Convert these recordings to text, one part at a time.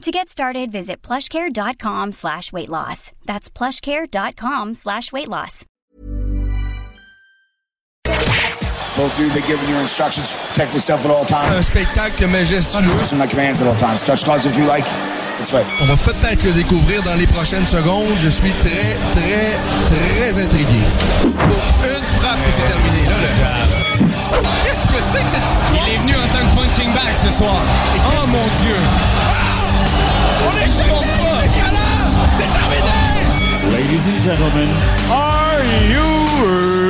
To get started, visit plushcare.com slash weight loss. That's plushcare.com slash weight loss. Both of you, they're giving you instructions. Protect yourself at all times. Un spectacle majestueux. Listen to my commands at all times. Touch gloves if you like. Right. On va peut-être le découvrir dans les prochaines secondes. Je suis très, très, très intrigué. Une frappe et c'est terminé. Là, le... Qu'est-ce que c'est que cette histoire? Il est venu en tant que punching bag ce soir. Oh mon Dieu! On est! C'est terminé! Ladies and gentlemen, are you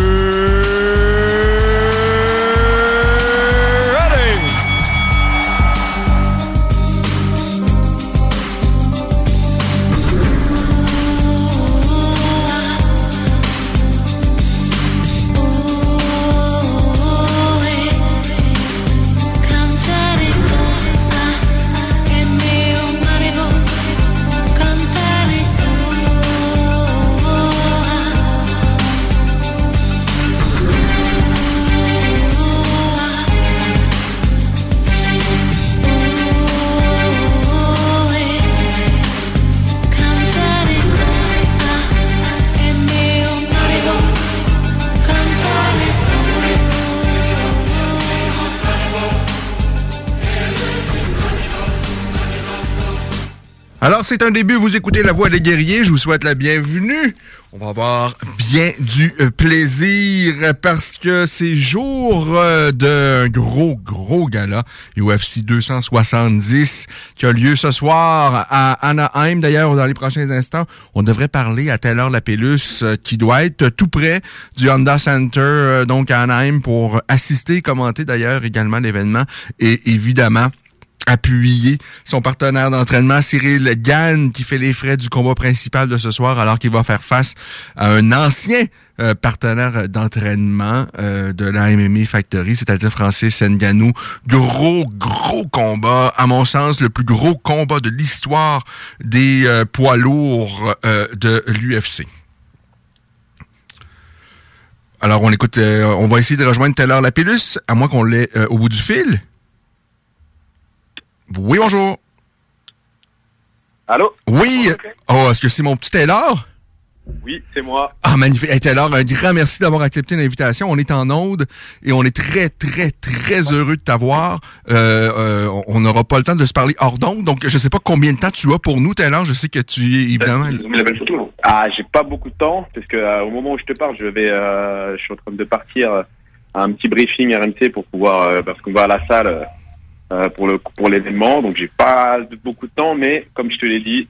Alors, c'est un début. Vous écoutez La Voix des guerriers. Je vous souhaite la bienvenue. On va avoir bien du euh, plaisir parce que c'est jour euh, d'un gros, gros gala UFC 270 qui a lieu ce soir à Anaheim. D'ailleurs, dans les prochains instants, on devrait parler à Taylor Lapellus euh, qui doit être tout près du Honda Center, donc à Anaheim, pour assister commenter d'ailleurs également l'événement. Et évidemment, appuyer son partenaire d'entraînement, Cyril Gann, qui fait les frais du combat principal de ce soir, alors qu'il va faire face à un ancien euh, partenaire d'entraînement euh, de la MMA Factory, c'est-à-dire Francis Nganou. Gros, gros combat, à mon sens, le plus gros combat de l'histoire des euh, poids lourds de l'UFC. Alors, on écoute, on va essayer de rejoindre Taylor Lapillus, à moins qu'on l'ait au bout du fil. Oui, bonjour. Allô? Oui. Oh, est-ce que c'est mon petit Taylor? Oui, c'est moi. Ah, magnifique. Hey, Taylor, un grand merci d'avoir accepté l'invitation. On est en onde et on est très, très, très heureux de t'avoir. Euh, euh, on n'aura pas le temps de se parler hors d'onde, donc je sais pas combien de temps tu as pour nous, Taylor. Je sais que tu es évidemment... Ah, j'ai pas beaucoup de temps, parce que euh, au moment où je te parle, je vais, je suis en train de partir à un petit briefing RMC pour pouvoir, parce qu'on va à la salle euh, pour le pour l'événement, donc j'ai pas beaucoup de temps, mais comme je te l'ai dit,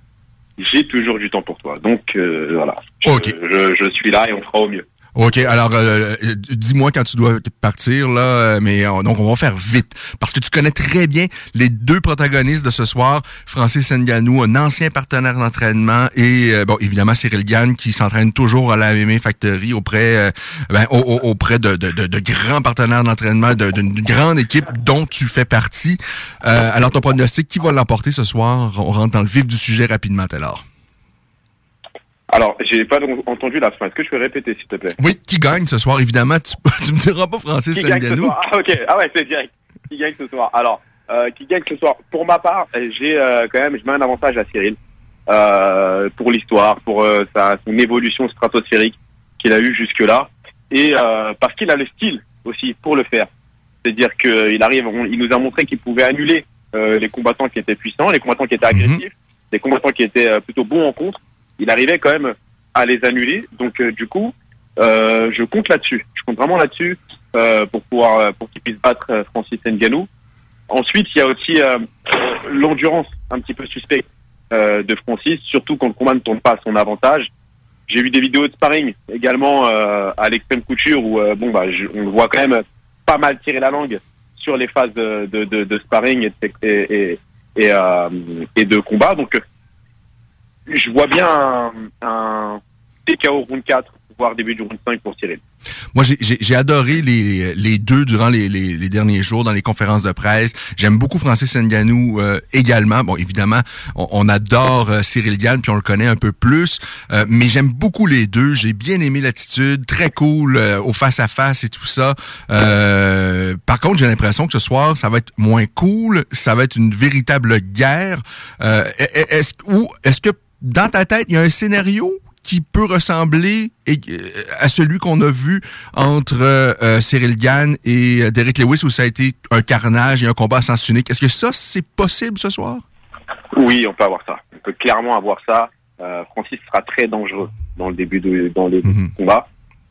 j'ai toujours du temps pour toi. Donc euh, voilà, je, je, je suis là et on fera au mieux. OK, alors euh, euh, dis-moi quand tu dois partir là, euh, mais euh, donc on va faire vite parce que tu connais très bien les deux protagonistes de ce soir, Francis Ngannou, un ancien partenaire d'entraînement et euh, bon évidemment Cyril Gann qui s'entraîne toujours à la MMA Factory auprès euh, ben, au- au- auprès de, de, de, de grands partenaires d'entraînement de- d'une grande équipe dont tu fais partie. Alors ton pronostic qui va l'emporter ce soir? On rentre dans le vif du sujet rapidement Taylor. Alors, j'ai pas entendu la fin. Est-ce que je peux répéter, s'il te plaît? Oui, qui gagne ce soir évidemment tu, tu me diras pas Francis Qui gagne ce soir? Ah ok, ah ouais, c'est direct. Qui gagne ce soir? Alors, euh, qui gagne ce soir? Pour ma part, euh, j'ai euh, quand même, je mets un avantage à Cyril euh, pour l'histoire, pour euh, sa son évolution stratosphérique qu'il a eu jusque là, et euh, parce qu'il a le style aussi pour le faire. C'est-à-dire qu'il arrive, on- il nous a montré qu'il pouvait annuler euh, les combattants qui étaient puissants, les combattants qui étaient agressifs, les combattants qui étaient plutôt bons en contre. Il arrivait quand même à les annuler. Donc euh, du coup, Euh, je compte là-dessus. Je compte vraiment là-dessus euh, pour pouvoir pour qu'il puisse battre Francis Ngannou. Ensuite, il y a aussi l'endurance un petit peu suspecte de Francis, surtout quand le combat ne tourne pas à son avantage. J'ai vu des vidéos de sparring également à l'extrême couture où bon bah on le voit quand même pas mal tirer la langue sur les phases de, sparring et, et, de combat. Donc je vois bien un, un TKO round 4 voire début du round 5 pour Cyril. Moi, j'ai- adoré les, les deux durant les, les, les derniers jours dans les conférences de presse. J'aime beaucoup Francis Ngannou euh, également. Bon, évidemment, on, on adore euh, Cyril Gann, puis on le connaît un peu plus. Euh, mais j'aime beaucoup les deux. J'ai bien aimé l'attitude, très cool euh, au face à face et tout ça. Euh, par contre, j'ai l'impression que ce soir, ça va être moins cool. Ça va être une véritable guerre. Est-ce est-ce que dans ta tête, il y a un scénario qui peut ressembler euh, à celui qu'on a vu entre euh, euh, Cyril Gann et Derek Lewis où ça a été un carnage et un combat à sens unique. Est-ce que ça, c'est possible ce soir? Oui, on peut avoir ça. On peut clairement avoir ça. Euh, Francis sera très dangereux dans le début de dans les Mhm. combats.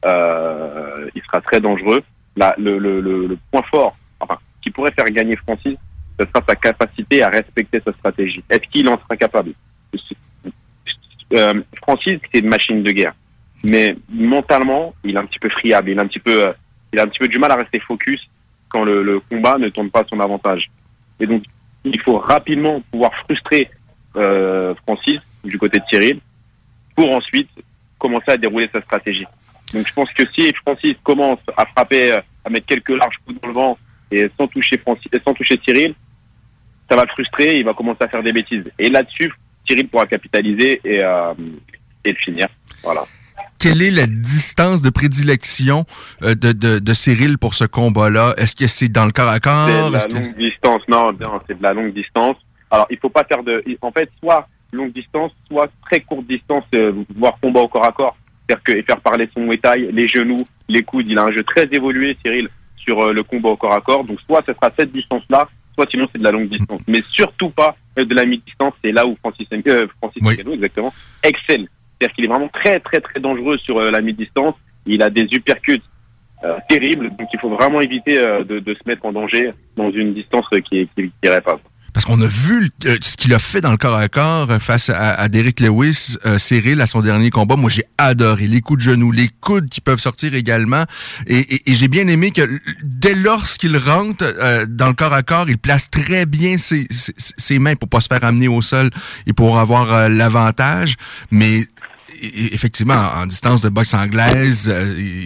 Euh, il sera très dangereux. Là, le, le, le, le point fort, enfin, qui pourrait faire gagner Francis, ce sera sa capacité à respecter sa stratégie. Est-ce qu'il en sera capable? Euh, Francis, c'est une machine de guerre, mais mentalement, il est un petit peu friable. Il a un petit peu, euh, il a un petit peu du mal à rester focus quand le, combat ne tourne pas à son avantage. Et donc, il faut rapidement pouvoir frustrer euh, Francis du côté de Cyril pour ensuite commencer à dérouler sa stratégie. Donc je pense que si Francis commence à frapper, à mettre quelques larges coups dans le vent et sans toucher Francis, sans toucher Cyril, ça va le frustrer, il va commencer à faire des bêtises. Et là-dessus, Cyril pourra capitaliser et, euh, et le finir. Voilà. Quelle est la distance de prédilection euh, de, de, de Cyril pour ce combat-là? Est-ce que c'est dans le corps à C'est corps? de la longue distance. Non, non, c'est de la longue distance. Alors, il faut pas faire de. En fait, soit longue distance, soit très courte distance, euh, voire combat au corps à corps. C'est-à-dire que et faire parler son Thai, les genoux, les coudes. Il a un jeu très évolué, Cyril, sur euh, le combat au corps à corps. Donc, soit ce sera cette distance-là, soit sinon c'est de la longue distance. Mais surtout pas de la mi-distance. C'est là où Francis, euh, Francis Oui. Ngannou, exactement, excelle. C'est-à-dire qu'il est vraiment très, très, très dangereux sur euh, la mi-distance. Il a des uppercuts euh, terribles. Donc, il faut vraiment éviter euh, de, de se mettre en danger dans une distance euh, qui, qui, qui pas. Parce qu'on a vu euh, ce qu'il a fait dans le corps à corps euh, face à, à Derek Lewis, euh, Cyril, à son dernier combat. Moi, j'ai adoré les coups de genoux, les coudes qui peuvent sortir également. Et, et- et j'ai bien aimé que dès lorsqu'il rentre euh, dans le corps à corps, il place très bien ses, ses, ses mains pour pas se faire amener au sol et pour avoir euh, l'avantage. Mais e- e- effectivement, en, distance de boxe anglaise,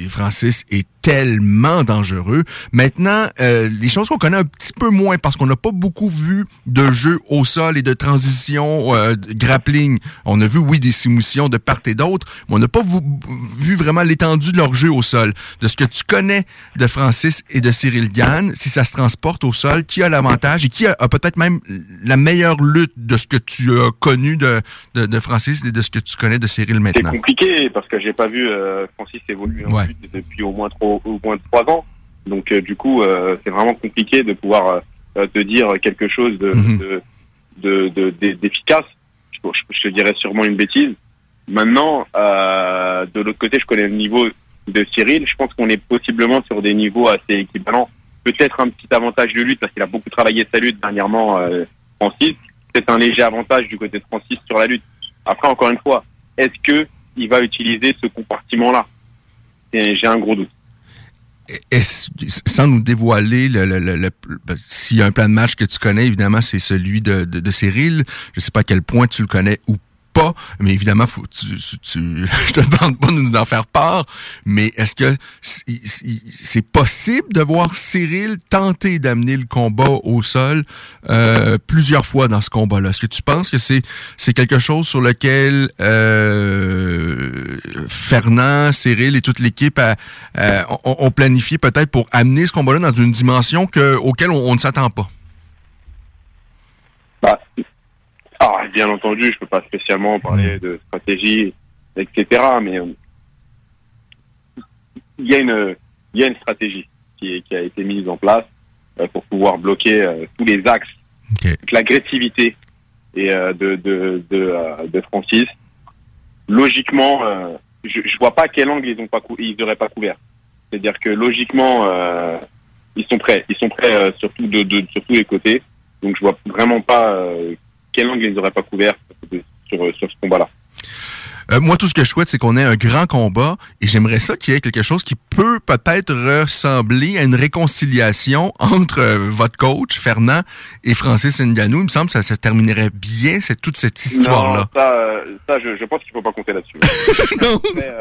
Francis est tellement dangereux. Maintenant, euh, les choses qu'on connaît un petit peu moins parce qu'on n'a pas beaucoup vu de jeux au sol et de transition, euh, de grappling. On a vu, oui, des simulations de part et d'autre, mais on n'a pas vu, vraiment l'étendue de leur jeu au sol. De ce que tu connais de Francis et de Cyril Gann, si ça se transporte au sol, qui a l'avantage et qui a, a peut-être même la meilleure lutte de ce que tu as connu de, de, de Francis et de ce que tu connais de Cyril C'est maintenant? compliqué parce que j'ai pas vu euh, Francis évoluer Ouais. depuis au moins trop, au moins trois ans. Donc euh, du coup, euh, c'est vraiment compliqué de pouvoir euh, te dire quelque chose de Mhm. de- de- de- d'e- d'efficace. Je, te dirais sûrement une bêtise. Maintenant, de l'autre côté, je connais le niveau de Cyril. Je pense qu'on est possiblement sur des niveaux assez équivalents. Peut-être un petit avantage de lutte parce qu'il a beaucoup travaillé sa lutte dernièrement, Francis. C'est un léger avantage du côté de Francis sur la lutte. Après, encore une fois, est-ce que il va utiliser ce compartiment-là? J'ai un gros doute. Sans nous dévoiler le, le- le- ben, s'il y a un plan de match que tu connais, évidemment, c'est celui de, de, de Cyril. Je sais pas à quel point tu le connais ou pas, mais évidemment, faut, tu, tu, tu- je te demande pas de nous en faire part, mais est-ce que c'est- possible de voir Cyril tenter d'amener le combat au sol euh, plusieurs fois dans ce combat-là? Est-ce que tu penses que c'est c'est quelque chose sur lequel euh, Fernand, Cyril et toute l'équipe ont, planifié peut-être pour amener ce combat-là dans une dimension que, auquel on, on ne s'attend pas? Bah, ah, bien entendu, je peux pas spécialement parler de stratégie, etc. Mais euh, il y a une, il y a une stratégie qui, est- qui a été mise en place euh, pour pouvoir bloquer euh, tous les axes, Ok. toute l'agressivité et de de de, de Francis. Logiquement, je, je vois pas quel angle ils ont pas cou- ils auraient pas couvert. C'est-à-dire que logiquement, euh, ils sont prêts. Ils sont prêts euh, sur, tout de, de- sur tous les côtés. Donc je vois vraiment pas euh, quel angle ils auraient pas couvert sur, sur ce combat-là. Euh, moi, tout ce que je souhaite, c'est qu'on ait un grand combat et j'aimerais ça qu'il y ait quelque chose qui peut peut-être ressembler à une réconciliation entre euh, votre coach, Fernand, et Francis Ngannou. Il me semble que ça se terminerait bien, c'est toute cette histoire-là. Ça, euh, ça je, je pense qu'il faut pas compter là-dessus. Non. on, serait,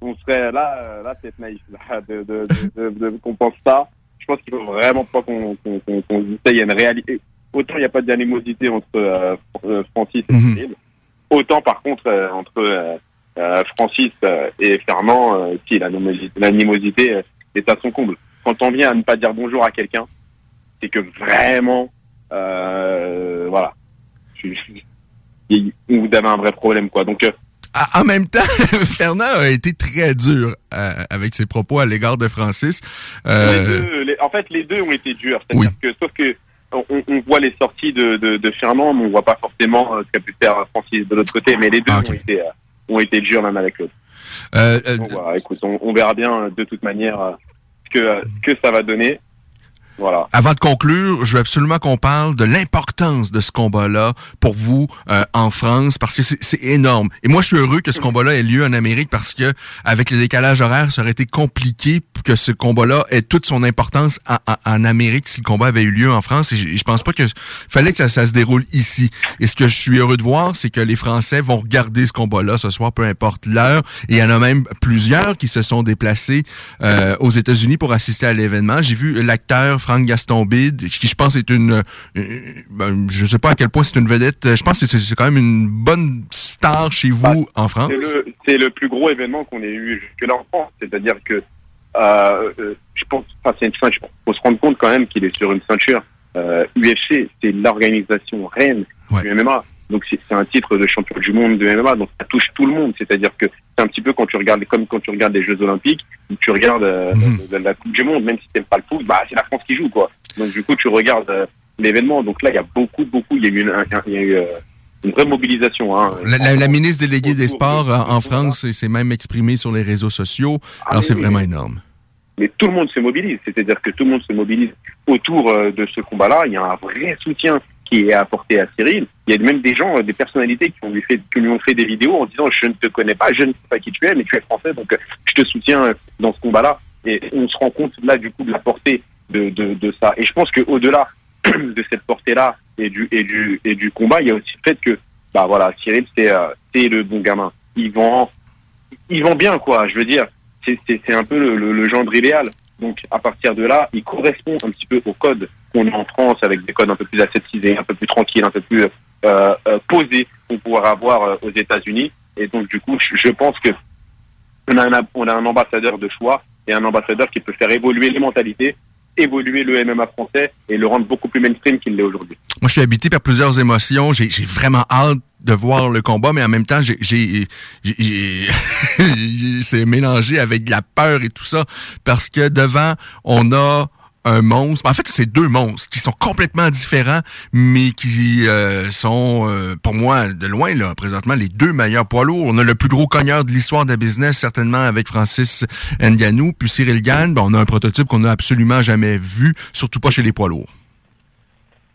on serait là, là, c'est naïf là, de, de, de, qu'on pense ça. Je pense qu'il faut vraiment pas qu'on qu'on qu'on. Il y une réalité. Autant il n'y a pas d'animosité entre euh, euh, Francis et. Cyril. Autant par contre euh, entre euh, Francis et Fernand, si l'animosité est à son comble. Quand on vient à ne pas dire bonjour à quelqu'un, c'est que vraiment, voilà, vous avez un vrai problème quoi. Donc Ah, En même temps, Fernand a été très dur euh, avec ses propos à l'égard de Francis. Euh, Les deux, les- en fait, les deux ont été durs. Que, sauf que on, on voit les sorties de, de, de Fernand, mais on voit pas forcément euh, ce qu'a pu faire Francis de l'autre côté. Mais les deux Ah, ont été euh, ont été durs l'un avec l'autre. euh, euh, voilà, écoute, on, on verra bien euh, de toute manière euh, ce que euh, ce que ça va donner. Voilà. Avant de conclure, je veux absolument qu'on parle de l'importance de ce combat-là pour vous euh, en France parce que c'est énorme. Et moi, je suis heureux que ce combat-là ait lieu en Amérique parce que avec le décalage horaire, ça aurait été compliqué que ce combat-là ait toute son importance en, en- en Amérique si le combat avait eu lieu en France. Et je, je pense pas que fallait que ça, ça se déroule ici. Et ce que je suis heureux de voir, c'est que les Français vont regarder ce combat-là ce soir, peu importe l'heure. Et il y en a même plusieurs qui se sont déplacés euh, aux États-Unis pour assister à l'événement. J'ai vu l'acteur Franck Gaston Bide, qui je pense est une, euh, ben, je sais pas à quel point c'est une vedette. Je pense que c'est quand même une bonne star chez vous en France. C'est le plus gros événement qu'on ait eu jusque là en France. C'est-à-dire que euh, euh, je pense, enfin c'est une ceinture. Faut se rendre compte quand même qu'il est sur une ceinture. Euh, UFC, c'est l'organisation reine du MMA. Donc c'est un titre de champion du monde de MMA, donc ça touche tout le monde. C'est-à-dire que c'est un petit peu quand tu regardes, comme quand tu regardes les Jeux Olympiques, tu regardes euh, la, la Coupe du Monde, même si t'aimes pas le foot, bah c'est la France qui joue quoi. Donc du coup tu regardes euh, l'événement. Donc là il y a beaucoup, beaucoup, il y a eu une, un- il y a eu euh, une vraie mobilisation. Hein, La, la- la ministre déléguée des Sports en, en France s'est- même exprimée sur les réseaux sociaux. Ah Alors oui, c'est vraiment oui. énorme. mais tout le monde se mobilise. C'est-à-dire que tout le monde se mobilise autour euh, de ce combat-là. Il y a un vrai soutien qui est apporté à Cyril. Il y a même des gens, euh, des personnalités qui, ont lui fait, qui lui ont fait des vidéos en disant je ne te connais pas, je ne sais pas qui tu es, mais tu es français, donc euh, je te soutiens euh, dans ce combat-là. Et on se rend compte là du coup de la portée de, de, ça. Et je pense qu'au-delà de cette portée-là et du, et, du, et du combat, il y a aussi le fait que bah voilà, Cyril c'est euh, le bon gamin. Il vend, il vend bien quoi. Je veux dire, c'est un peu le, le, le gendre idéal. Donc à partir de là, il correspond un petit peu au code qu'on a en France avec des codes un peu plus aseptisés, un peu plus tranquilles, un peu plus euh, euh, posés qu'on pourrait avoir euh, aux États-Unis. Et donc du coup, je, pense que on a, un, on a un ambassadeur de choix et un ambassadeur qui peut faire évoluer les mentalités, évoluer le MMA français et le rendre beaucoup plus mainstream qu'il l'est aujourd'hui. Moi, je suis habité par plusieurs émotions. J'ai vraiment hâte de voir le combat, mais en même temps, j'ai c'est mélangé avec la peur et tout ça, parce que devant, on a un monstre. En fait, c'est deux monstres qui sont complètement différents, mais qui euh, sont, euh, pour moi, de loin, là, présentement, les deux meilleurs poids lourds. On a le plus gros cogneur de l'histoire de la business, certainement, avec Francis Ngannou, puis Cyril Gann. Ben, on a un prototype qu'on n'a absolument jamais vu, surtout pas chez les poids lourds.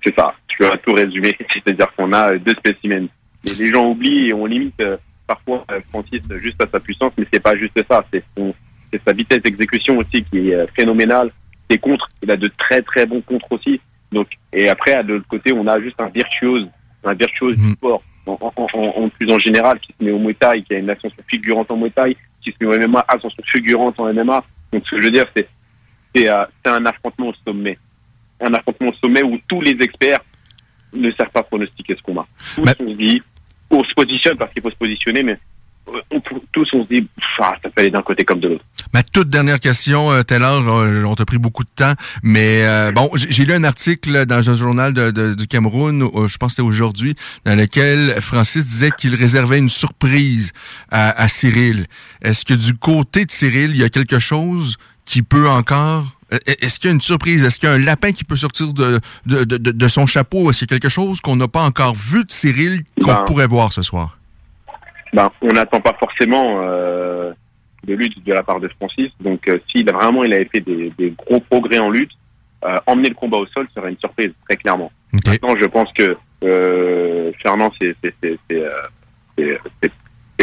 C'est ça, tu as tout résumé. C'est-à-dire qu'on a euh, deux spécimens. Les gens oublient et on limite euh, parfois euh, Francis juste à sa puissance, mais c'est pas juste ça. C'est sa vitesse d'exécution aussi qui est phénoménale. Ses contres, il a de très très bons contres aussi. Donc et après de l'autre côté, on a juste un virtuose, un virtuose du sport. En, en, en, en plus en général, qui se met au Muay Thai, qui a une ascension fulgurante en Muay Thai, qui se met au MMA, ascension fulgurante en MMA. Donc ce que je veux dire, c'est c'est euh, c'est un affrontement au sommet un affrontement au sommet où tous les experts ne savent pas pronostiquer ce combat. Tous on se dit, on se positionne parce qu'il faut se positionner, mais tous on se dit, ah, ça peut aller d'un côté comme de l'autre. Ma toute dernière question, euh, Taylor, euh, on t'a pris beaucoup de temps, mais euh, bon, j'ai lu un article dans un journal de- de- du Cameroun, euh, je pense que c'était aujourd'hui, dans lequel Francis disait qu'il réservait une surprise à, à Cyril. Est-ce que du côté de Cyril, il y a quelque chose qui peut encore... euh, Est-ce qu'il y a une surprise? Est-ce qu'il y a un lapin qui peut sortir de, de, de, de- de son chapeau? Est-ce qu'il y a quelque chose qu'on n'a pas encore vu de Cyril qu'on Ben, pourrait voir ce soir? Ben, on n'attend pas forcément euh, de lutte de la part de Francis. Donc, euh, s'il vraiment il avait fait des, des gros progrès en lutte, euh, emmener le combat au sol serait une surprise, très clairement. OK. Maintenant, je pense que euh, Fernand s'est euh,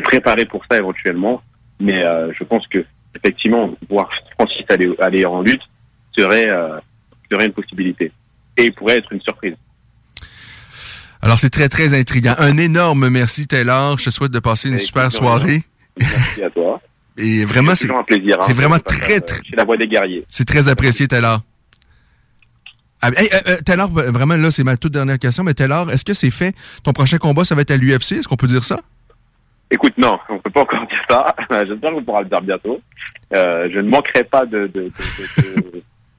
préparé pour ça éventuellement, mais euh, je pense que effectivement voir Francis aller, aller en lutte serait euh, serait une possibilité et il pourrait être une surprise. Alors, c'est très, très intriguant. Un énorme merci, Taylor. Je te souhaite de passer une Écoute, super soirée. Merci à toi. Et vraiment, C'est c'est toujours un plaisir. hein, c'est vraiment très, très- chez la voix des guerriers. c'est très apprécié, Taylor. Ah, hey, euh, euh, Taylor, vraiment, là, c'est ma toute dernière question, mais Taylor, est-ce que c'est fait? Ton prochain combat, ça va être à l'UFC? Est-ce qu'on peut dire ça? Écoute, non, on peut pas encore dire ça. J'espère qu'on pourra le dire bientôt. Euh, je ne manquerai pas de-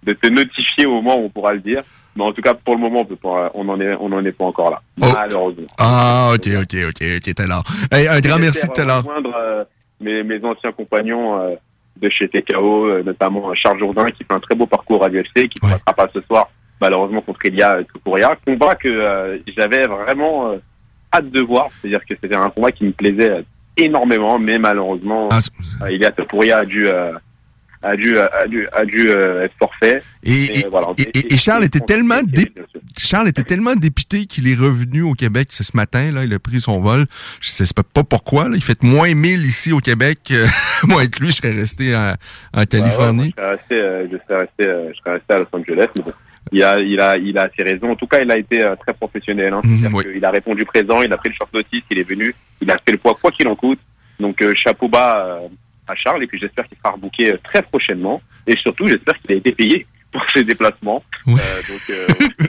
de te notifier au moment où on pourra le dire. Mais en tout cas, pour le moment, on peut pas, on en est, on en est pas encore là. Oh. Malheureusement. Ah, ok, ok, ok, ok, Taylor. Hey, un grand merci, J'espère Taylor. rejoindre euh, mes, mes anciens compagnons euh, de chez TKO, euh, notamment euh, Charles Jourdain, qui fait un très beau parcours à l'UFC, qui ne Ouais. passera pas ce soir, malheureusement, contre Elia euh, Topuria. Combat que euh, j'avais vraiment euh, hâte de voir. C'est-à-dire que c'était un combat qui me plaisait énormément, mais malheureusement, Ah, Elia Topuria a dû, euh, a dû, a dû, a dû euh, être forfait. et, et- Et, voilà. et- Charles était tellement dé-. Charles était tellement dépité qu'il est revenu au Québec ce matin. Là, il a pris son vol. Je sais pas pourquoi. Là. Il fait moins 1000 ici au Québec. Moi, avec lui, je serais resté en, en Californie. Ouais, ouais, moi, je serais resté, euh, je serais resté, euh, je serais resté à Los Angeles, mais bon. Il a, il a, il a ses raisons. En tout cas, il a été euh, très professionnel. Hein. Mhm, oui. qu'il a répondu présent, il a pris le short notice, il est venu, il a fait le poids quoi qu'il en coûte. Donc euh, chapeau bas euh, à Charles et puis j'espère qu'il sera rebooké euh, très prochainement et surtout j'espère qu'il a été payé pour ses déplacements. Euh, donc euh,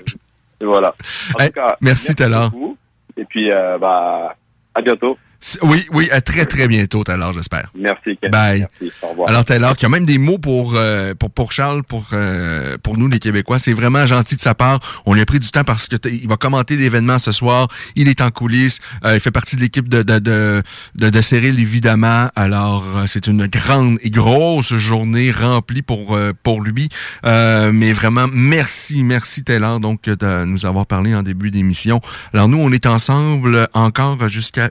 voilà. En Eh, tout cas, merci, beaucoup. Et puis euh, bah à bientôt. Oui, oui, à très, très bientôt, Taylor, j'espère. Merci. Ken. Bye. Merci. Au revoir. Alors Taylor, qui a même des mots pour euh, pour pour Charles, pour euh, pour nous les Québécois, c'est vraiment gentil de sa part. On lui a pris du temps parce que il va commenter l'événement ce soir. Il est en coulisses. Euh, il fait partie de l'équipe de de de de, de Cyril évidemment. Alors c'est une grande et grosse journée remplie pour pour lui. Euh, mais vraiment merci merci Taylor donc de nous avoir parlé en début d'émission. Alors nous on est ensemble encore jusqu'à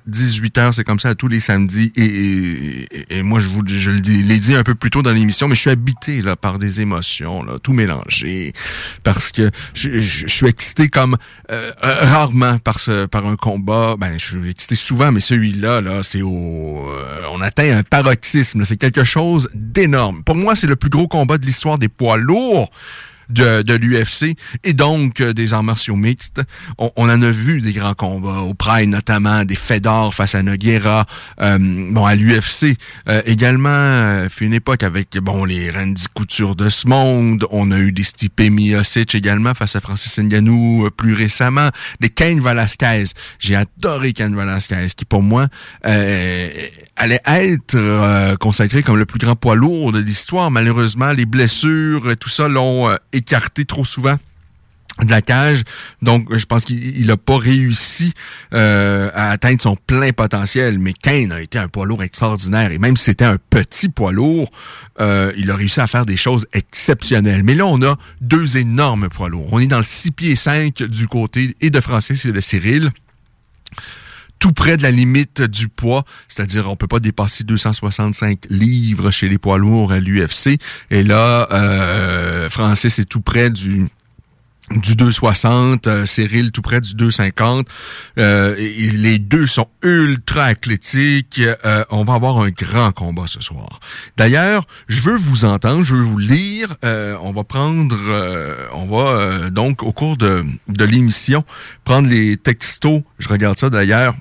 18h. C'est comme ça tous les samedis et, et, et moi je vous je l'ai dit un peu plus tôt dans l'émission, mais je suis habité là par des émotions là, tout mélangé parce que je, je- je suis excité comme euh, euh, rarement par ce par un combat. Ben je suis excité souvent, mais celui-là là c'est au euh, on atteint un paroxysme. C'est quelque chose d'énorme. Pour moi c'est le plus gros combat de l'histoire des poids lourds de, de l'UFC et donc euh, des arts martiaux mixtes. On, on en a vu des grands combats, au Pride notamment, des Fedor face à Noguera, euh, bon à l'UFC euh, également, euh, fait une époque avec bon les Randy Couture de ce monde, on a eu des Stipe Miocic également face à Francis Ngannou euh, plus récemment, des Cain Velasquez. J'ai adoré Cain Velasquez qui pour moi euh, allait être euh, consacré comme le plus grand poids lourd de l'histoire. Malheureusement, les blessures, tout ça l'ont euh, écarté trop souvent de la cage. Donc, je pense qu'il n'a pas réussi euh, à atteindre son plein potentiel. Mais Kane a été un poids lourd extraordinaire. Et même si c'était un petit poids lourd, il a réussi à faire des choses exceptionnelles. Mais là, on a deux énormes poids lourds. On est dans le 6 pieds 5 du côté et de Francis et de Cyril tout près de la limite du poids, c'est-à-dire on peut pas dépasser 265 livres chez les poids lourds à l'UFC. Et là, euh, Francis est tout près du du 260, euh, Cyril tout près du 250. Euh, les deux sont ultra athlétiques. Euh, on va avoir un grand combat ce soir. D'ailleurs, je veux vous entendre, je veux vous lire. On va prendre, on va donc au cours de, de l'émission prendre les textos. Je regarde ça d'ailleurs.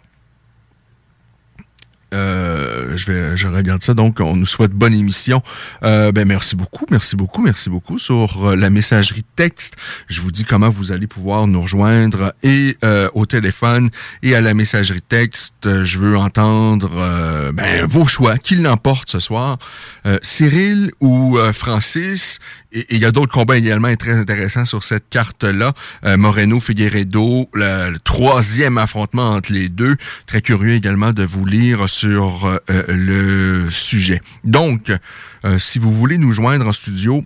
Je vais, je regarde ça. Donc, on nous souhaite bonne émission. Euh, ben merci beaucoup, merci beaucoup, merci beaucoup sur euh, la messagerie texte. Je vous dis comment vous allez pouvoir nous rejoindre et euh, au téléphone et à la messagerie texte. Je veux entendre euh, ben, vos choix. Qui l'emporte ce soir, Euh, Cyril ou euh, Francis Et il y a d'autres combats également très intéressants sur cette carte-là. Moreno, Figueredo, le, le troisième affrontement entre les deux. Très curieux également de vous lire sur euh, le sujet. Donc, euh, si vous voulez nous joindre en studio,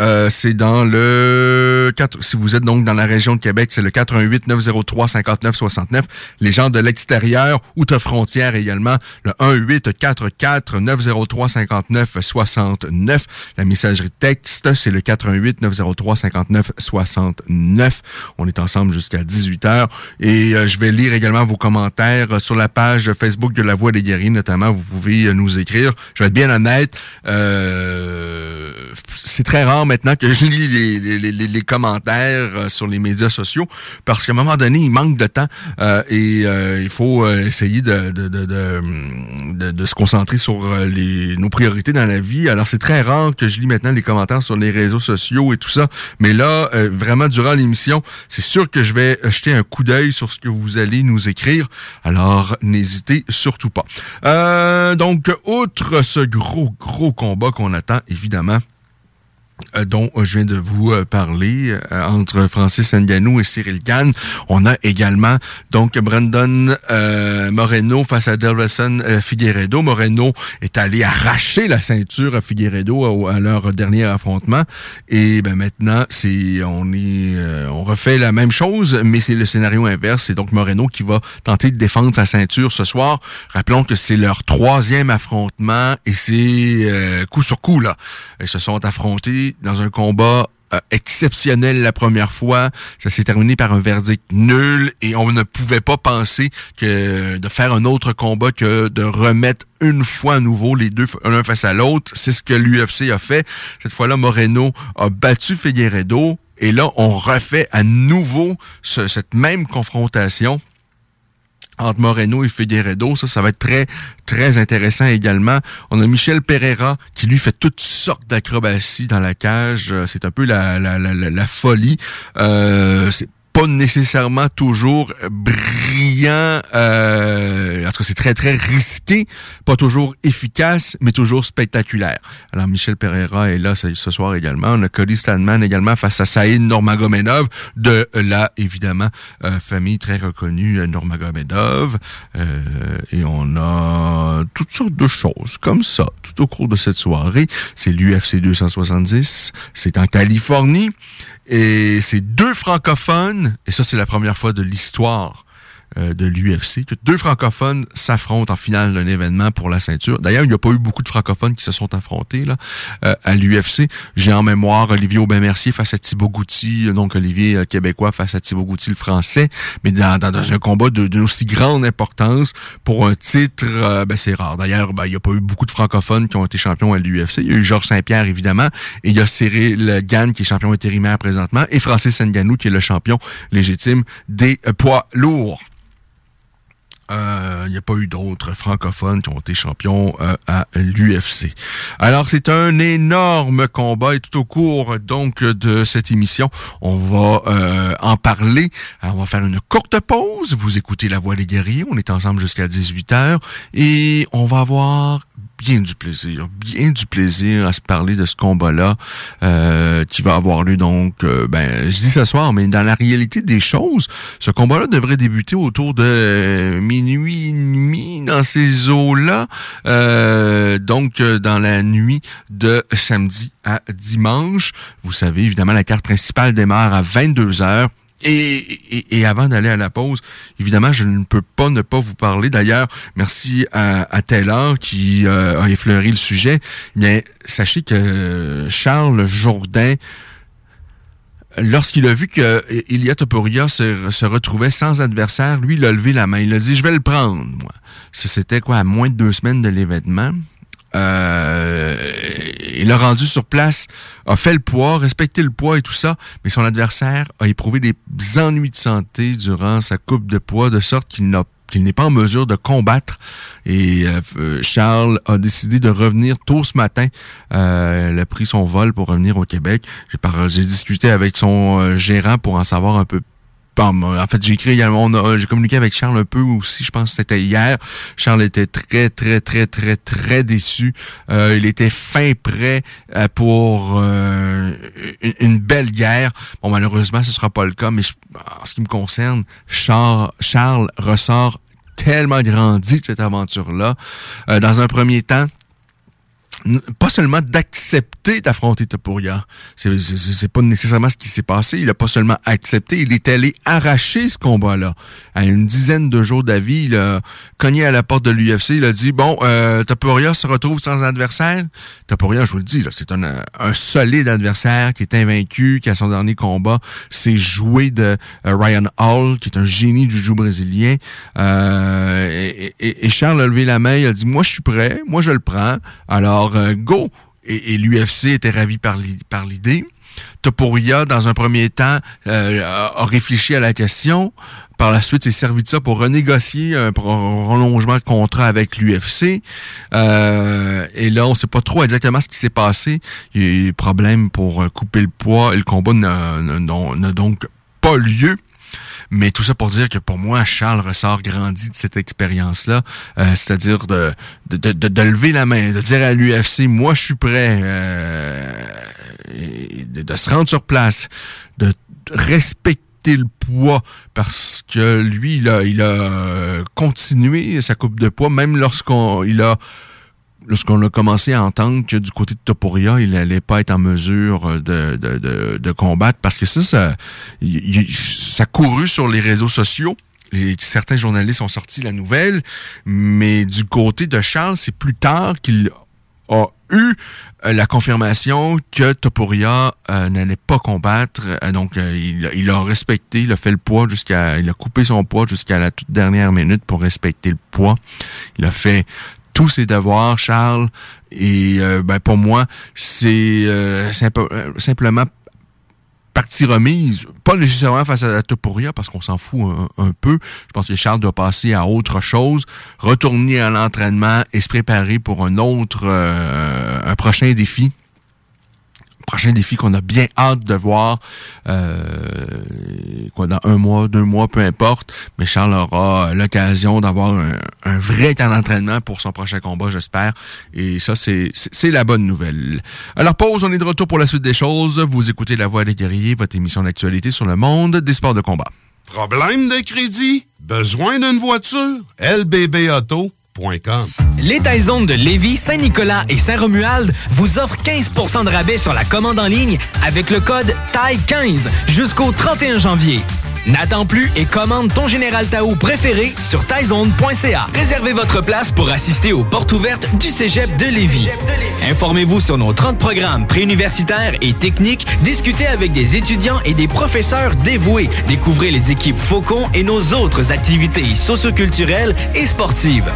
Euh, c'est dans le 4, si vous êtes donc dans la région de Québec, c'est le 418 903 59 69. Les gens de l'extérieur ou de frontière également, le 1844 903 59 69. La messagerie texte, c'est le 418 903 59 69. On est ensemble jusqu'à 18h et euh, je vais lire également vos commentaires sur la page Facebook de La Voix des Guerriers notamment, vous pouvez nous écrire. Je vais être bien honnête, euh, c'est très rare maintenant que je lis les, commentaires euh, sur les médias sociaux parce qu'à un moment donné, il manque de temps euh, et euh, il faut essayer de, de, se concentrer sur nos priorités dans la vie. Alors, c'est très rare que je lis maintenant les commentaires sur les réseaux sociaux et tout ça. Mais là, vraiment, durant l'émission, c'est sûr que je vais jeter un coup d'œil sur ce que vous allez nous écrire. Alors, n'hésitez surtout pas. Donc, outre ce gros, gros combat qu'on attend, évidemment, dont je viens de vous euh, parler euh, entre Francis Ngannou et Cyril Gann. On a également donc Brandon Moreno face à Delveson Figueredo. Moreno est allé arracher la ceinture à Figueredo à, leur dernier affrontement et ben maintenant c'est on est on refait la même chose mais c'est le scénario inverse. C'est donc Moreno qui va tenter de défendre sa ceinture ce soir. Rappelons que c'est leur troisième affrontement et c'est coup sur coup là. Ils se sont affrontés dans un combat euh, exceptionnel la première fois. Ça s'est terminé par un verdict nul et on ne pouvait pas penser que de faire un autre combat que de remettre une fois à nouveau les deux l'un face à l'autre. C'est ce que l'UFC a fait. Cette fois-là, Moreno a battu Figueredo et là, on refait à nouveau cette même confrontation entre Moreno et Figueredo. Ça, ça va être très, très intéressant également. On a Michel Pereira qui lui fait toutes sortes d'acrobaties dans la cage. Euh, c'est un peu la, la, la, folie. Euh, pas nécessairement toujours brillant, euh, en tout cas c'est très très risqué, pas toujours efficace, mais toujours spectaculaire. Alors Michel Pereira est là ce, soir également. On a Cody Stanman également face à Saïd Normagomedov de la évidemment euh, famille très reconnue euh, Normagomedov. Euh, et on a toutes sortes de choses comme ça tout au cours de cette soirée. C'est l'UFC 270, c'est en Californie. Et c'est deux francophones, et ça c'est la première fois de l'histoire de l'UFC, deux francophones s'affrontent en finale d'un événement pour la ceinture. D'ailleurs, il n'y a pas eu beaucoup de francophones qui se sont affrontés là euh, à l'UFC. J'ai en mémoire Olivier Aubin-Mercier face à Thibaut Goutti, donc Olivier euh, québécois face à Thibaut Goutti le français, mais dans, dans, un combat d'une aussi grande importance pour un titre, ben, c'est rare. D'ailleurs, ben, il n'y a pas eu beaucoup de francophones qui ont été champions à l'UFC. Il y a eu Georges Saint-Pierre, évidemment, et il y a Cyril Gann qui est champion intérimaire présentement, et Francis Ngannou qui est le champion légitime des poids lourds. Il euh, n'y a pas eu d'autres francophones qui ont été champions euh, à l'UFC. Alors, c'est un énorme combat et tout au cours donc de cette émission, on va euh, en parler. on va faire une courte pause. Vous écoutez La Voix des guerriers. On est ensemble jusqu'à 18h et on va avoir bien du plaisir, bien du plaisir à se parler de ce combat-là euh, qui va avoir lieu donc, euh, ben, je dis ce soir, mais dans la réalité des choses, ce combat-là devrait débuter autour de minuit et demi dans ces eaux-là, euh, donc dans la nuit de samedi à dimanche. Vous savez, évidemment, la carte principale démarre à 22 heures. Et, avant d'aller à la pause, évidemment, je ne peux pas ne pas vous parler. D'ailleurs, merci à, Taylor qui euh, a effleuré le sujet. Mais sachez que Charles Jourdain, lorsqu'il a vu que Ilia Topuria se, se, retrouvait sans adversaire, lui, il a levé la main. Il a dit, je vais le prendre, moi. C'était quoi, à moins de deux semaines de l'événement. Euh, il a rendu sur place, a fait le poids, respecté le poids et tout ça, mais son adversaire a éprouvé des ennuis de santé durant sa coupe de poids, de sorte qu'il n'a qu'il n'est pas en mesure de combattre. Et euh, Charles a décidé de revenir tôt ce matin. Euh, il a pris son vol pour revenir au Québec. J'ai discuté avec son euh, gérant pour en savoir un peu en fait, j'ai écrit également, j'ai communiqué avec Charles un peu aussi, je pense que c'était hier. Charles était très, très, très, très, très déçu. Euh, il était fin prêt euh, pour euh, une, belle guerre. Bon, malheureusement, ce sera pas le cas, mais en ce qui me concerne, Charles, Charles ressort tellement grandi de cette aventure-là. dans un premier temps, pas seulement d'accepter d'affronter Topuria. C'est, c'est, c'est pas nécessairement ce qui s'est passé. Il a pas seulement accepté, il est allé arracher ce combat-là. À une dizaine de jours d'avis, il a cogné à la porte de l'UFC. Il a dit, bon, euh, se retrouve sans adversaire. Topuria, je vous le dis, là, c'est un, un solide adversaire qui est invaincu, qui a son dernier combat, c'est joué de euh, Ryan Hall, qui est un génie du jeu brésilien. Euh, et, et, et Charles a levé la main, il a dit, moi, je suis prêt, moi, je le prends. Alors, euh, go! Et, l'UFC était ravi par l'idée. Topuria, dans un premier temps, euh, a réfléchi à la question. Par la suite, s'est servi de ça pour renégocier un prolongement de contrat avec l'UFC. Euh, et là, on ne sait pas trop exactement ce qui s'est passé. Il y a eu des problèmes pour couper le poids et le combat n'a donc pas lieu. Mais tout ça pour dire que pour moi, Charles ressort grandi de cette expérience-là, euh, c'est-à-dire de de, de, de, lever la main, de dire à l'UFC, moi je suis prêt, euh, de, se rendre sur place, de respecter le poids parce que lui, il a, il a continué sa coupe de poids, même lorsqu'on il a lorsqu'on a commencé à entendre que du côté de Topuria, il n'allait pas être en mesure de, de, de, combattre, parce que ça, ça, ça couru sur les réseaux sociaux. certains journalistes ont sorti la nouvelle, mais du côté de Charles, c'est plus tard qu'il a eu euh, la confirmation que Topuria euh, n'allait pas combattre. Euh, donc, il, il, a respecté, il a fait le poids jusqu'à, il a coupé son poids jusqu'à la toute dernière minute pour respecter le poids. Il a fait tous ses devoirs, Charles. Et euh, ben, pour moi, c'est euh, euh, simplement partie remise, pas nécessairement face à la Topuria, parce qu'on s'en fout un, peu. Je pense que Charles doit passer à autre chose, retourner à l'entraînement et se préparer pour un autre, un prochain défi prochain défi qu'on a bien hâte de voir euh, quoi, dans un mois, deux mois, peu importe. Mais Charles aura l'occasion d'avoir un, vrai temps d'entraînement pour son prochain combat, j'espère. Et ça, c'est la bonne nouvelle. Alors, pause, on est de retour pour la suite des choses. Vous écoutez La Voix des guerriers, votre émission d'actualité sur le monde des sports de combat. Problème de crédit? Besoin d'une voiture? LBB Auto les Taizones de Lévis, Saint-Nicolas et Saint-Romuald vous offrent 15% de rabais sur la commande en ligne avec le code TAI15 jusqu'au 31 janvier. N'attends plus et commande ton Général Tao préféré sur taizone.ca. Réservez votre place pour assister aux portes ouvertes du Cégep de Lévis. Informez-vous sur nos 30 programmes préuniversitaires et techniques, discutez avec des étudiants et des professeurs dévoués, découvrez les équipes Faucon et nos autres activités socioculturelles et sportives.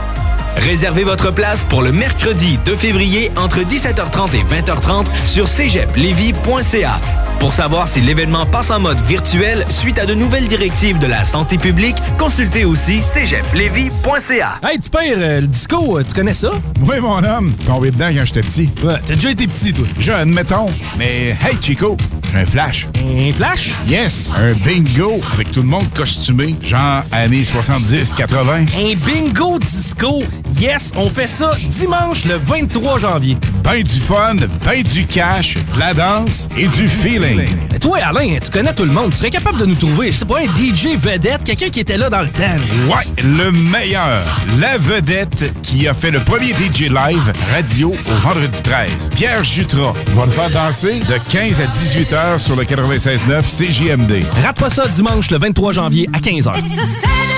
Réservez votre place pour le mercredi 2 février entre 17h30 et 20h30 sur cégeplevy.ca. Pour savoir si l'événement passe en mode virtuel suite à de nouvelles directives de la santé publique, consultez aussi cégeplevy.ca. Hey, tu pères, euh, le disco, euh, tu connais ça? Oui, mon homme. Tombé dedans quand j'étais petit. Ouais, t'as déjà été petit, toi. Jeune, mettons. Mais hey, Chico, j'ai un flash. Un flash? Yes, un bingo avec tout le monde costumé, genre années 70-80. Un bingo disco? Yes, on fait ça dimanche le 23 janvier. Ben du fun, ben du cash, de la danse et du feeling. Mais toi, Alain, tu connais tout le monde. Tu serais capable de nous trouver, c'est pas un DJ vedette, quelqu'un qui était là dans le temps. Ouais, le meilleur. La vedette qui a fait le premier DJ live radio au vendredi 13. Pierre Jutras va le faire danser? De 15 à 18 heures sur le 96.9 CJMD. Rate pas ça dimanche le 23 janvier à 15 h.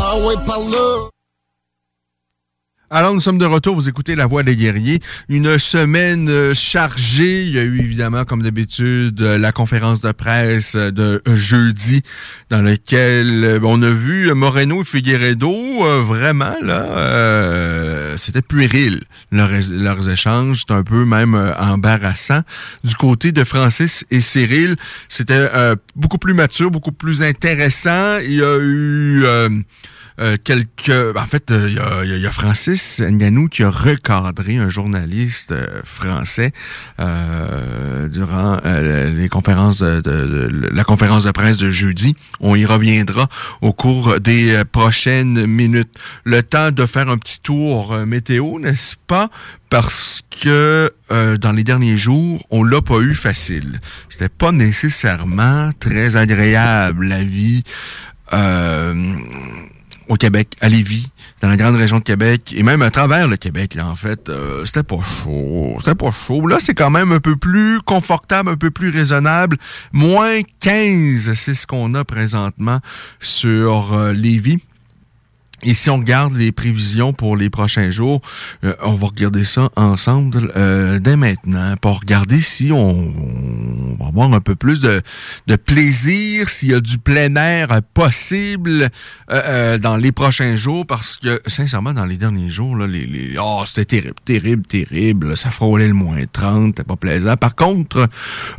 ah ouais, par là. Alors, nous sommes de retour. Vous écoutez La Voix des guerriers. Une semaine euh, chargée. Il y a eu évidemment, comme d'habitude, la conférence de presse de jeudi dans laquelle on a vu Moreno et Figueredo. Euh, vraiment, là, euh, c'était puéril. Leurs, échanges, c'était un peu même embarrassant. Du côté de Francis et Cyril, c'était beaucoup plus mature, beaucoup plus intéressant. Il y a eu... Euh, quelques. En fait, il euh, y, a, Francis Nganou qui a recadré un journaliste euh, français durant les conférences de, la conférence de presse de jeudi. On y reviendra au cours des prochaines minutes. Le temps de faire un petit tour météo, n'est-ce pas? Parce que dans les derniers jours, on l'a pas eu facile. C'était pas nécessairement très agréable la vie. Euh, au Québec, à Lévis, dans la grande région de Québec, et même à travers le Québec, là, en fait, euh, c'était pas chaud. C'était pas chaud. Là, c'est quand même un peu plus confortable, un peu plus raisonnable. Moins 15, c'est ce qu'on a présentement sur euh, Lévis. Et si on regarde les prévisions pour les prochains jours, euh, on va regarder ça ensemble euh, dès maintenant pour regarder si on, va avoir un peu plus de, de plaisir, s'il y a du plein air possible euh, dans les prochains jours, parce que sincèrement, dans les derniers jours, là, les, les oh, c'était terrible, terrible, terrible. Ça frôlait le moins 30, c'était pas plaisant. Par contre,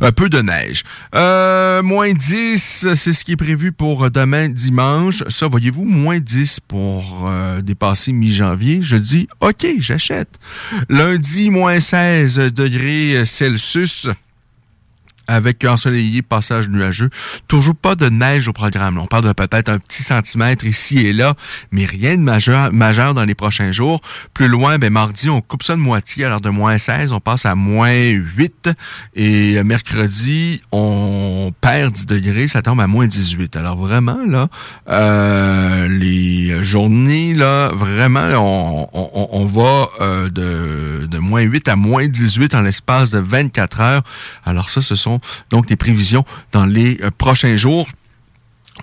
un peu de neige. moins 10, c'est ce qui est prévu pour demain dimanche. Ça, voyez-vous, moins 10 pour pour euh, dépasser mi-janvier, je dis OK, j'achète. Lundi, moins 16 degrés Celsius avec ensoleillé, passage nuageux. Toujours pas de neige au programme. On parle de peut-être un petit centimètre ici et là, mais rien de majeur, majeur dans les prochains jours. Plus loin, ben mardi, on coupe ça de moitié. Alors de moins 16, on passe à moins 8. Et mercredi, on perd 10 degrés, ça tombe à moins 18. Alors vraiment, là, euh, les journées, là, vraiment, on, on, on va euh, de, de moins 8 à moins 18 en l'espace de 24 heures. Alors ça, ce sont donc des prévisions dans les euh, prochains jours.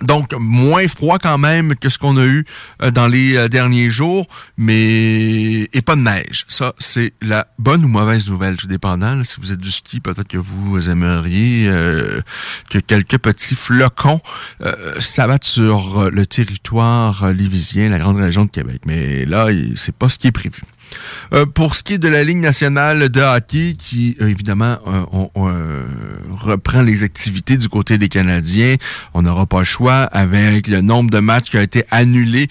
Donc, moins froid quand même que ce qu'on a eu euh, dans les euh, derniers jours, mais pas de neige. Ça, c'est la bonne ou mauvaise nouvelle, tout dépendant. si vous êtes du ski, peut-être que vous aimeriez que quelques petits flocons s'abattent sur le territoire livisien, la grande région de Québec. Mais là, c'est pas ce qui est prévu. Euh, pour ce qui est de la Ligue nationale de hockey, qui euh, évidemment euh, on, reprend les activités du côté des Canadiens, on n'aura pas le choix avec le nombre de matchs qui a été annulé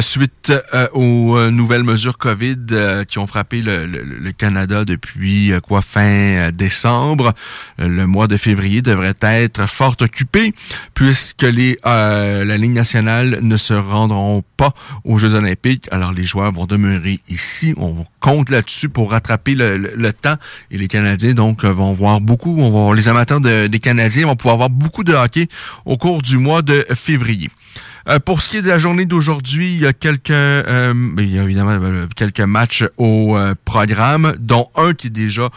suite aux nouvelles mesures COVID qui ont frappé le, Canada depuis quoi fin décembre. le mois de février devrait être fort occupé puisque les la Ligue nationale ne se rendront pas aux Jeux olympiques. Alors les joueurs vont demeurer ici compte là-dessus pour rattraper le, temps. Et les Canadiens, donc, vont voir beaucoup, on va, les amateurs des Canadiens vont pouvoir voir beaucoup de hockey au cours du mois de février. Euh, pour ce qui est de la journée d'aujourd'hui, il y a quelques, euh, a évidemment euh, quelques matchs au programme, dont un qui est déjà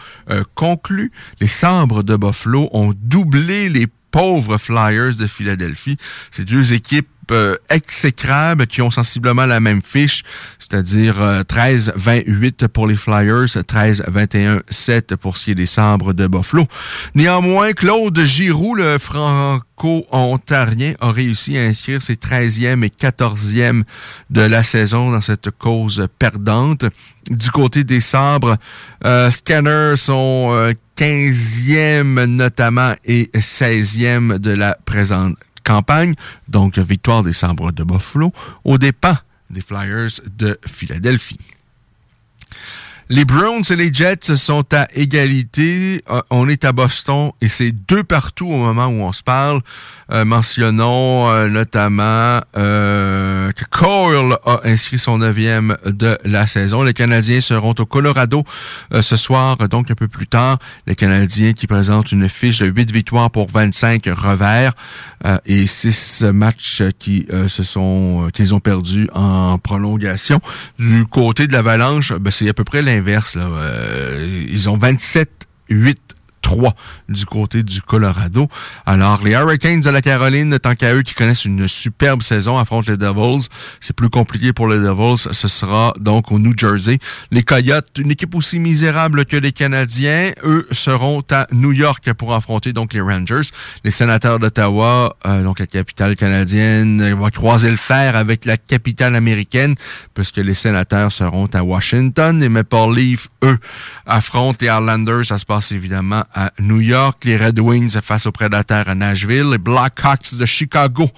conclu. Les Sabres de Buffalo ont doublé les pauvres Flyers de Philadelphie. Ces deux équipes euh, exécrables qui ont sensiblement la même fiche, c'est-à-dire 13-28 euh, pour les Flyers, 13-21-7 pour ce qui est des sabres de Buffalo. Néanmoins, Claude Giroux, le franco-ontarien, a réussi à inscrire ses 13e et 14e de la saison dans cette cause perdante. Du côté des sabres, euh, Scanners sont 15e notamment et 16e de la présente campagne, donc victoire des Sabres de Buffalo, au dépens des Flyers de Philadelphie. Les Browns et les Jets sont à égalité. Euh, on est à Boston et c'est deux partout au moment où on se parle. Euh, mentionnons euh, notamment que Cole a inscrit son neuvième de la saison. Les Canadiens seront au Colorado ce soir, donc un peu plus tard. Les Canadiens qui présentent une fiche de 8 victoires pour 25 revers et 6 matchs qui se sont qu'ils ont perdu en prolongation. Du côté de l'Avalanche, ben, c'est à peu près. Euh, ils ont 27 8 3 du côté du Colorado. Alors, les Hurricanes de la Caroline, tant qu'à eux qui connaissent une superbe saison, affrontent les Devils. C'est plus compliqué pour les Devils. Ce sera donc au New Jersey. Les Coyotes, une équipe aussi misérable que les Canadiens, eux seront à New York pour affronter donc les Rangers. Les sénateurs d'Ottawa, euh, donc la capitale canadienne, va croiser le fer avec la capitale américaine, puisque les sénateurs seront à Washington. Les Maple Leafs, eux, affrontent les Islanders. Ça se passe évidemment à New York, les Red Wings face aux Prédateurs à Nashville, les Blackhawks de Chicago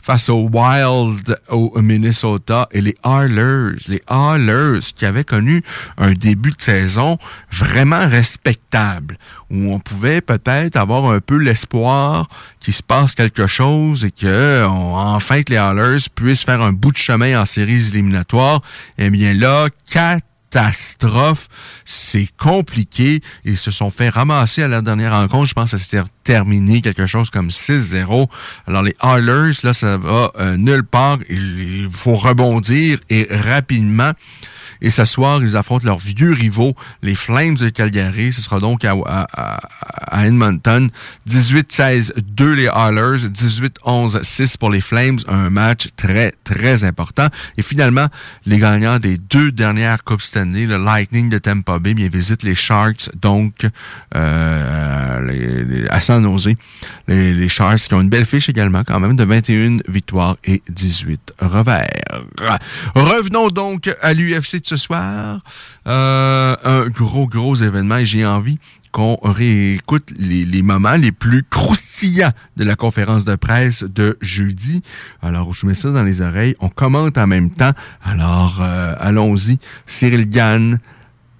face aux Wild au Minnesota et les Oilers, les Oilers qui avaient connu un début de saison vraiment respectable où on pouvait peut-être avoir un peu l'espoir qu'il se passe quelque chose et que enfin les Oilers puissent faire un bout de chemin en séries éliminatoires. Eh bien là, quatre catastrophe. C'est compliqué. Ils se sont fait ramasser à la dernière rencontre. Je pense que ça s'est terminé quelque chose comme 6-0. Alors les Oilers, là, ça va euh, nulle part. Il faut rebondir et rapidement. Et ce soir, ils affrontent leurs vieux rivaux, les Flames de Calgary. Ce sera donc à, à, Edmonton. 18-16-2 les Oilers, 18-11-6 pour les Flames. Un match très, très important. Et finalement, les gagnants des deux dernières Coupes Stanley, le Lightning de Tampa Bay, bien, visitent les Sharks, donc euh, les, à San Jose. Les, les Sharks qui ont une belle fiche également, quand même, de 21 victoires et 18 revers. Revenons donc à l'UFC ce soir. Euh, un gros, gros événement et j'ai envie qu'on réécoute les, moments les plus croustillants de la conférence de presse de jeudi. Alors, je mets ça dans les oreilles. On commente en même temps. Alors, euh, allons-y. Cyril Gann,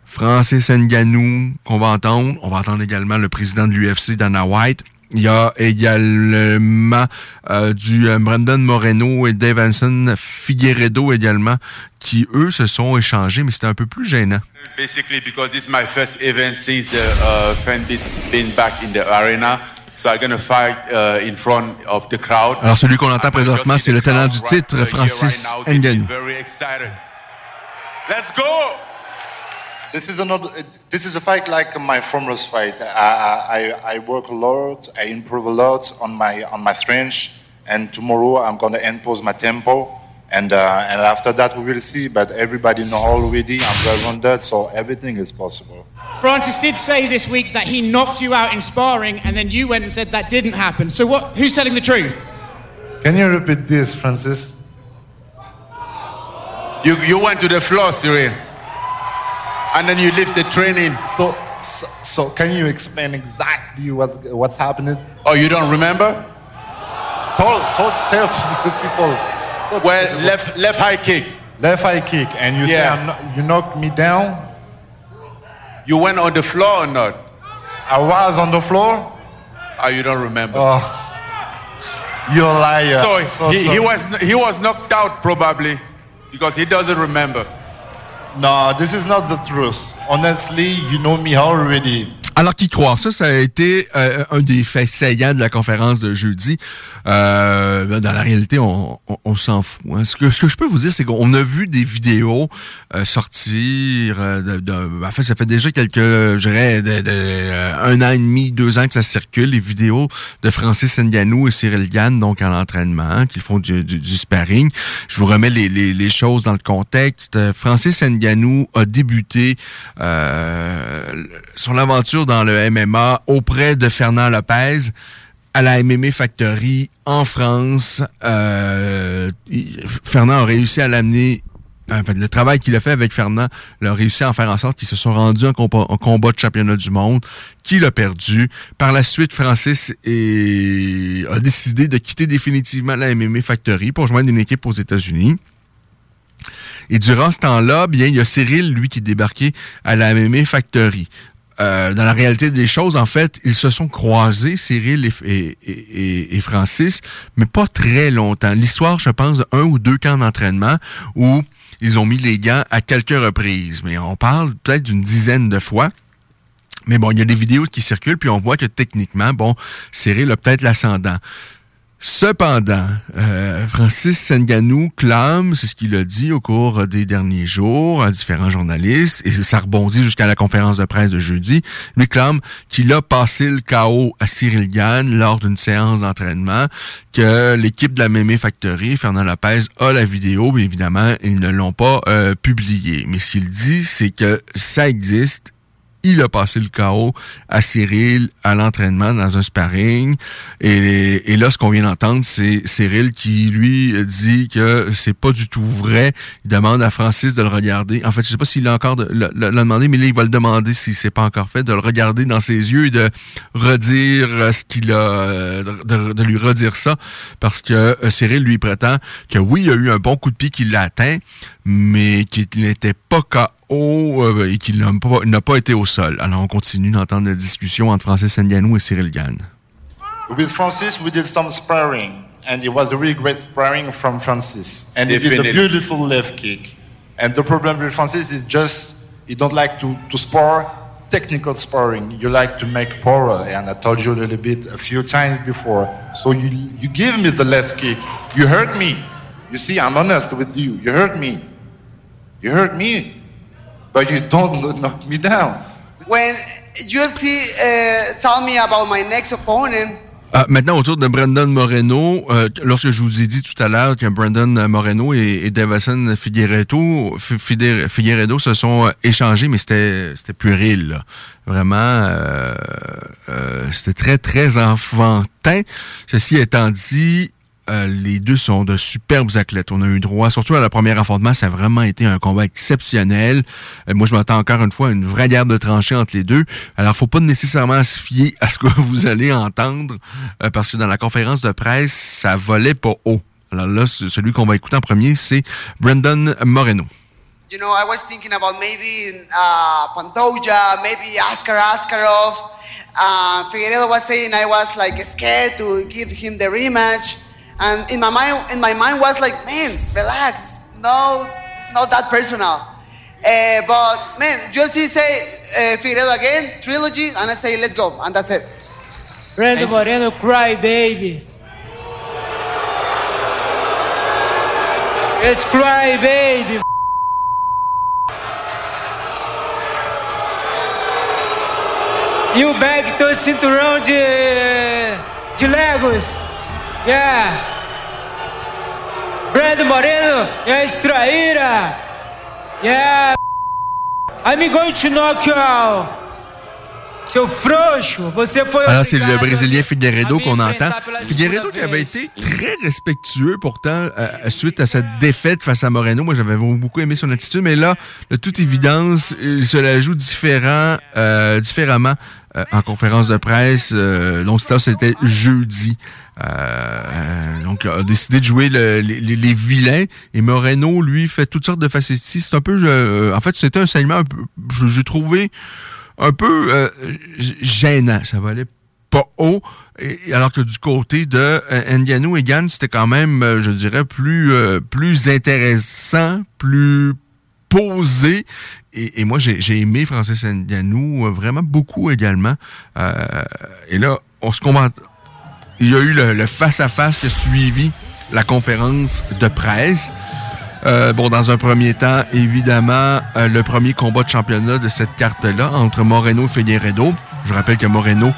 Francis Nganou, qu'on va entendre. On va entendre également le président de l'UFC, Dana White. Il y a également euh, du euh, Brandon Moreno et Davidson Figueredo également qui eux se sont échangés, mais c'était un peu plus gênant. Basically, because this is my first event since the uh, fan base been back in the arena. So I'm gonna fight uh, in front of the crowd. Alors celui qu'on entend présentement, c'est le talent du titre, Francis Ngannou. Let's go! This is another. This is a fight like my former fight. I, I, I work a lot. I improve a lot on my on my strength. And tomorrow I'm gonna impose my tempo. And uh, and after that we will see. But everybody know already. I'm well rounded, so everything is possible. Francis did say this week that he knocked you out in sparring, and then you went and said that didn't happen. So what? Who's telling the truth? Can you repeat this, Francis? You you went to the floor, Cyril. And then you lift the training. So, so, so can you explain exactly what's, what's happening? Oh, you don't remember? Tell, tell, tell to the people. Tell well, people. left, left high kick. Left high kick. And you yeah. say I'm not, you knocked me down? You went on the floor or not? I was on the floor? Oh, you don't remember. Oh, you're a liar. So, so he, he, was, he was knocked out probably because he doesn't remember. No, this is not the truth. Honestly, you know me already. Alors, qui croit? Ça, ça a été euh, un des faits saillants de la conférence de jeudi. Euh, dans la réalité, on, on, s'en fout. Hein. Ce, que, ce que je peux vous dire, c'est qu'on a vu des vidéos euh, sortir. Euh, de, de, en fait, ça fait déjà quelques, je dirais, de, de, un an et demi, deux ans que ça circule, les vidéos de Francis Nganou et Cyril Gann, donc en entraînement, qui font du, du, du, sparring. Je vous remets les, les, les, choses dans le contexte. Francis Nganou a débuté son aventure dans le MMA auprès de Fernand Lopez à la MMA Factory en France. Euh, Fernand a réussi à l'amener fait, le travail qu'il a fait avec Fernand, a réussi à en faire en sorte qu'ils se sont rendus en combat, de championnat du monde, qu'il a perdu. Par la suite, Francis a décidé de quitter définitivement la MMA Factory pour joindre une équipe aux États-Unis. Et durant ce temps-là, bien, il y a Cyril, lui, qui est débarqué à la MMA Factory. Euh, dans la réalité des choses, en fait, ils se sont croisés, Cyril et, Francis, mais pas très longtemps. L'histoire, je pense, de un ou deux camps d'entraînement où ils ont mis les gants à quelques reprises. Mais on parle peut-être d'une dizaine de fois. Mais bon, il y a des vidéos qui circulent, puis on voit que techniquement, bon, Cyril a peut-être l'ascendant. Cependant, euh, Francis Senganou clame, c'est ce qu'il a dit au cours des derniers jours à différents journalistes, et ça rebondit jusqu'à la conférence de presse de jeudi, lui clame qu'il a passé le chaos à Cyril Gann lors d'une séance d'entraînement, que l'équipe de la Mémé Factory, Fernand Lopez, a la vidéo, mais évidemment, ils ne l'ont pas euh, publiée. Mais ce qu'il dit, c'est que ça existe il a passé le chaos à Cyril à l'entraînement dans un sparring. Et, là, ce qu'on vient d'entendre, c'est Cyril qui, lui, dit que c'est pas du tout vrai. Il demande à Francis de le regarder. En fait, je sais pas s'il l'a encore demandé, mais là, il va le demander si c'est pas encore fait, de le regarder dans ses yeux et de redire ce qu'il a, de, de, lui redire ça. Parce que euh, Cyril lui prétend que oui, il y a eu un bon coup de pied qui l'a atteint, mais qu'il n'était pas KO euh, et qu'il n'a pas, pas été au sol. Alors, on continue d'entendre la discussion entre Francis Ngannou et Cyril Gann. With Francis, we did some sparring, and it was a really great sparring from Francis. And he did a beautiful left kick. And the problem with Francis is just he don't like to, to spar technical sparring. You like to make power, and I told you a little bit a few times before. So you you give me the left kick. You hurt me. You see, I'm honest with you. You hurt me. You hurt me, but you don't knock me down. When UFC uh, told me about my next opponent, Ah, maintenant, autour de Brandon Moreno, euh, lorsque je vous ai dit tout à l'heure que Brandon Moreno et, et Davison Figueredo, se sont euh, échangés, mais c'était c'était puéril. Là. Vraiment, euh, euh, c'était très, très enfantin. Ceci étant dit, euh, les deux sont de superbes athlètes. On a eu droit, surtout à la première affrontement, ça a vraiment été un combat exceptionnel. Euh, moi, je m'attends encore une fois à une vraie guerre de tranchées entre les deux. Alors, faut pas nécessairement se fier à ce que vous allez entendre, euh, parce que dans la conférence de presse, ça volait pas haut. Alors là, celui qu'on va écouter en premier, c'est Brandon Moreno. you know, I was thinking about maybe uh, Pantoja, maybe. Uh, was saying I was scared to give him and in my mind, in my mind was like, man, relax. No, it's not that personal. Uh, but man, UFC say uh, Figueredo again, trilogy, and I say let's go, and that's it. Brandon Moreno, cry baby. It's cry baby. E o bag todo cinturão de. de Legos. Yeah. Brandon Moreno é extraíra. Yeah. I'm going to Alors, c'est le Brésilien Figueredo à qu'on entend. segunda qui avait été très respectueux pourtant euh, suite à cette défaite face à Moreno. Moi, j'avais beaucoup aimé son attitude, mais là, de toute évidence, il se la joue différent, euh, différemment euh, en conférence de presse. Euh, donc, ça, c'était jeudi. Euh, donc, il a décidé de jouer le- les, vilains. Et Moreno, lui, fait toutes sortes de facéties. C'est un peu... euh, en fait, c'était un segment un peu... je- J'ai trouvé un peu euh, gênant. Ça valait pas haut. Et, alors que du côté de euh, Ngannou et Gann, c'était quand même, euh, je dirais, plus, euh, plus intéressant, plus posé. Et, moi, j'ai aimé Francis Ngannou euh, vraiment beaucoup également. Et là, on se combat. Il y a eu le face-à-face qui a suivi la conférence de presse. Euh, bon, dans un premier temps, évidemment, euh, le premier combat de championnat de cette carte-là entre Moreno et Figueredo. Je rappelle que Moreno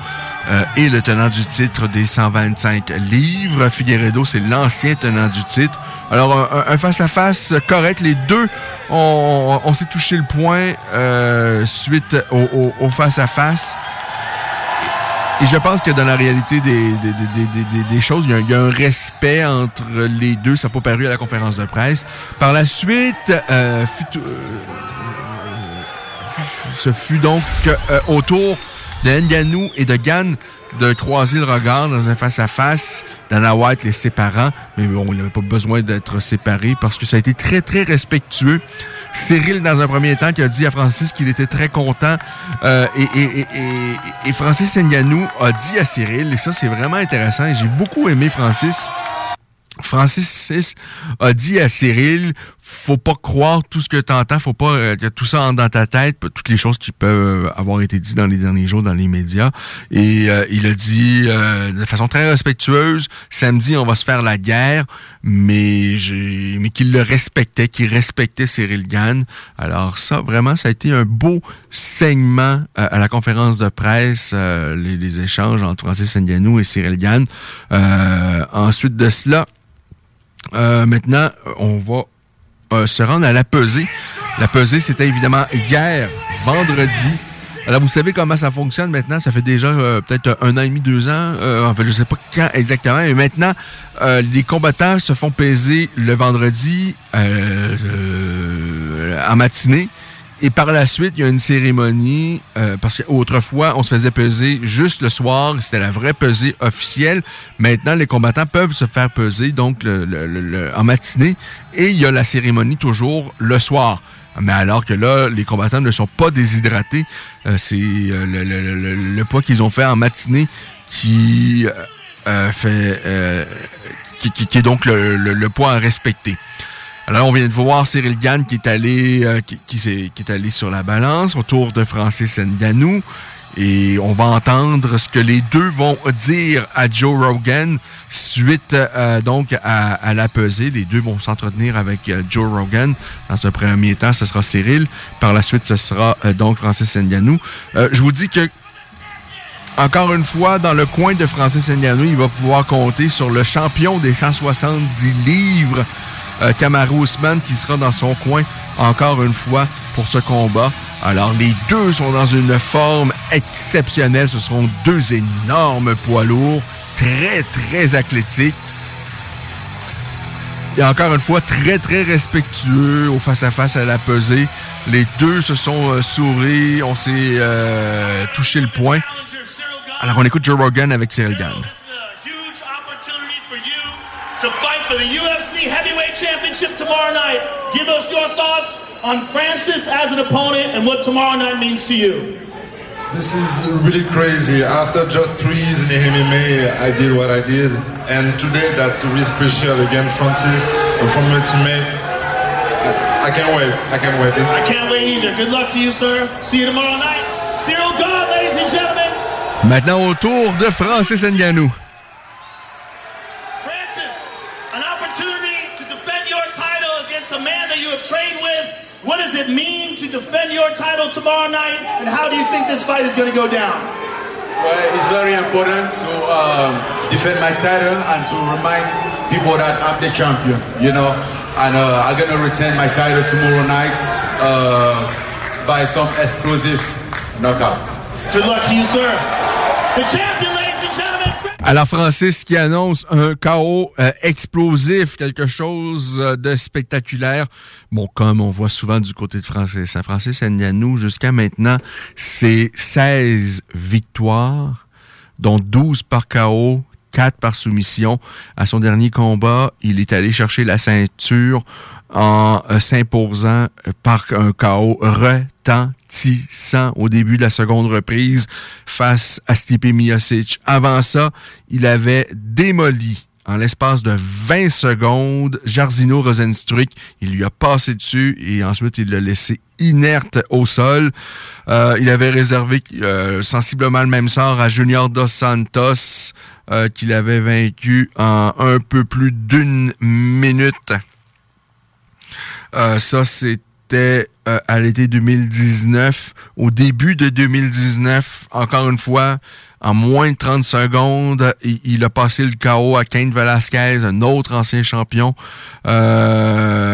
euh, est le tenant du titre des 125 livres. Figueredo, c'est l'ancien tenant du titre. Alors, un- face-à-face correct. Les deux, on, s'est touché le point euh, suite au- au- au face-à-face. Et je pense que dans la réalité des, choses, il y, a, un respect entre les deux. Ça n'a pas paru à la conférence de presse. Par la suite, euh, euh, ce fut donc euh, au tour de Nganou et de Gann de croiser le regard dans un face-à-face. Dana White les séparant, mais bon, il n'avait pas besoin d'être séparé parce que ça a été très, très respectueux. Cyril, dans un premier temps, qui a dit à Francis qu'il était très content. Euh, et, et, et, et, Francis Nganou a dit à Cyril, et ça c'est vraiment intéressant, j'ai beaucoup aimé Francis. Francis a dit à Cyril, faut pas croire tout ce que tu entends, faut pas euh, que tout ça entre dans ta tête, toutes les choses qui peuvent avoir été dites dans les derniers jours dans les médias. Et euh, il a dit euh, de façon très respectueuse, samedi on va se faire la guerre, mais j'ai mais qu'il le respectait, qu'il respectait Cyril Gann. Alors ça vraiment ça a été un beau saignement à la conférence de presse, les, échanges entre Francis Ngannou et Cyril Gann. ensuite de cela, maintenant on va euh, se rendre à la pesée. La pesée, c'était évidemment hier, vendredi. Alors, vous savez comment ça fonctionne maintenant? Ça fait déjà euh, peut-être un an et demi, deux ans. Euh, en fait, je sais pas quand exactement. Mais maintenant, les combattants se font peser le vendredi en matinée. Et par la suite, il y a une cérémonie, euh, parce qu'autrefois, on se faisait peser juste le soir, c'était la vraie pesée officielle. Maintenant, les combattants peuvent se faire peser donc le, en matinée, et il y a la cérémonie toujours le soir. Mais alors que là, les combattants ne sont pas déshydratés, euh, c'est euh, le, poids qu'ils ont fait en matinée qui fait qui, qui, est donc le, poids à respecter. Alors, on vient de voir Cyril Gann qui est allé, euh, qui, est, allé sur la balance autour de Francis Nganou. Et on va entendre ce que les deux vont dire à Joe Rogan suite euh, donc à, à, la pesée. Les deux vont s'entretenir avec euh, Joe Rogan. Dans ce premier temps, ce sera Cyril. Par la suite, ce sera donc Francis Nganou. je vous dis que encore une fois, dans le coin de Francis Ngannou, il va pouvoir compter sur le champion des 170 livres euh, Kamaru Usman qui sera dans son coin encore une fois pour ce combat. Alors les deux sont dans une forme exceptionnelle. Ce seront deux énormes poids lourds, très très athlétiques. Et encore une fois, très très respectueux au face-à-face -à, la pesée. Les deux se sont euh, souris, on s'est euh, touché le point. Alors on écoute Joe Rogan avec Cyril Gann. Championship tomorrow night. Give us your thoughts on Francis as an opponent and what tomorrow night means to you. This is really crazy. After just three years in the MMA, I did what I did. And today, that's really special against Francis from your teammate. I, I can't wait. I can't wait. I can't wait either. Good luck to you, sir. See you tomorrow night. Cyril God, ladies and gentlemen. Maintenant au tour de Francis Ngannou. What does it mean to defend your title tomorrow night, and how do you think this fight is going to go down? Well, it's very important to um, defend my title and to remind people that I'm the champion, you know. And uh, I'm going to retain my title tomorrow night uh, by some explosive knockout. Good luck to you, sir. The champion, Alors Francis qui annonce un chaos euh, explosif, quelque chose euh, de spectaculaire. Bon, comme on voit souvent du côté de Francis. Hein, Francis Ngannou, jusqu'à maintenant, c'est 16 victoires, dont 12 par chaos, 4 par soumission. À son dernier combat, il est allé chercher la ceinture en euh, s'imposant par un chaos retentissant au début de la seconde reprise face à Stipe Miocic. Avant ça, il avait démoli en l'espace de 20 secondes, Jarzino Rosenstruik, il lui a passé dessus et ensuite il l'a laissé inerte au sol. Euh, il avait réservé euh, sensiblement le même sort à Junior Dos Santos, qu'il avait vaincu en un peu plus d'une minute. Euh, ça, c'était euh, à l'été 2019. Au début de 2019, encore une fois, en moins de 30 secondes, il, a passé le KO à Kane Velasquez, un autre ancien champion. Euh,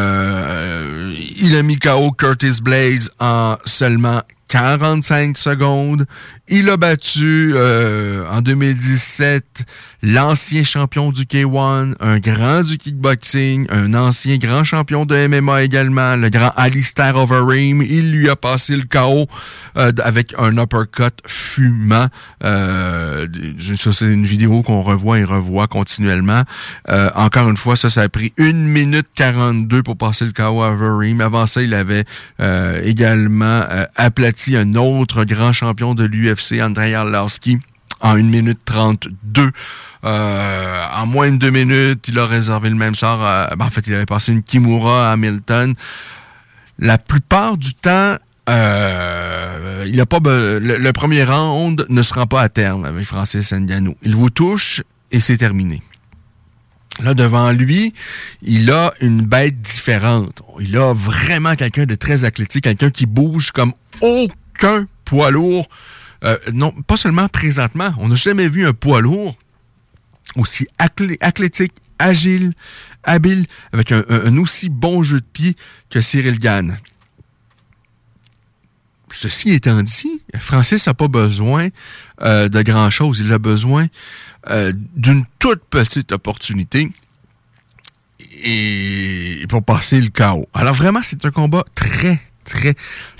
il a mis KO Curtis Blades en seulement 45 secondes. Il a battu en 2017 l'ancien champion du K1, un grand du kickboxing, un ancien grand champion de MMA également, le grand Alistair Overeem. Il lui a passé le KO euh, avec un uppercut fumant. Euh, ça, c'est une vidéo qu'on revoit et revoit continuellement. Euh, encore une fois, ça, ça a pris une minute 42 pour passer le KO à Overeem. Avant ça, il avait euh, également euh, aplati un autre grand champion de l'UFC, Andrei Arlovski, en 1 minute 32. Euh, en moins de deux minutes, il a réservé le même sort. ben, en fait, il avait passé une Kimura à Hamilton. La plupart du temps, euh, il a pas le premier round ne se rend pas à terme avec Francis Ngannou. Il vous touche et c'est terminé. Là, devant lui, il a une bête différente. Il a vraiment quelqu'un de très athlétique, quelqu'un qui bouge comme aucun poids lourd. Euh, non, pas seulement présentement. On n'a jamais vu un poids lourd aussi athlé- athlétique, agile, habile, avec un aussi bon jeu de pied que Cyril Gann. Ceci étant dit, Francis n'a pas besoin euh, de grand-chose. Il a besoin euh, d'une toute petite opportunité et pour passer le chaos. Alors vraiment, c'est un combat très, très,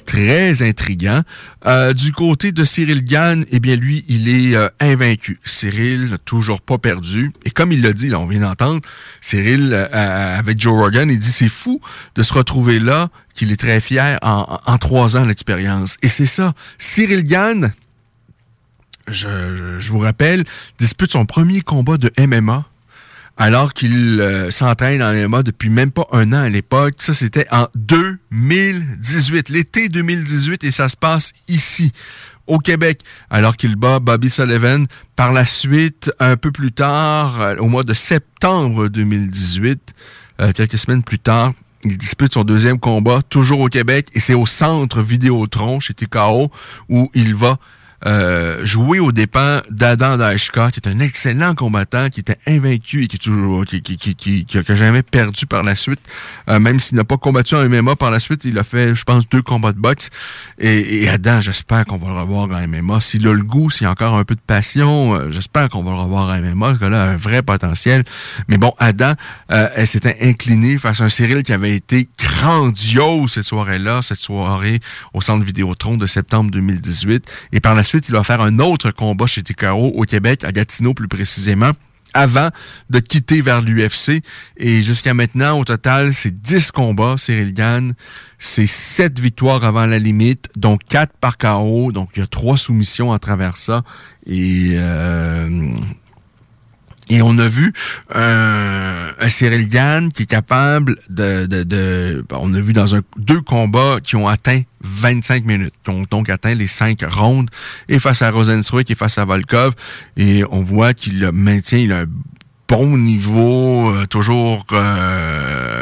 très intriguant. Euh, du côté de Cyril Gann, eh bien lui, il est euh, invaincu. Cyril toujours pas perdu. Et comme il l'a dit, là, on vient d'entendre, Cyril, euh, avec Joe Rogan, il dit c'est fou de se retrouver là, qu'il est très fier en, en trois ans d'expérience. Et c'est ça. Cyril Gann, je- je vous rappelle, dispute son premier combat de MMA alors qu'il euh, s'entraîne en MMA depuis même pas un an à l'époque. Ça, c'était en 2018, l'été 2018, et ça se passe ici, au Québec, alors qu'il bat Bobby Sullivan. Par la suite, un peu plus tard, euh, au mois de septembre 2018, euh, quelques semaines plus tard, il dispute son deuxième combat, toujours au Québec, et c'est au centre Vidéotron, chez TKO, où il va euh, jouer aux dépens d'Adam Daishka, qui est un excellent combattant, qui était invaincu et qui toujours qui, qui, qui, qui, qui a jamais perdu par la suite. Euh, même s'il n'a pas combattu en MMA par la suite, il a fait, je pense, deux combats de boxe. Et, et Adam, j'espère qu'on va le revoir en MMA. S'il a le goût, s'il a encore un peu de passion, euh, j'espère qu'on va le revoir en MMA, parce que là, a un vrai potentiel. Mais bon, Adam, euh, elle s'était inclinée face à un Cyril qui avait été grandiose cette soirée-là, cette soirée au centre Vidéotron de septembre 2018. Et par la suite, il va faire un autre combat chez TKO au Québec, à Gatineau plus précisément avant de quitter vers l'UFC. Et jusqu'à maintenant, au total, c'est 10 combats, Cyril Gann. C'est 7 victoires avant la limite, donc 4 par KO. Donc, il y a 3 soumissions à travers ça. Et... Euh, et on a vu euh, un Cyril Gann qui est capable de, de, de- bon, on a vu dans un deux combats qui ont atteint 25 minutes, ont donc atteint les cinq rondes, et face à Rosenstruik et face à Volkov, et on voit qu'il maintient, il a un bon niveau, euh, toujours euh,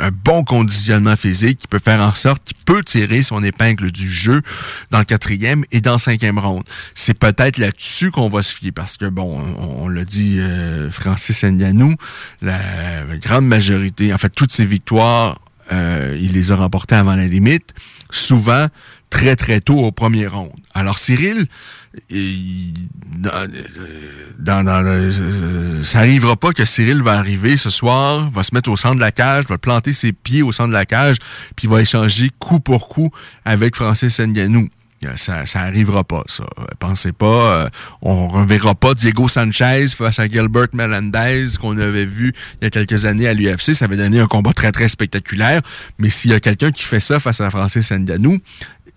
un bon conditionnement physique qui peut faire en sorte qu'il peut tirer son épingle du jeu dans le quatrième et dans le cinquième round. C'est peut-être là-dessus qu'on va se fier parce que, bon, on, l'a dit, euh, Francis Ngannou, la, grande majorité, en fait, toutes ses victoires, euh, il les a remportées avant la limite, souvent très très tôt au premier round. Alors Cyril, euh, euh, ça arrivera pas que Cyril va arriver ce soir, va se mettre au centre de la cage, va planter ses pieds au centre de la cage, puis va échanger coup pour coup avec Francis Ngannou. Euh, Ça, ça arrivera pas, ça. Pensez pas, euh, on reverra pas Diego Sanchez face à Gilbert Melendez qu'on avait vu il y a quelques années à l'UFC. Ça avait donné un combat très, très spectaculaire. Mais s'il y a quelqu'un qui fait ça face à Francis Ngannou,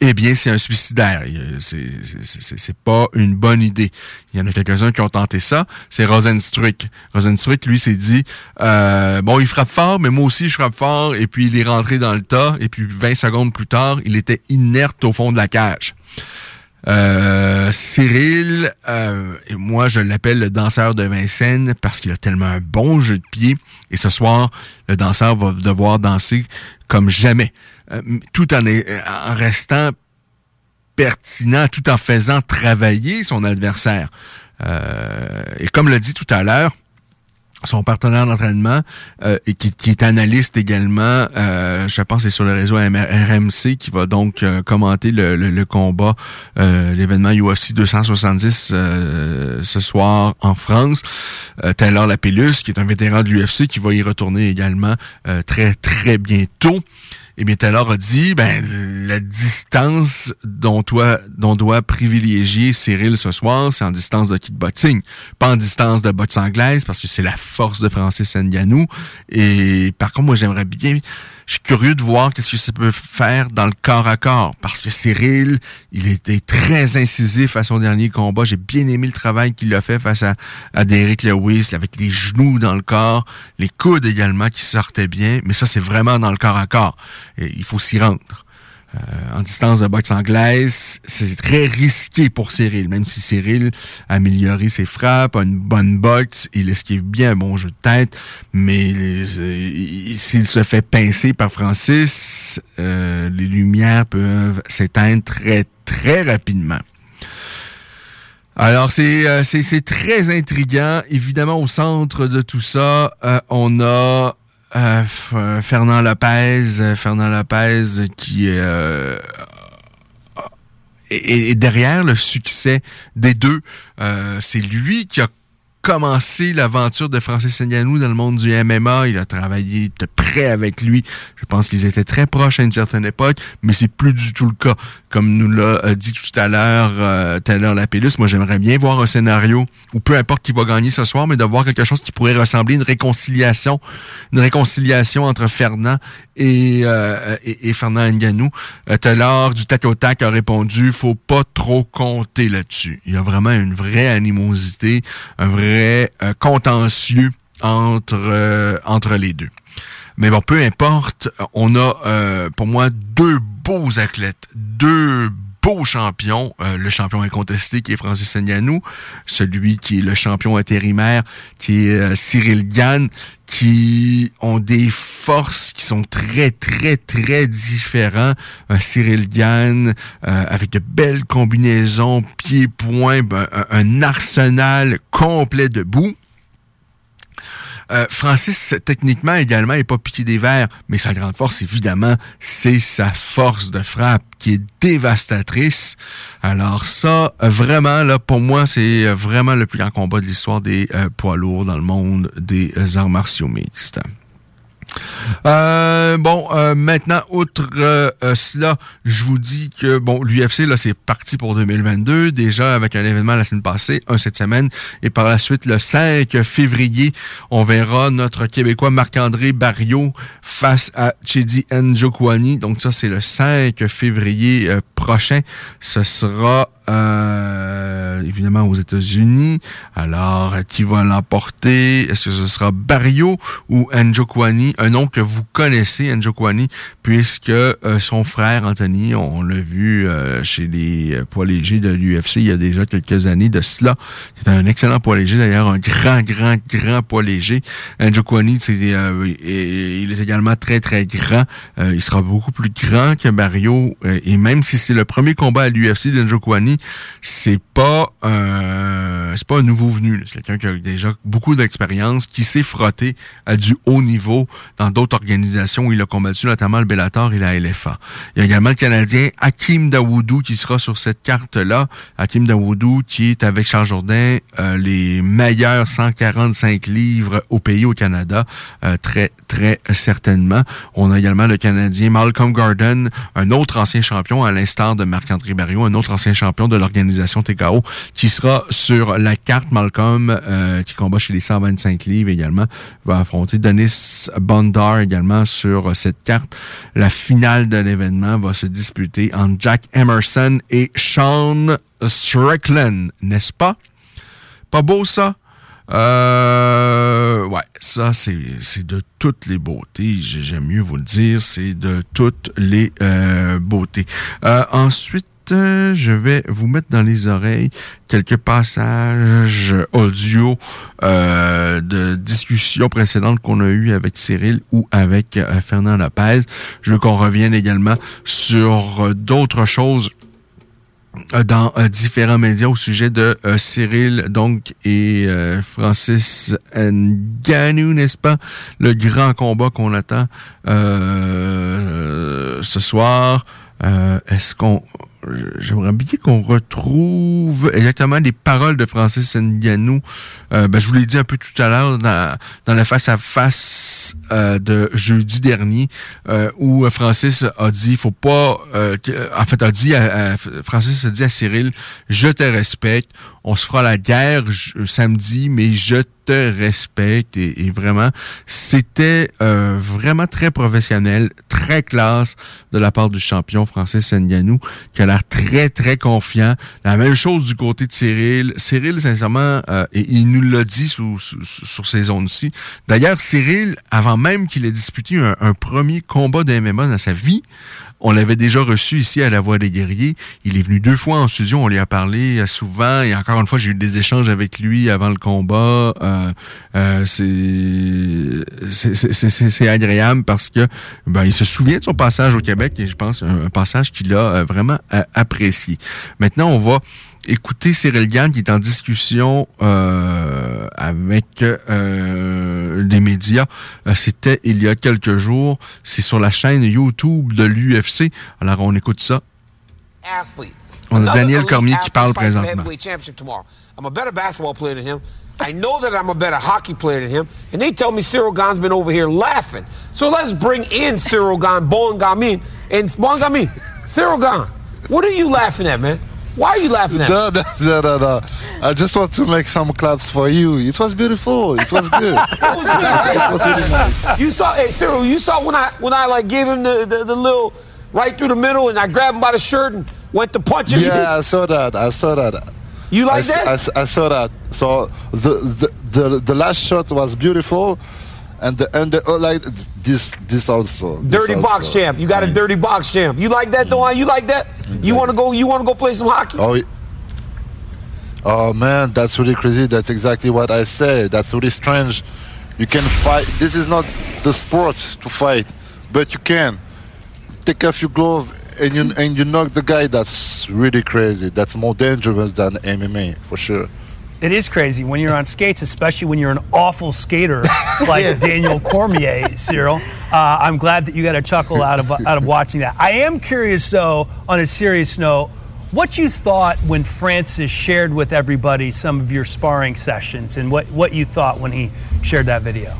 eh bien, c'est un suicidaire. C'est pas une bonne idée. Il y en a quelques-uns qui ont tenté ça. C'est Rosenstruik. Rosenstruik, lui, s'est dit, euh, bon, il frappe fort, mais moi aussi, je frappe fort. Et puis, il est rentré dans le tas. Et puis, 20 secondes plus tard, il était inerte au fond de la cage. Euh, Cyril, euh, et moi je l'appelle le danseur de Vincennes parce qu'il a tellement un bon jeu de pied. Et ce soir, le danseur va devoir danser comme jamais, euh, tout en, en restant pertinent, tout en faisant travailler son adversaire. Euh, et comme l'a dit tout à l'heure, son partenaire d'entraînement euh, et qui, qui, est analyste également, euh, je pense c'est sur le réseau RMC qui va donc euh, commenter le, le, le combat, euh, l'événement UFC 270 ce soir en France. Taylor Lapellus, qui est un vétéran de l'UFC, qui va y retourner également très très bientôt. Et bien Taylor a dit, ben la distance dont, toi, dont doit privilégier Cyril ce soir, c'est en distance de kickboxing, pas en distance de boxe anglaise, parce que c'est la force de Francis Ngannou. Et par contre, moi, j'aimerais bien je suis curieux de voir qu'est-ce que ça peut faire dans le corps à corps. Parce que Cyril, il était très incisif à son dernier combat. J'ai bien aimé le travail qu'il a fait face à, à Derek Lewis, avec les genoux dans le corps, les coudes également qui sortaient bien. Mais ça, c'est vraiment dans le corps à corps. Il faut s'y rendre. Euh, en distance de boxe anglaise, c'est très risqué pour Cyril, même si Cyril a amélioré ses frappes, a une bonne boxe, il esquive bien un bon jeu de tête, mais euh, s'il se fait pincer par Francis, euh, les lumières peuvent s'éteindre très, très rapidement. Alors, c'est très intriguant. Évidemment, au centre de tout ça, on a euh, euh, Fernand Lopez, euh, Fernand Lopez qui est, derrière le succès des deux. c'est lui qui a commencé l'aventure de Francis Ngannou dans le monde du MMA. Il a travaillé de près avec lui. Je pense qu'ils étaient très proches à une certaine époque, mais c'est plus du tout le cas. Comme nous l'a euh, dit tout à l'heure euh, Taylor Lapillus, moi j'aimerais bien voir un scénario où peu importe qui va gagner ce soir, mais de voir quelque chose qui pourrait ressembler à une réconciliation, une réconciliation entre Fernand et, euh, et, Fernand Ngannou. Euh, Taylor du tac au tac a répondu, faut pas trop compter là-dessus. Il y a vraiment une vraie animosité, un vrai euh, contentieux entre, euh, entre les deux. Mais bon, peu importe, on a euh, pour moi deux beaux athlètes, deux beaux champions. le champion incontesté qui est Francis Ngannou, celui qui est le champion intérimaire qui est Cyril Gann, qui ont des forces qui sont très, très, très différents. Cyril Gann, avec de belles combinaisons, pieds-points, ben, un, arsenal complet de bout. Euh, Francis, techniquement, également, n'est pas piqué des verres, mais sa grande force, évidemment, c'est sa force de frappe qui est dévastatrice. Alors ça, vraiment, là, pour moi, c'est vraiment le plus grand combat de l'histoire des euh, poids lourds dans le monde des arts martiaux mixtes. Euh, bon, euh, maintenant, outre euh, cela, je vous dis que bon, l'UFC là, c'est parti pour 2022 déjà avec un événement la semaine passée, un cette semaine, et par la suite le 5 février, on verra notre Québécois Marc-André Barrio face à Chidi Njokwani. Donc ça, c'est le 5 février prochain. Ce sera euh, évidemment aux États-Unis. Alors, qui va l'emporter? Est-ce que ce sera Barrio ou Njokwani? Un nom que vous connaissez, Njokwani, puisque euh, son frère Anthony, on, l'a vu euh, chez les poids légers de l'UFC il y a déjà quelques années de cela. C'est un excellent poids léger, d'ailleurs, un grand, grand, grand poids léger. Njokwani, c'est, il est également très, très grand. il sera beaucoup plus grand que Barrio. et même si c'est le premier combat à l'UFC de Njokwani, c'est pas euh, c'est pas un nouveau venu. C'est quelqu'un qui a déjà beaucoup d'expérience, qui s'est frotté à du haut niveau dans d'autres organisations où il a combattu, notamment le Bellator et la LFA. Il y a également le Canadien Hakim Dawoudou qui sera sur cette carte-là. Hakim Dawoudou qui est avec Charles Jourdain euh, les meilleurs 145 livres au pays au Canada, euh, très très certainement. On a également le Canadien Malcolm Garden, un autre ancien champion à l'instar de Marc-André Barriot, un autre ancien champion de l'organisation TKO, qui sera sur la carte Malcolm, euh, qui combat chez les 125 livres également, va affronter Denis Bondar également sur cette carte. La finale de l'événement va se disputer entre Jack Emerson et Sean Strickland, n'est-ce pas? Pas beau ça? Euh, ouais, ça c'est de toutes les beautés. J'aime mieux vous le dire, c'est de toutes les euh, beautés. Ensuite, je vais vous mettre dans les oreilles quelques passages audio euh, de discussions précédentes qu'on a eues avec Cyril ou avec euh, Fernand Lopez. Je veux qu'on revienne également sur d'autres choses euh, dans euh, différents médias au sujet de euh, Cyril donc et euh, Francis Ngannou, n'est-ce pas? Le grand combat qu'on attend euh, ce soir. Euh, Est-ce qu'on J'aimerais bien qu'on retrouve exactement les paroles de Francis Ngannou. Euh, ben, je vous l'ai dit un peu tout à l'heure dans, dans le face-à-face euh, de jeudi dernier, euh, où Francis a dit, faut pas, euh, en fait, a dit, à, à- Francis a dit à Cyril, je te respecte, on se fera la guerre samedi, mais je te respecte et, et vraiment, c'était euh, vraiment très professionnel, très classe de la part du champion Francis Ngannou, qui a l'air très très confiant. La même chose du côté de Cyril. Cyril, sincèrement, euh, et il l'a dit sur ces zones-ci. D'ailleurs, Cyril, avant même qu'il ait disputé un, premier combat de MMA dans sa vie, on l'avait déjà reçu ici à la Voix des Guerriers. Il est venu deux fois en studio, on lui a parlé euh, souvent. Et encore une fois, j'ai eu des échanges avec lui avant le combat. Euh, euh, c'est- agréable parce que ben, il se souvient de son passage au Québec et je pense un, un passage qu'il a euh, vraiment euh, apprécié. Maintenant, on va écouter Cyril Gann qui est en discussion euh, avec euh, les médias. Euh, C'était il y a quelques jours. C'est sur la chaîne YouTube de l'UFC. Alors on écoute ça. athlete. On a Daniel Cormier qui parle présentement. heavyweight championship tomorrow. I'm a better basketball player than him. I know that I'm a better hockey player than him. And they tell me Cyril Gahn's been over here laughing. So let's bring in Cyril Gahn, Bowen Gamin, and Bowen Gamin. Cyril Gahn, what are you laughing at, man? Why are you laughing at? No, no, no, no, no. I just want to make some claps for you. It was beautiful. It was good. It was good. It was really nice. You saw, hey Cyril, you saw when I when I like gave him the, the, the little right through the middle, and I grabbed him by the shirt and went to punch him. Yeah, I saw that. I saw that. You like I, that? I I saw that. So the, the the the last shot was beautiful, and the and the, oh, like this this also. this Dirty also. box champ. You got a dirty box champ. You like that, Dewan? You like that? You want to go? You want to go play some hockey? Oh. Oh man, that's really crazy. That's exactly what I say. That's really strange. You can fight. This is not the sport to fight, but you can take off your glove and you and you knock the guy. That's really crazy. That's more dangerous than MMA for sure. It is crazy when you're on skates, especially when you're an awful skater like Daniel Cormier, Cyril. Uh, I'm glad that you got a chuckle out of out of watching that. I am curious, though, on a serious note, what you thought when Francis shared with everybody some of your sparring sessions, and what what you thought when he shared that video.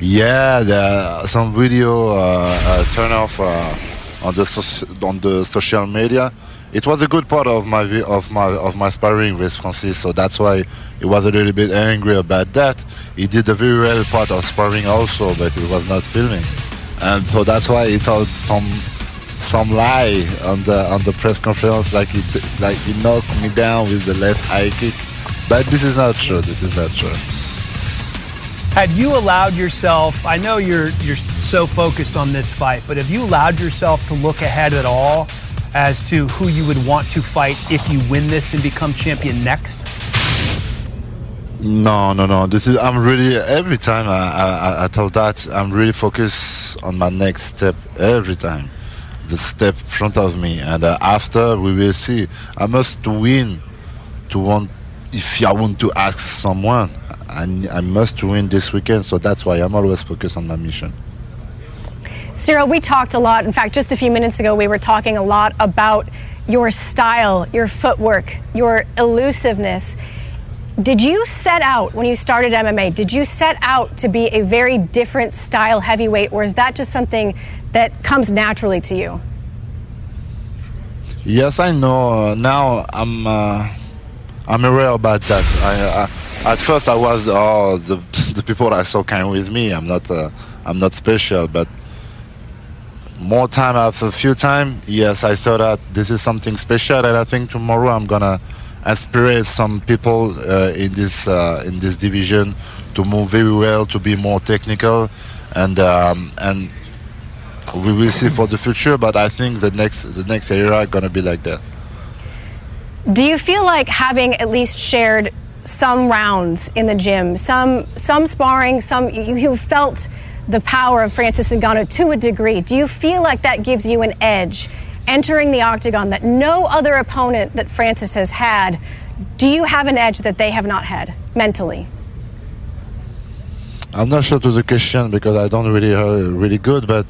Yeah, the, some video uh, uh, turn off uh, on the soc- on the social media. It was a good part of my of my of my sparring with Francis, so that's why he was a little bit angry about that. He did a very well part of sparring also, but he was not filming, and so that's why he told some some lie on the on the press conference, like he like he knocked me down with the left high kick. But this is not true. This is not true. Had you allowed yourself? I know you're you're so focused on this fight, but have you allowed yourself to look ahead at all as to who you would want to fight if you win this and become champion next? No, no, no. This is. I'm really every time I I, I- tell that I'm really focused on my next step every time, the step in front of me, and uh, after we will see. I must win to want. If I want to ask someone, I, I must win this weekend. So that's why I'm always focused on my mission. Cyril, we talked a lot. In fact, just a few minutes ago, we were talking a lot about your style, your footwork, your elusiveness. Did you set out when you started MMA? Did you set out to be a very different style heavyweight, or is that just something that comes naturally to you? Yes, I know. Now I'm uh, I'm aware about that. I, I, at first, I was oh the the people I saw came with me. I'm not uh, I'm not special, but more time after a few time, yes, I saw that this is something special, and I think tomorrow I'm gonna inspire some people uh, in this uh, in this division to move very well, to be more technical, and um, and we will see for the future. But I think the next the next era gonna be like that. Do you feel like having at least shared some rounds in the gym, some some sparring, some you, you felt the power of Francis Ngannou to a degree? Do you feel like that gives you an edge entering the octagon that no other opponent that Francis has had, do you have an edge that they have not had mentally? I'm not sure to the question because I don't really uh, really good. But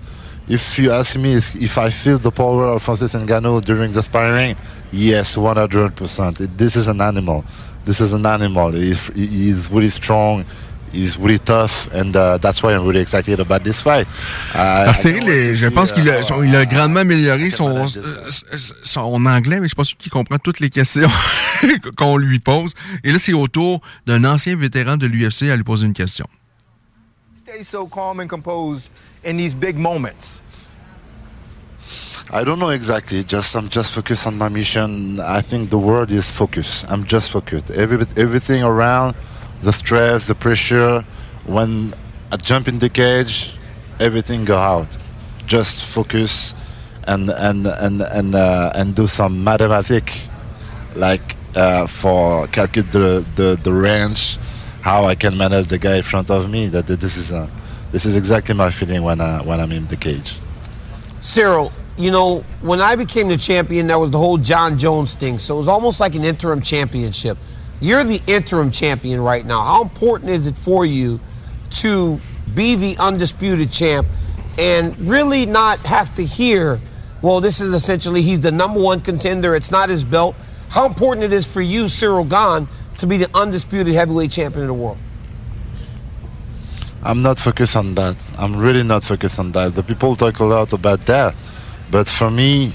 if you ask me if, I feel the power of Francis Ngannou during the sparring, yes, 100 percent. This is an animal. This is an animal. He is really strong. He's really tough, and uh, that's why I'm really excited about this fight. Uh, Cyril, est- je see, pense qu'il a, uh, son- il a grandement amélioré son, euh, son anglais, mais je suis pas sûr qu'il comprend toutes les questions qu'on lui pose. Et là, c'est au tour d'un ancien vétéran de l'UFC à lui poser une question. stay so calm and composed in these big moments? I don't know exactly. Just I'm just focused on my mission. I think the word is focus. I'm just focused. Every, everything around, the stress, the pressure. When I jump in the cage, everything go out. Just focus and and and and uh, and do some mathematic, like uh, for calculate the, the the range, how I can manage the guy in front of me. That that this is a, this is exactly my feeling when I when I'm in the cage. Cyril, you know, when I became the champion, there was the whole John Jones thing. So it was almost like an interim championship. You're the interim champion right now. How important is it for you to be the undisputed champ and really not have to hear, well, this is essentially he's the number one contender, it's not his belt. How important it is for you, Cyril Gahn, to be the undisputed heavyweight champion of the world? I'm not focused on that. I'm really not focused on that. The people talk a lot about that, but for me,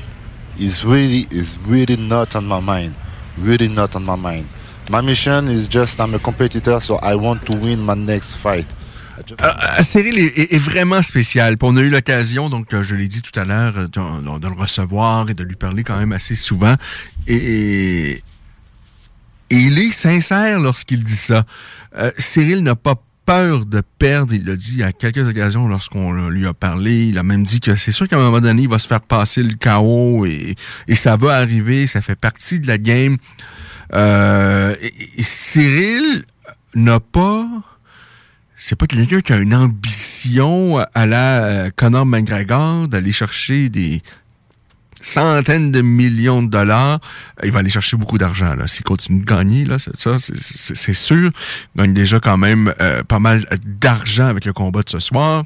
it's really, it's really not on my mind. Really not on my mind. My mission is just I'm a competitor, so I want to win my next fight. Euh, euh, Cyril est, vraiment spécial. On a eu l'occasion, donc euh, je l'ai dit tout à l'heure, de, le recevoir et de lui parler quand même assez souvent. Et, il est sincère lorsqu'il dit ça. Cyril n'a pas peur de perdre. Il l'a dit à quelques occasions lorsqu'on lui a parlé. Il a même dit que c'est sûr qu'à un moment donné, il va se faire passer le chaos et ça va arriver. Ça fait partie de la game. Euh, Cyril n'a pas c'est pas quelqu'un qui a une ambition à la euh, Conor McGregor d'aller chercher des centaines de millions de dollars. Euh, Il va aller chercher beaucoup d'argent là. S'il continue de gagner là, c'est sûr. Il gagne déjà quand même pas mal d'argent avec le combat de ce soir.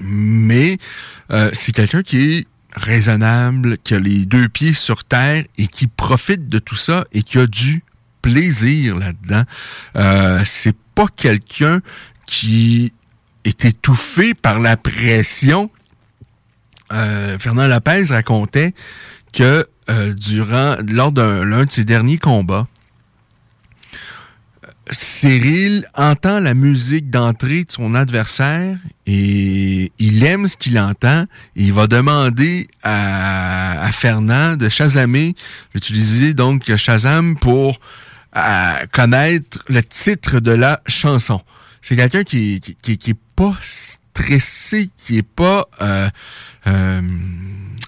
Mais euh, c'est quelqu'un qui est raisonnable, qui a les deux pieds sur terre et qui profite de tout ça et qui a du plaisir là-dedans. Euh, c'est pas quelqu'un qui est étouffé par la pression. Euh, Fernand Lopez racontait que euh, durant lors d'un l'un de ses derniers combats, Cyril entend la musique d'entrée de son adversaire et il aime ce qu'il entend. Il va demander à, Fernand de chasamer, d'utiliser donc Shazam pour euh, connaître le titre de la chanson. C'est quelqu'un qui, qui, qui, qui est pas stressé, qui est pas euh, euh,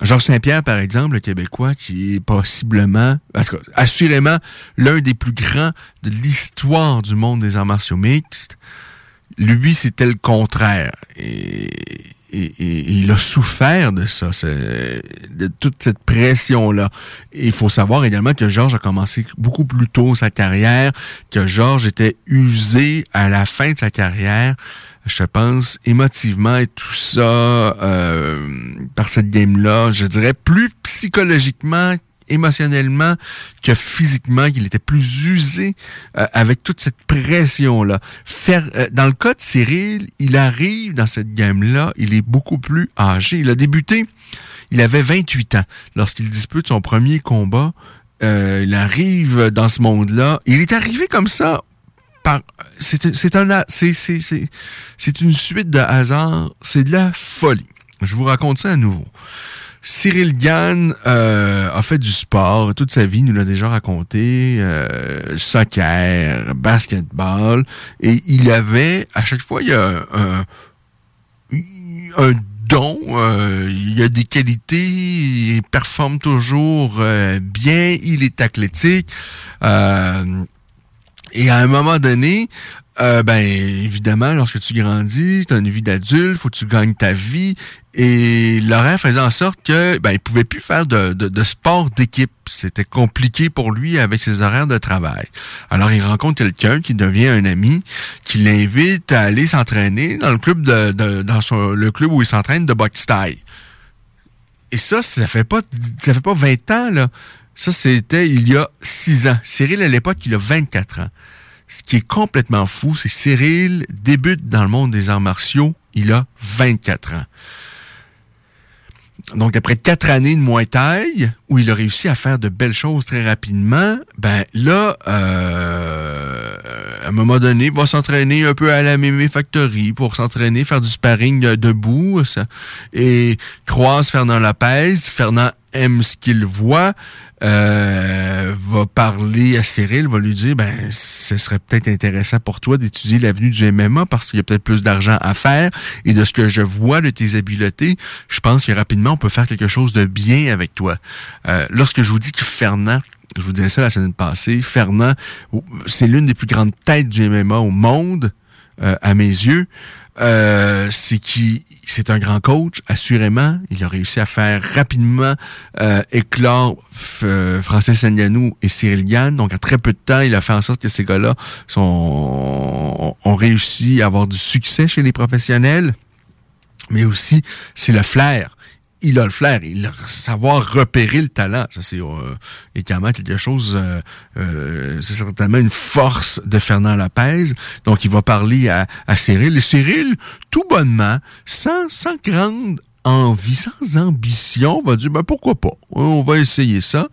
Georges Saint-Pierre, par exemple, le Québécois, qui est possiblement, parce que assurément l'un des plus grands de l'histoire du monde des arts martiaux mixtes. Lui, c'était le contraire. Et, il a souffert de ça, de toute cette pression-là. Il faut savoir également que Georges a commencé beaucoup plus tôt sa carrière, que Georges était usé à la fin de sa carrière, je pense, émotivement et tout ça, euh, par cette game-là, je dirais plus psychologiquement émotionnellement que physiquement, qu'il était plus usé euh, avec toute cette pression-là. Euh, dans le cas de Cyril, il arrive dans cette game-là, il est beaucoup plus âgé. Il a débuté, il avait 28 ans lorsqu'il dispute son premier combat. Il arrive dans ce monde-là. Il est arrivé comme ça par- c'est un c'est une suite de hasard, c'est de la folie. Je vous raconte ça à nouveau. Cyril Gann euh, a fait du sport toute sa vie, nous l'a déjà raconté, euh, soccer, basketball, et il avait à chaque fois il y a un, don, euh, il a des qualités, il performe toujours euh, bien, il est athlétique. Et à un moment donné, euh, ben évidemment, lorsque tu grandis, tu as une vie d'adulte, faut que tu gagnes ta vie. Et Laurent faisait en sorte que ben il pouvait plus faire de, de, de sport d'équipe. C'était compliqué pour lui avec ses horaires de travail. Alors il rencontre quelqu'un qui devient un ami, qui l'invite à aller s'entraîner dans le club de, de- dans son, le club où il s'entraîne de boxe taille. Et ça, ça fait pas ça fait pas 20 ans là. Ça c'était il y a 6 ans. Cyril à l'époque, il a 24 ans. Ce qui est complètement fou, c'est Cyril débute dans le monde des arts martiaux, il a 24 ans. Donc, après quatre années de Muay Thai, où il a réussi à faire de belles choses très rapidement, ben là, euh, à un moment donné, va s'entraîner un peu à la Mémé Factory pour s'entraîner, faire du sparring euh, debout, ça, et croise Fernand Lopez. Fernand aime ce qu'il voit, euh, va parler à Cyril, va lui dire, ben, ce serait peut-être intéressant pour toi d'étudier l'avenue du MMA parce qu'il y a peut-être plus d'argent à faire. Et de ce que je vois de tes habiletés, je pense que rapidement, on peut faire quelque chose de bien avec toi. Euh, lorsque je vous dis que Fernand, je vous disais ça la semaine passée, Fernand, c'est l'une des plus grandes têtes du MMA au monde, euh, à mes yeux. Euh, c'est qui c'est un grand coach, assurément. Il a réussi à faire rapidement euh, éclore euh, Francis Ngannou et Cyril Gann. Donc, en très peu de temps, il a fait en sorte que ces gars-là ont réussi à avoir du succès chez les professionnels. Mais aussi, c'est le flair. Il a le flair, il a savoir repérer le talent. Ça, c'est euh, également quelque chose, euh, euh, c'est certainement une force de Fernand Lopez. Donc, il va parler à, à Cyril. Et Cyril, tout bonnement, sans, sans grande envie, sans ambition, va dire, ben pourquoi pas? On va essayer ça.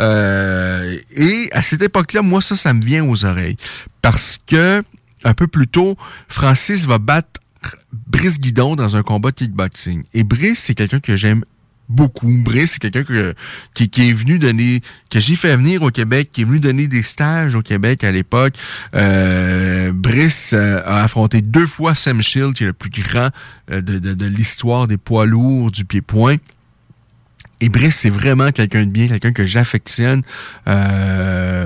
Euh, et à cette époque-là, moi, ça, ça me vient aux oreilles. Parce que, un peu plus tôt, Francis va battre Brice Guidon dans un combat de kickboxing. Et Brice, c'est quelqu'un que j'aime beaucoup. Brice, c'est quelqu'un que, qui, est venu donner, que j'ai fait venir au Québec, qui est venu donner des stages au Québec à l'époque. Euh, Brice euh, a affronté deux fois Sam Shield, qui est le plus grand euh, de l'histoire des poids lourds du pied-point. Et Brice, c'est vraiment quelqu'un de bien, quelqu'un que j'affectionne. Euh,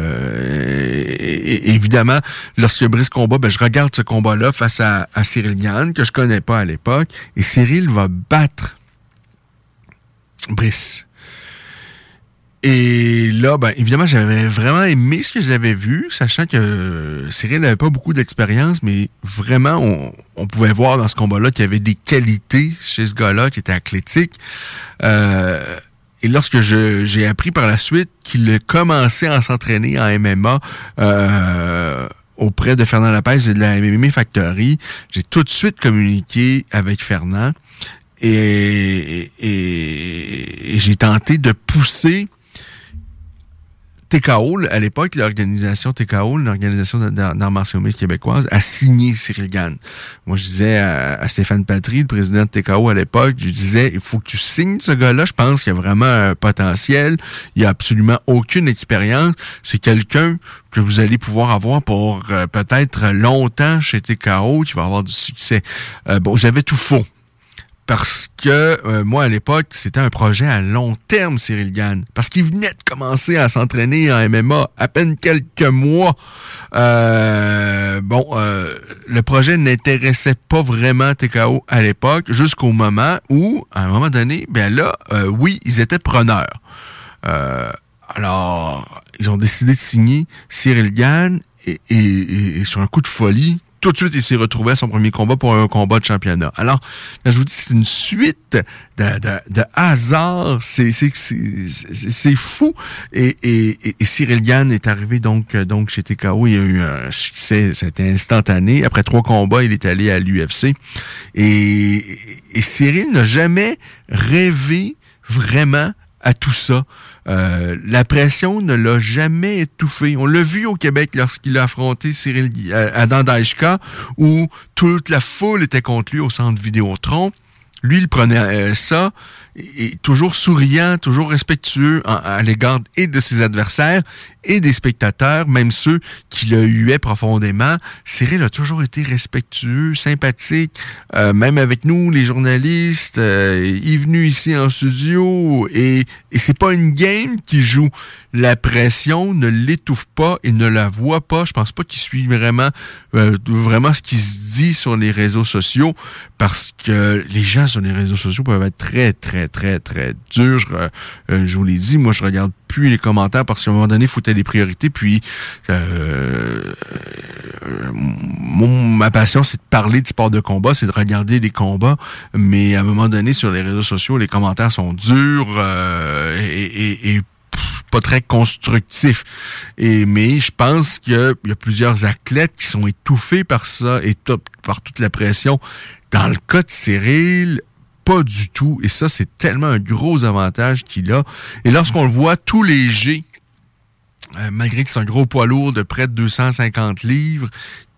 évidemment, lorsque Brice combat, ben, je regarde ce combat-là face à, à Cyril Gann, que je connais pas à l'époque. Et Cyril va battre Brice. Et là, ben, évidemment, j'avais vraiment aimé ce que j'avais vu, sachant que Cyril n'avait pas beaucoup d'expérience, mais vraiment, on, pouvait voir dans ce combat-là qu'il y avait des qualités chez ce gars-là, qui était athlétique. Euh, et lorsque j'ai appris par la suite qu'il a commencé à s'entraîner en MMA euh, auprès de Fernand Lopez et de la MMA Factory, j'ai tout de suite communiqué avec Fernand et j'ai tenté de pousser TKO, à l'époque, l'organisation TKO, l'organisation d'arts martiaux mixtes québécoise, a signé Cyril Gann. Moi, je disais à, Stéphane Patry, le président de TKO à l'époque, je disais, il faut que tu signes ce gars-là. Je pense qu'il y a vraiment un potentiel. Il n'y a absolument aucune expérience. C'est quelqu'un que vous allez pouvoir avoir pour euh, peut-être longtemps chez TKO, qui va avoir du succès. Euh, bon, j'avais tout faux parce que euh, moi à l'époque c'était un projet à long terme Cyril Gann. Parce qu'il venait de commencer à s'entraîner en MMA à peine quelques mois. Euh, bon euh, le projet n'intéressait pas vraiment TKO à l'époque jusqu'au moment où à un moment donné ben là oui ils étaient preneurs. Alors ils ont décidé de signer Cyril Gann et sur un coup de folie tout de suite, il s'est retrouvé à son premier combat pour un combat de championnat. Alors, je vous dis, c'est une suite de, de, hasards. C'est, fou. Et, Cyril Gann est arrivé donc, donc chez TKO. Il a eu un succès, c'était instantané. Après trois combats, il est allé à l'UFC. Et Cyril n'a jamais rêvé vraiment à tout ça. Euh, la pression ne l'a jamais étouffé. On l'a vu au Québec lorsqu'il a affronté Cyril euh, Adam Daishka, où toute la foule était contre lui au centre Vidéotron. Lui, il prenait euh, ça toujours souriant, toujours respectueux en- à l'égard et de ses adversaires et des spectateurs, même ceux qui le huaient profondément. Cyril a toujours été respectueux, sympathique, euh, même avec nous, les journalistes. euh, il est venu ici en studio et, et c'est pas une game qui joue. La pression ne l'étouffe pas et ne la voit pas. Je pense pas qu'il suit vraiment, euh, vraiment ce qui se dit sur les réseaux sociaux parce que les gens sur les réseaux sociaux peuvent être très, très, très, très durs. Je, euh, je vous l'ai dit, moi, je regarde plus les commentaires parce qu'à un moment donné, il faut des priorités. Puis, euh, euh, ma passion, c'est de parler de sport de combat, c'est de regarder les combats. Mais à un moment donné, sur les réseaux sociaux, les commentaires sont durs euh, et, et- et, pas très constructifs. Et mais je pense qu'il y a- plusieurs athlètes qui sont étouffés par ça et par toute la pression. Dans le cas de Cyril, pas du tout. Et ça, c'est tellement un gros avantage qu'il a. Et lorsqu'on le voit tout léger, euh, malgré que c'est un gros poids lourd de près de 250 livres,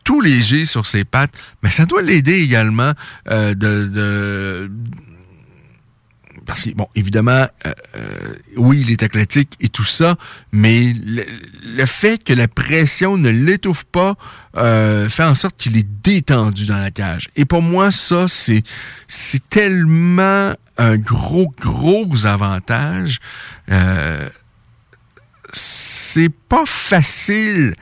tout léger sur ses pattes, mais ça doit l'aider également euh, de, de- bon, évidemment, euh, euh, oui, il est athlétique et tout ça, mais le, le fait que la pression ne l'étouffe pas euh, fait en sorte qu'il est détendu dans la cage. Et pour moi, ça, c'est c'est tellement un gros, gros avantage. Euh, c'est pas facile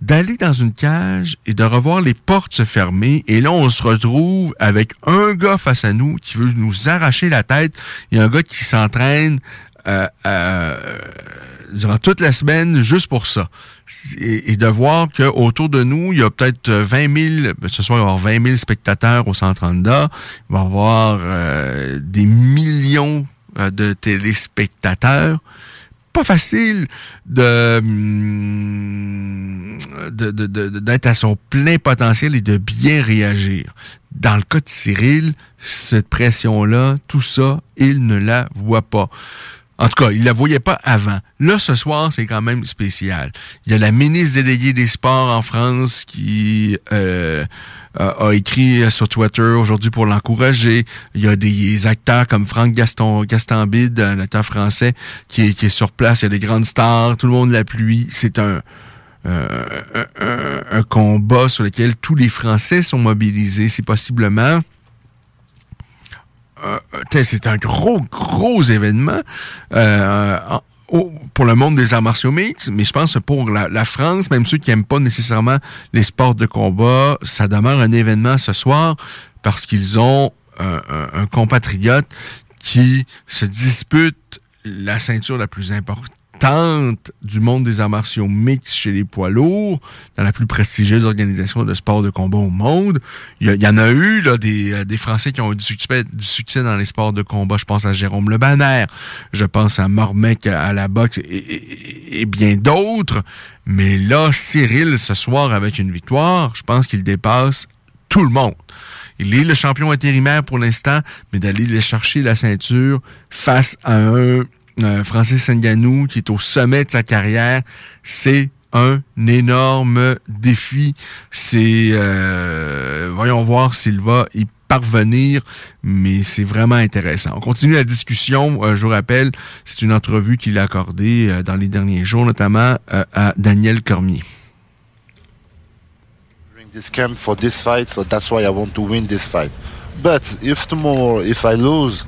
d'aller dans une cage et de revoir les portes se fermer. Et là, on se retrouve avec un gars face à nous qui veut nous arracher la tête et un gars qui s'entraîne euh, euh, durant toute la semaine juste pour ça. Et, de voir qu'autour de nous, il y a peut-être 20 000, ben, ce soir, il va y avoir 20 000 spectateurs au Centre Honda. Il va y avoir euh, des millions de téléspectateurs pas facile hum, de- d'être à son plein potentiel et de bien réagir. Dans le cas de Cyril, cette pression-là, tout ça, il ne la voit pas. En tout cas, il la voyait pas avant. Là, ce soir, c'est quand même spécial. Il y a la ministre déléguée des Sports en France qui euh, a a écrit sur Twitter aujourd'hui pour l'encourager. Il y a des acteurs comme Franck Gaston, Gastambide, un acteur français, qui est, sur place. Il y a des grandes stars. Tout le monde l'appuie. C'est un, euh, un, un- combat sur lequel tous les Français sont mobilisés. C'est possiblement euh, euh, c'est un gros, gros événement euh, en- au- pour le monde des arts martiaux mixtes, mais je pense que pour la, France, même ceux qui n'aiment pas nécessairement les sports de combat, ça demeure un événement ce soir parce qu'ils ont euh, un compatriote qui se dispute la ceinture la plus importante du monde des arts martiaux mixtes chez les poids lourds, dans la plus prestigieuse organisation de sport de combat au monde. Il y, en a eu là, des, euh, des Français qui ont eu du succès, dans les sports de combat. Je pense à Jérôme Le Banner, je pense à Mormec à, la boxe et, et- et bien d'autres. Mais là, Cyril, ce soir, avec une victoire, je pense qu'il dépasse tout le monde. Il est le champion intérimaire pour l'instant, mais d'aller le chercher la ceinture face à un euh, Francis Ngannou qui est au sommet de sa carrière, c'est un énorme défi. C'est euh, voyons voir s'il va y parvenir, mais c'est vraiment intéressant. On continue la discussion. Euh, je vous rappelle, c'est une entrevue qu'il a accordée euh, dans les derniers jours, notamment à Daniel Cormier. this camp for this fight, so that's why I want to win this fight. But if tomorrow, if I lose,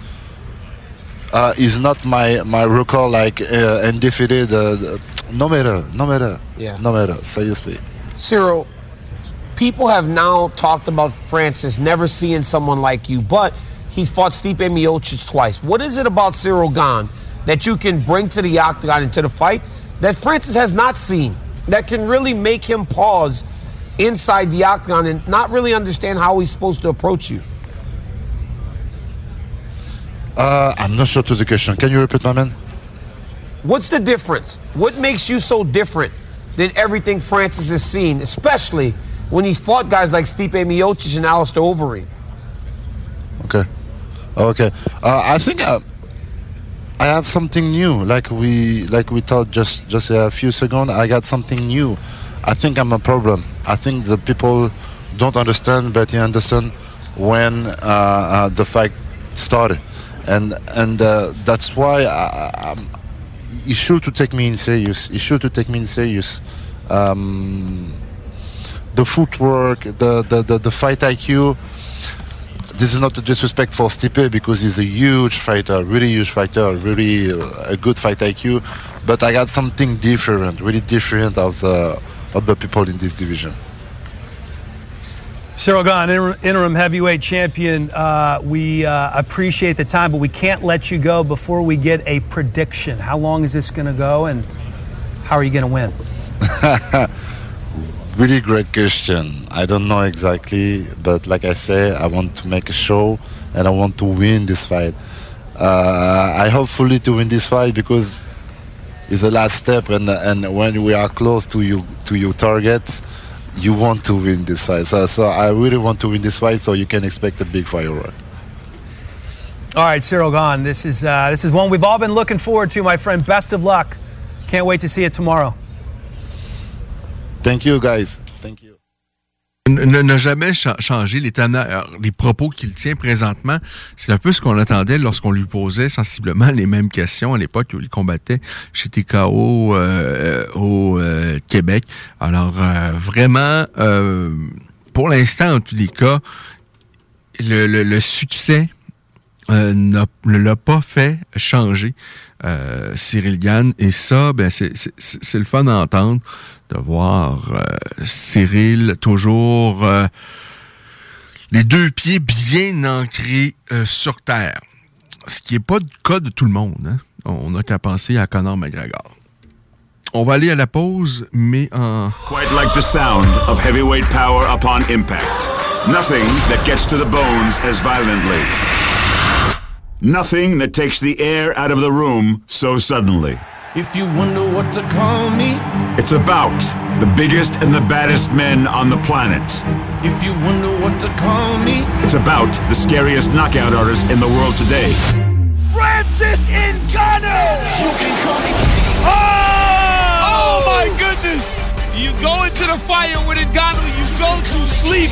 uh, is not my my record like uh, undefeated. Uh, no matter, no matter, Yeah. no matter. Seriously. Cyril, people have now talked about Francis never seeing someone like you, but he's fought Stipe Miocic twice. What is it about Cyril Gahn that you can bring to the octagon and to the fight that Francis has not seen that can really make him pause inside the octagon and not really understand how he's supposed to approach you? Uh, I'm not sure to the question. Can you repeat, my man? What's the difference? What makes you so different than everything Francis has seen, especially when he's fought guys like Stipe Miocic and Alistair Overeem? Okay. Okay. Uh, I think I, I have something new. Like we like we thought just just a few seconds. I got something new. I think I'm a problem. I think the people don't understand, but he understand when uh, uh, the fight started, and and uh, that's why I, I'm, you sure to take me in serious. You sure to take me in serious. Um, the footwork, the, the, the, the fight IQ. This is not a disrespect for Stipe because he's a huge fighter, really huge fighter, really uh, a good fight IQ. But I got something different, really different of the of the people in this division. Cyril Gahn, inter- interim heavyweight champion. Uh, we uh, appreciate the time, but we can't let you go before we get a prediction. How long is this going to go, and how are you going to win? really great question. I don't know exactly, but like I say, I want to make a show and I want to win this fight. Uh, I hope fully to win this fight because it's the last step, and and when we are close to you to your target, you want to win this fight. So, so I really want to win this fight, so you can expect a big firework. All right, Cyril Gahn. This is uh, this is one we've all been looking forward to, my friend. Best of luck. Can't wait to see it tomorrow. Thank you, guys. Thank you. N'a jamais cha- changé les, propos qu'il tient présentement. C'est un peu ce qu'on attendait lorsqu'on lui posait sensiblement les mêmes questions à l'époque où il combattait chez TKO euh, au euh, Québec. Alors euh, vraiment, pour l'instant, en tous les cas, le, le- succès ne l'a pas fait changer euh, Cyril Gann. Et ça, ben, c'est- le fun à entendre de voir euh, Cyril toujours euh, les deux pieds bien ancrés euh, sur terre. Ce qui n'est pas le cas de tout le monde. hein. On n'a qu'à penser à Conor McGregor. On va aller à la pause, mais en... Quite like the sound of heavyweight power upon impact. Nothing that gets to the bones as violently. Nothing that takes the air out of the room so suddenly. If you wonder what to call me, It's about the biggest and the baddest men on the planet. if you wonder what to call me, It's about the scariest knockout artist in the world today. Francis Ngannou! You can call me. Oh! Oh my goodness! You go into the fire with Ngannou, you go to sleep.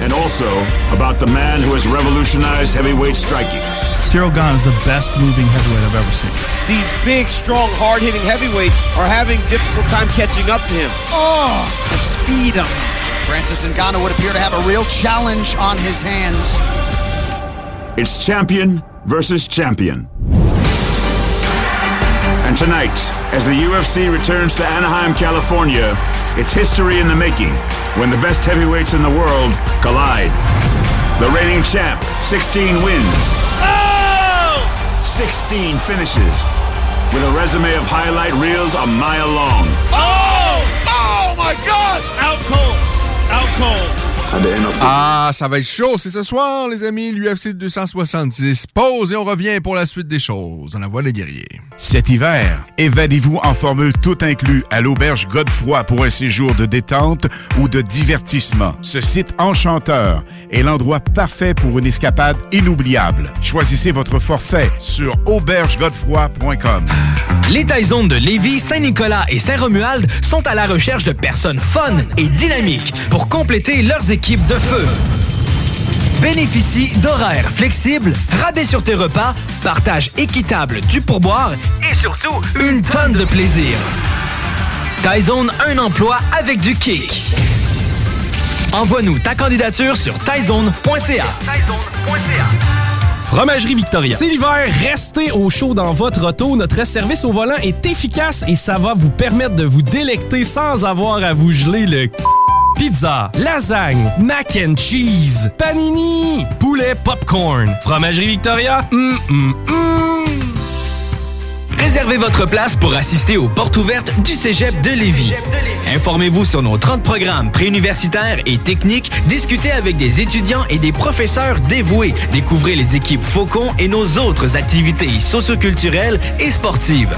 And also about the man who has revolutionized heavyweight striking. Cyril Gahn is the best moving heavyweight I've ever seen. These big, strong, hard-hitting heavyweights are having difficult time catching up to him. Oh, the speed on him. Francis Ngannou would appear to have a real challenge on his hands. It's champion versus champion. And tonight, as the UFC returns to Anaheim, California, it's history in the making when the best heavyweights in the world collide. The reigning champ, 16 wins. Oh! 16 finishes. With a resume of highlight reels a mile long. Oh! Oh my gosh! Out cold. Out cold. Ah, ça va être chaud, c'est ce soir, les amis, l'UFC 270. Pause et on revient pour la suite des choses dans la voie des guerriers. Cet hiver, évadez-vous en formule tout inclus à l'auberge Godefroy pour un séjour de détente ou de divertissement. Ce site enchanteur est l'endroit parfait pour une escapade inoubliable. Choisissez votre forfait sur aubergegodefroy.com. Les Taizones de Lévis, Saint-Nicolas et Saint-Romuald sont à la recherche de personnes fun et dynamiques pour compléter leurs équipes de feu. Bénéficie d'horaires flexibles, rabais sur tes repas, partage équitable du pourboire et surtout une tonne de plaisir. Taizone, un emploi avec du kick. Envoie-nous ta candidature sur taizone.ca. Fromagerie Victoria. C'est l'hiver, restez au chaud dans votre auto. Notre service au volant est efficace et ça va vous permettre de vous délecter sans avoir à vous geler le Pizza, lasagne, mac and cheese, panini, poulet popcorn. Fromagerie Victoria, hum, hum, hum. Réservez votre place pour assister aux portes ouvertes du Cégep de Lévis. Informez-vous sur nos 30 programmes préuniversitaires et techniques, discutez avec des étudiants et des professeurs dévoués, découvrez les équipes Faucon et nos autres activités socioculturelles et sportives.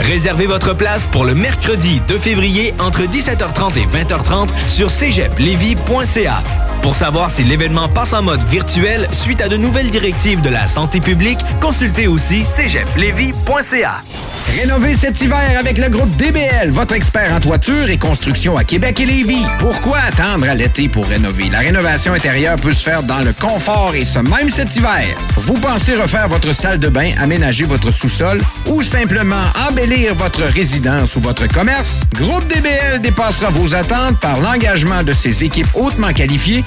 Réservez votre place pour le mercredi 2 février entre 17h30 et 20h30 sur cégeplevy.ca. Pour savoir si l'événement passe en mode virtuel suite à de nouvelles directives de la santé publique, consultez aussi cégeplevy.ca. Rénovez cet hiver avec le groupe DBL, votre expert en toiture et construction à Québec et Lévis. Pourquoi attendre à l'été pour rénover? La rénovation intérieure peut se faire dans le confort et ce même cet hiver. Vous pensez refaire votre salle de bain, aménager votre sous-sol ou simplement embellir votre résidence ou votre commerce? Groupe DBL dépassera vos attentes par l'engagement de ses équipes hautement qualifiées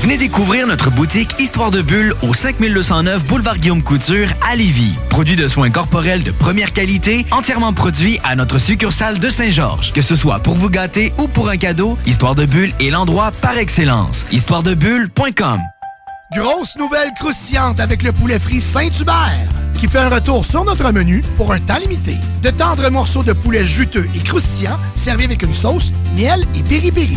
Venez découvrir notre boutique Histoire de Bulle au 5209 Boulevard Guillaume Couture à Lévis. Produit de soins corporels de première qualité, entièrement produit à notre succursale de Saint-Georges. Que ce soit pour vous gâter ou pour un cadeau, Histoire de Bulle est l'endroit par excellence. Histoiredebulle.com Grosse nouvelle croustillante avec le poulet frit Saint-Hubert qui fait un retour sur notre menu pour un temps limité. De tendres morceaux de poulet juteux et croustillants servis avec une sauce, miel et piri-piri.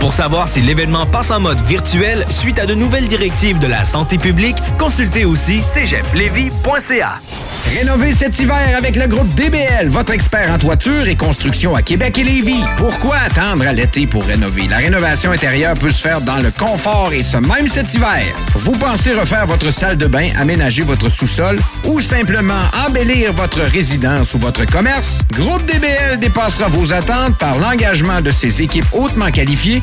Pour savoir si l'événement passe en mode virtuel suite à de nouvelles directives de la santé publique, consultez aussi cégeplevy.ca. Rénovez cet hiver avec le groupe DBL, votre expert en toiture et construction à Québec et Lévis. Pourquoi attendre à l'été pour rénover? La rénovation intérieure peut se faire dans le confort et ce même cet hiver. Vous pensez refaire votre salle de bain, aménager votre sous-sol ou simplement embellir votre résidence ou votre commerce? Groupe DBL dépassera vos attentes par l'engagement de ses équipes hautement qualifiées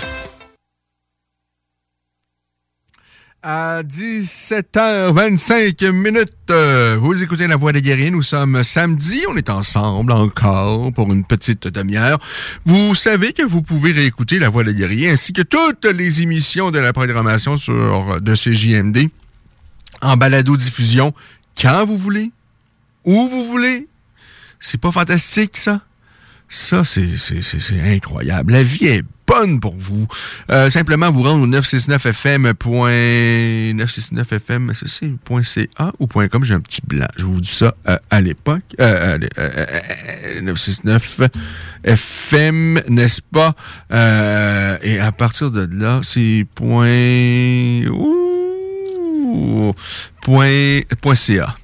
À 17h25 minutes, euh, vous écoutez La Voix des guerriers. Nous sommes samedi. On est ensemble encore pour une petite demi-heure. Vous savez que vous pouvez réécouter La Voix des guerriers ainsi que toutes les émissions de la programmation sur de CJMD en balado-diffusion quand vous voulez, où vous voulez. C'est pas fantastique, ça? Ça, c'est incroyable. La vie est bonne pour vous. Euh, simplement vous rendre au 969fm. 969fm, c'est .ca ou .com, j'ai un petit blanc. Je vous dis ça euh, à l'époque. Euh, 969fm, n'est-ce pas? Et à partir de là, c'est point... Point, point .ca.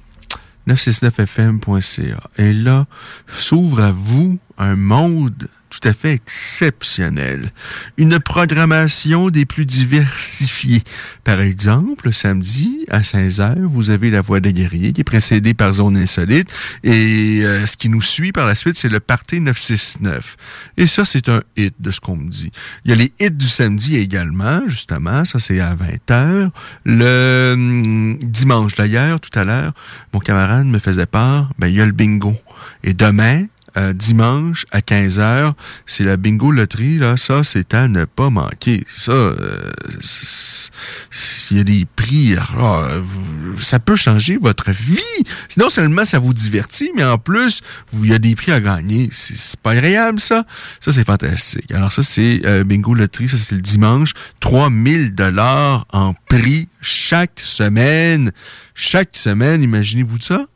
969fm.ca. Et là, s'ouvre à vous un monde tout à fait exceptionnel. Une programmation des plus diversifiées. Par exemple, samedi à 16h, vous avez La Voix des guerriers qui est précédée par Zone Insolite. Et euh, ce qui nous suit par la suite, c'est le Party 969. Et ça, c'est un hit de ce qu'on me dit. Il y a les hits du samedi également, justement. Ça, c'est à 20h. Le hum, dimanche, d'ailleurs, tout à l'heure, mon camarade me faisait part, ben, il y a le bingo. Et demain, euh, dimanche à 15h. C'est la bingo loterie, là. Ça, c'est à ne pas manquer. Ça, euh, y a des prix, ah, ça peut changer votre vie. Non seulement ça vous divertit, mais en plus, il y a des prix à gagner. C'est c'est pas agréable, ça. Ça, c'est fantastique. Alors ça, c'est euh, bingo loterie. Ça, c'est le dimanche. 3000 dollars en prix chaque semaine. Chaque semaine, imaginez-vous ça?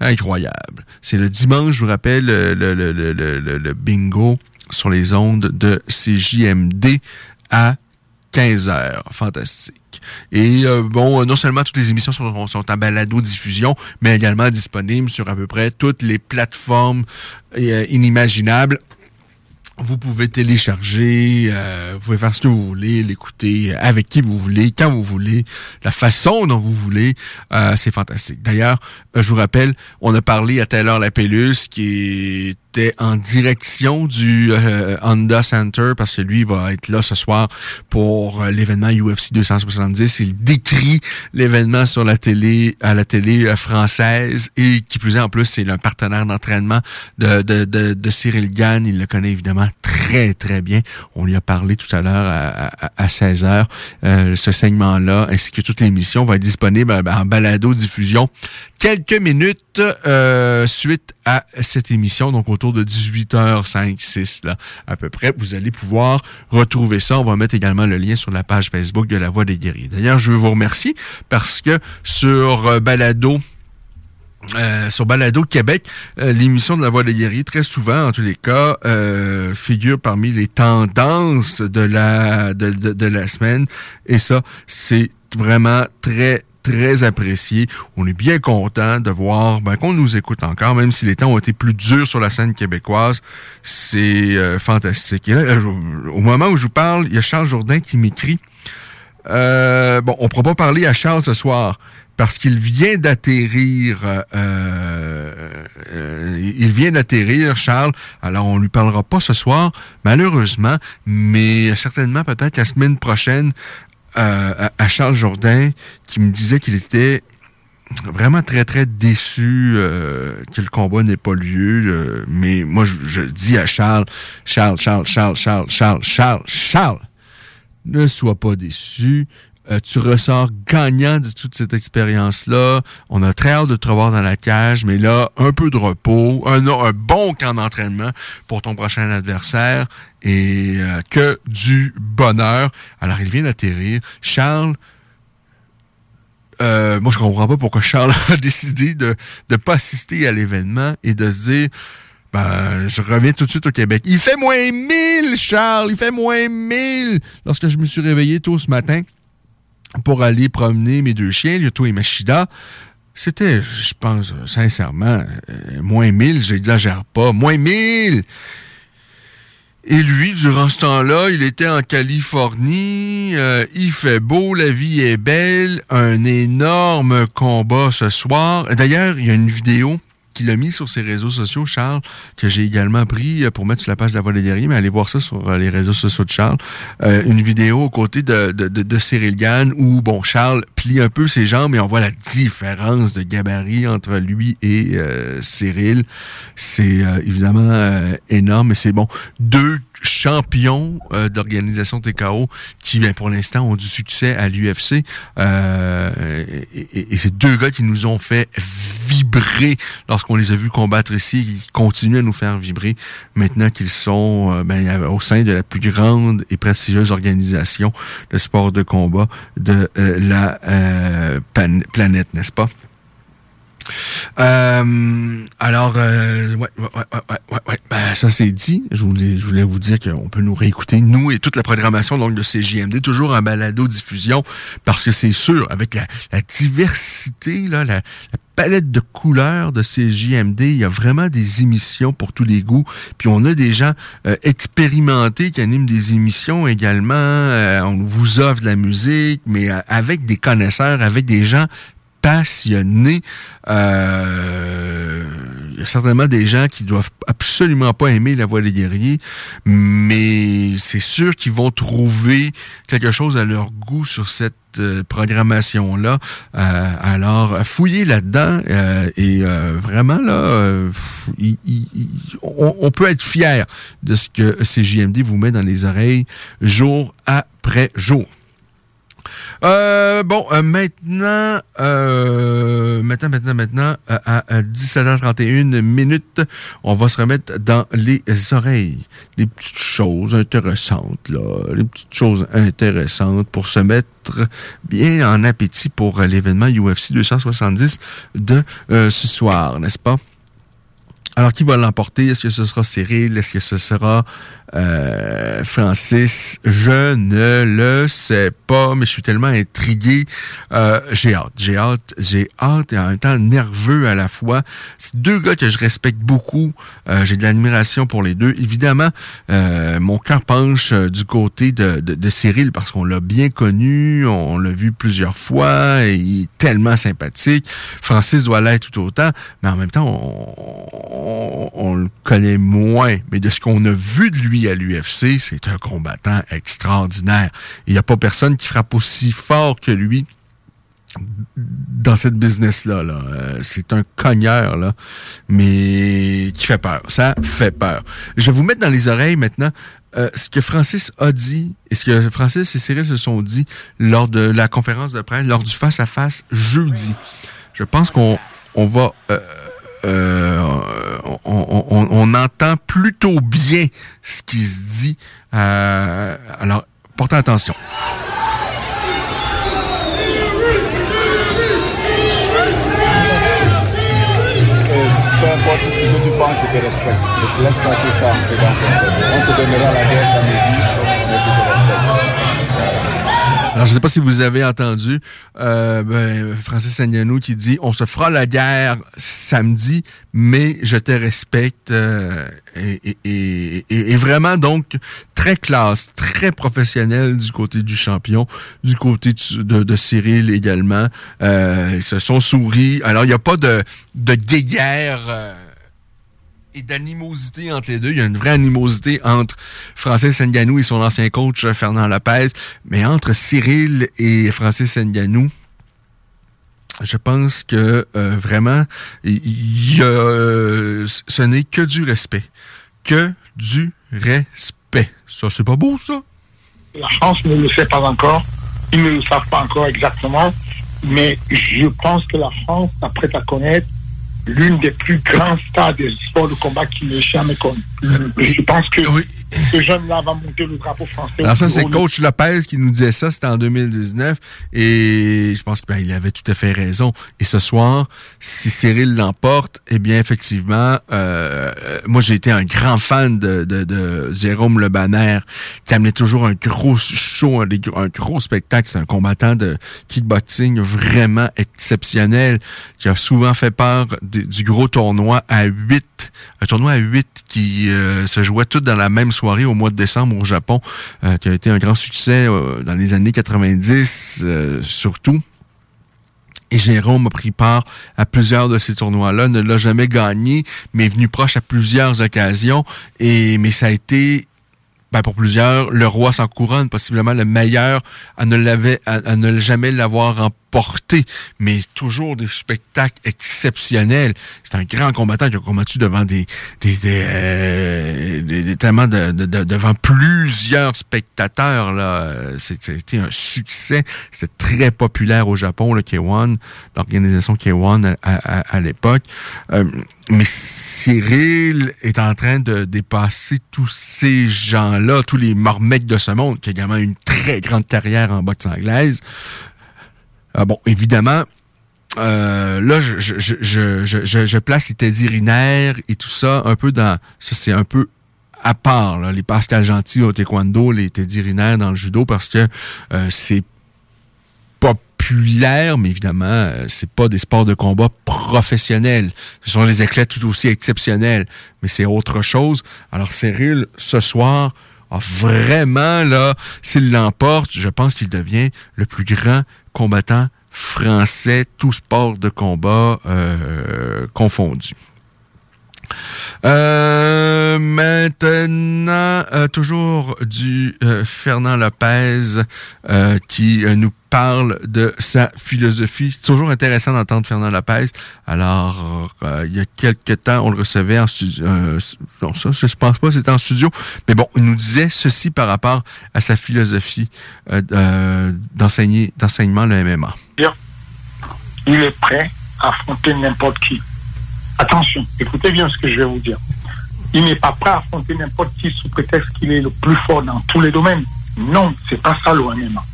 Incroyable. C'est le dimanche, je vous rappelle, le, le- le- le- le- bingo sur les ondes de CJMD à 15 heures. Fantastique. Et euh, bon, euh, non seulement toutes les émissions sont, sont en balado-diffusion, mais également disponibles sur à peu près toutes les plateformes euh, inimaginables. Vous pouvez télécharger, euh, vous pouvez faire ce que vous voulez, l'écouter avec qui vous voulez, quand vous voulez, la façon dont vous voulez. Euh, c'est fantastique. D'ailleurs, euh, je vous rappelle, on a parlé à Taylor Lapellus qui était en direction du euh, Honda Center parce que lui va être là ce soir pour euh, l'événement UFC 270. Il décrit l'événement sur la télé, à la télé euh, française et qui plus est en plus, c'est un partenaire d'entraînement de, de, de, de Cyril Gann. Il le connaît évidemment très très bien. On lui a parlé tout à l'heure à, à, à 16 heures. Euh, ce segment-là ainsi que toute l'émission va être disponible en balado diffusion quelques minutes euh, suite à cette émission, donc autour de 18h05, 6 là, à peu près. Vous allez pouvoir retrouver ça. On va mettre également le lien sur la page Facebook de La Voix des Guerriers. D'ailleurs, je veux vous remercier parce que sur euh, Balado, euh, sur Balado Québec, euh, l'émission de la Voix des guerriers, très souvent, en tous les cas, euh, figure parmi les tendances de la de, de- de la semaine. Et ça, c'est vraiment très très apprécié. On est bien content de voir ben, qu'on nous écoute encore, même si les temps ont été plus durs sur la scène québécoise. C'est euh, fantastique. Et là, euh, au moment où je vous parle, il y a Charles Jourdain qui m'écrit euh, bon, on ne pourra pas parler à Charles ce soir parce qu'il vient d'atterrir. il vient d'atterrir, Charles. Alors, on lui parlera pas ce soir, malheureusement, mais certainement peut-être la semaine prochaine à, à Charles Jourdain qui me disait qu'il était vraiment très très déçu euh, que le combat n'ait pas lieu. euh, mais moi, je, je dis à Charles, Charles, Charles, Charles, Charles, Charles, Charles, Charles, ne sois pas déçu. Euh, tu ressors gagnant de toute cette expérience-là. On a très hâte de te revoir dans la cage, mais là, un peu de repos, un, bon camp d'entraînement pour ton prochain adversaire et euh, que du bonheur. Alors, il vient d'atterrir. Charles, euh, moi, je comprends pas pourquoi Charles a décidé de ne pas assister à l'événement et de se dire ben, je reviens tout de suite au Québec. Il fait moins 1000, Charles! Il fait moins 1000! Lorsque je me suis réveillé tôt ce matin pour aller promener mes deux chiens, Lyoto et Machida, c'était, je pense, sincèrement, euh, moins 1000, j'exagère pas, moins 1000! Et lui, durant ce temps-là, il était en Californie, euh, il fait beau, la vie est belle, un énorme combat ce soir. D'ailleurs, il y a une vidéo qu'il a mis sur ses réseaux sociaux, Charles, que j'ai également pris euh, pour mettre sur la page de la Voix des mais allez voir ça sur euh, les réseaux sociaux de Charles. Euh, une vidéo aux côtés de, de, de, Cyril Gann où, bon, Charles plie un peu ses jambes et on voit la différence de gabarit entre lui et Cyril. C'est évidemment énorme, mais c'est bon. Deux champions euh, d'organisation TKO qui, ben, pour l'instant, ont du succès à l'UFC. Euh, et, et- c'est deux gars qui nous ont fait vibrer lorsqu'on les a vus combattre ici, qui continuent à nous faire vibrer maintenant qu'ils sont euh, ben, au sein de la plus grande et prestigieuse organisation de sport de combat de euh, la planète, n'est-ce pas? Euh, alors, euh, ouais, ouais, ouais, ouais, ouais. Ben, ça c'est dit. Je voulais, je voulais vous dire qu'on peut nous réécouter, nous et toute la programmation donc de CJMD, toujours en balado-diffusion, parce que c'est sûr, avec la, diversité, la, palette de couleurs de CJMD, il y a vraiment des émissions pour tous les goûts. Puis on a des gens euh, expérimentés qui animent des émissions également. On vous offre de la musique, mais avec des connaisseurs, avec des gens passionnés. Euh, a certainement des gens qui doivent absolument pas aimer la voix des guerriers, mais c'est sûr qu'ils vont trouver quelque chose à leur goût sur cette euh, programmation-là. Euh, alors, fouillez là-dedans euh, et vraiment, là, on, on, peut être fier de ce que CJMD vous met dans les oreilles jour après jour. Euh, bon, euh, maintenant, euh, maintenant, maintenant, maintenant, à, 17h31 minutes, on va se remettre dans les oreilles. Les petites choses intéressantes, là. Les petites choses intéressantes pour se mettre bien en appétit pour l'événement UFC 270 de ce soir, n'est-ce pas? Alors, qui va l'emporter? Est-ce que ce sera Cyril? Est-ce que ce sera euh, Francis? Je ne le sais pas, mais je suis tellement intrigué. Euh, j'ai hâte, j'ai hâte, j'ai hâte et en même temps nerveux à la fois. C'est deux gars que je respecte beaucoup. Euh, j'ai de l'admiration pour les deux. Évidemment, mon cœur penche du côté de, de, Cyril parce qu'on l'a bien connu, on, l'a vu plusieurs fois, et il est tellement sympathique. Francis doit l'être tout autant, mais en même temps, on on, le connaît moins, mais de ce qu'on a vu de lui à l'UFC, c'est un combattant extraordinaire. Il n'y a pas personne qui frappe aussi fort que lui dans cette business-là. Là. Euh, c'est un cogneur, là, mais qui fait peur. Ça fait peur. Je vais vous mettre dans les oreilles maintenant euh, ce que Francis a dit et ce que Francis et Cyril se sont dit lors de la conférence de presse, lors du face-à-face jeudi. Je pense qu'on on va... Euh, euh, on, entend plutôt bien ce qui se dit. Euh, alors, portez attention. peu importe ce que tu penses, je te respecte. Laisse passer ça. On se donnera la guerre samedi, mais je te respecte. Alors, je ne sais pas si vous avez entendu euh, ben, Francis Sagnanou qui dit On se fera la guerre samedi, mais je te respecte. Euh, et, vraiment, donc, très classe, très professionnel du côté du champion, du côté de, Cyril également. Euh, ils se sont souris. Alors, il n'y a pas de, de guéguerre. Euh, et d'animosité entre les deux. Il y a une vraie animosité entre Francis Nganou et son ancien coach Fernand Lopez, mais entre Cyril et Francis Nganou, je pense que euh, vraiment, y euh, ce n'est que du respect. Que du respect. Ça, c'est pas beau, ça? La France ne le sait pas encore. Ils ne le savent pas encore exactement. Mais je pense que la France s'apprête à connaître l'une des plus grandes stars des sports de combat qui n'ait jamais connu. Je pense que ce jeune-là va monter le drapeau français. Alors ça, c'est coach Lopez qui nous disait ça, c'était en 2019, et je pense qu'il ben, avait tout à fait raison. Et ce soir, si Cyril l'emporte, eh bien, effectivement, euh, moi, j'ai été un grand fan de, de, de Jérôme Le Banner, qui amenait toujours un gros show, un, un gros spectacle. C'est un combattant de kickboxing vraiment exceptionnel, qui a souvent fait peur du gros tournoi à 8, un tournoi à 8 qui euh, se jouait tout dans la même soirée au mois de décembre au Japon, euh, qui a été un grand succès euh, dans les années 90 surtout. Et Jérôme a pris part à plusieurs de ces tournois-là, ne l'a jamais gagné, mais est venu proche à plusieurs occasions. Et mais ça a été ben pour plusieurs, le roi sans couronne, possiblement le meilleur à ne, ne jamais l'avoir mais toujours des spectacles exceptionnels. C'est un grand combattant qui a combattu devant des, des, des, euh, tellement de, devant plusieurs spectateurs là. C'était un succès. C'était très populaire au Japon, le K1, l'organisation K1 à, à, l'époque. Euh, mais Cyril est en train de dépasser tous ces gens-là, tous les mormecs de ce monde, qui a également une très grande carrière en boxe anglaise. Ah bon, évidemment, euh, là, je, je, je, place les Riner et tout ça un peu dans... Ça, c'est un peu à part, là, les Pascal Gentil au taekwondo, les Riner dans le judo, parce que euh, c'est populaire, mais évidemment, euh, c'est pas des sports de combat professionnels. Ce sont des éclats tout aussi exceptionnels, mais c'est autre chose. Alors Cyril, ce soir, a vraiment là, s'il l'emporte, je pense qu'il devient le plus grand combattant français, tout sport de combat euh, confondu. Euh, maintenant, euh, toujours du euh, Fernand Lopez qui nous parle de sa philosophie. C'est toujours intéressant d'entendre Fernand Lopez. Alors, il y a quelques temps, on le recevait en studio. Non, ça, pense pas, c'était en studio. Mais bon, il nous disait ceci par rapport à sa philosophie d'enseigner, d'enseignement le MMA. Il est prêt à affronter n'importe qui. Attention, écoutez bien ce que je vais vous dire. Il n'est pas prêt à affronter n'importe qui sous prétexte qu'il est le plus fort dans tous les domaines. Non, c'est pas ça le MMA.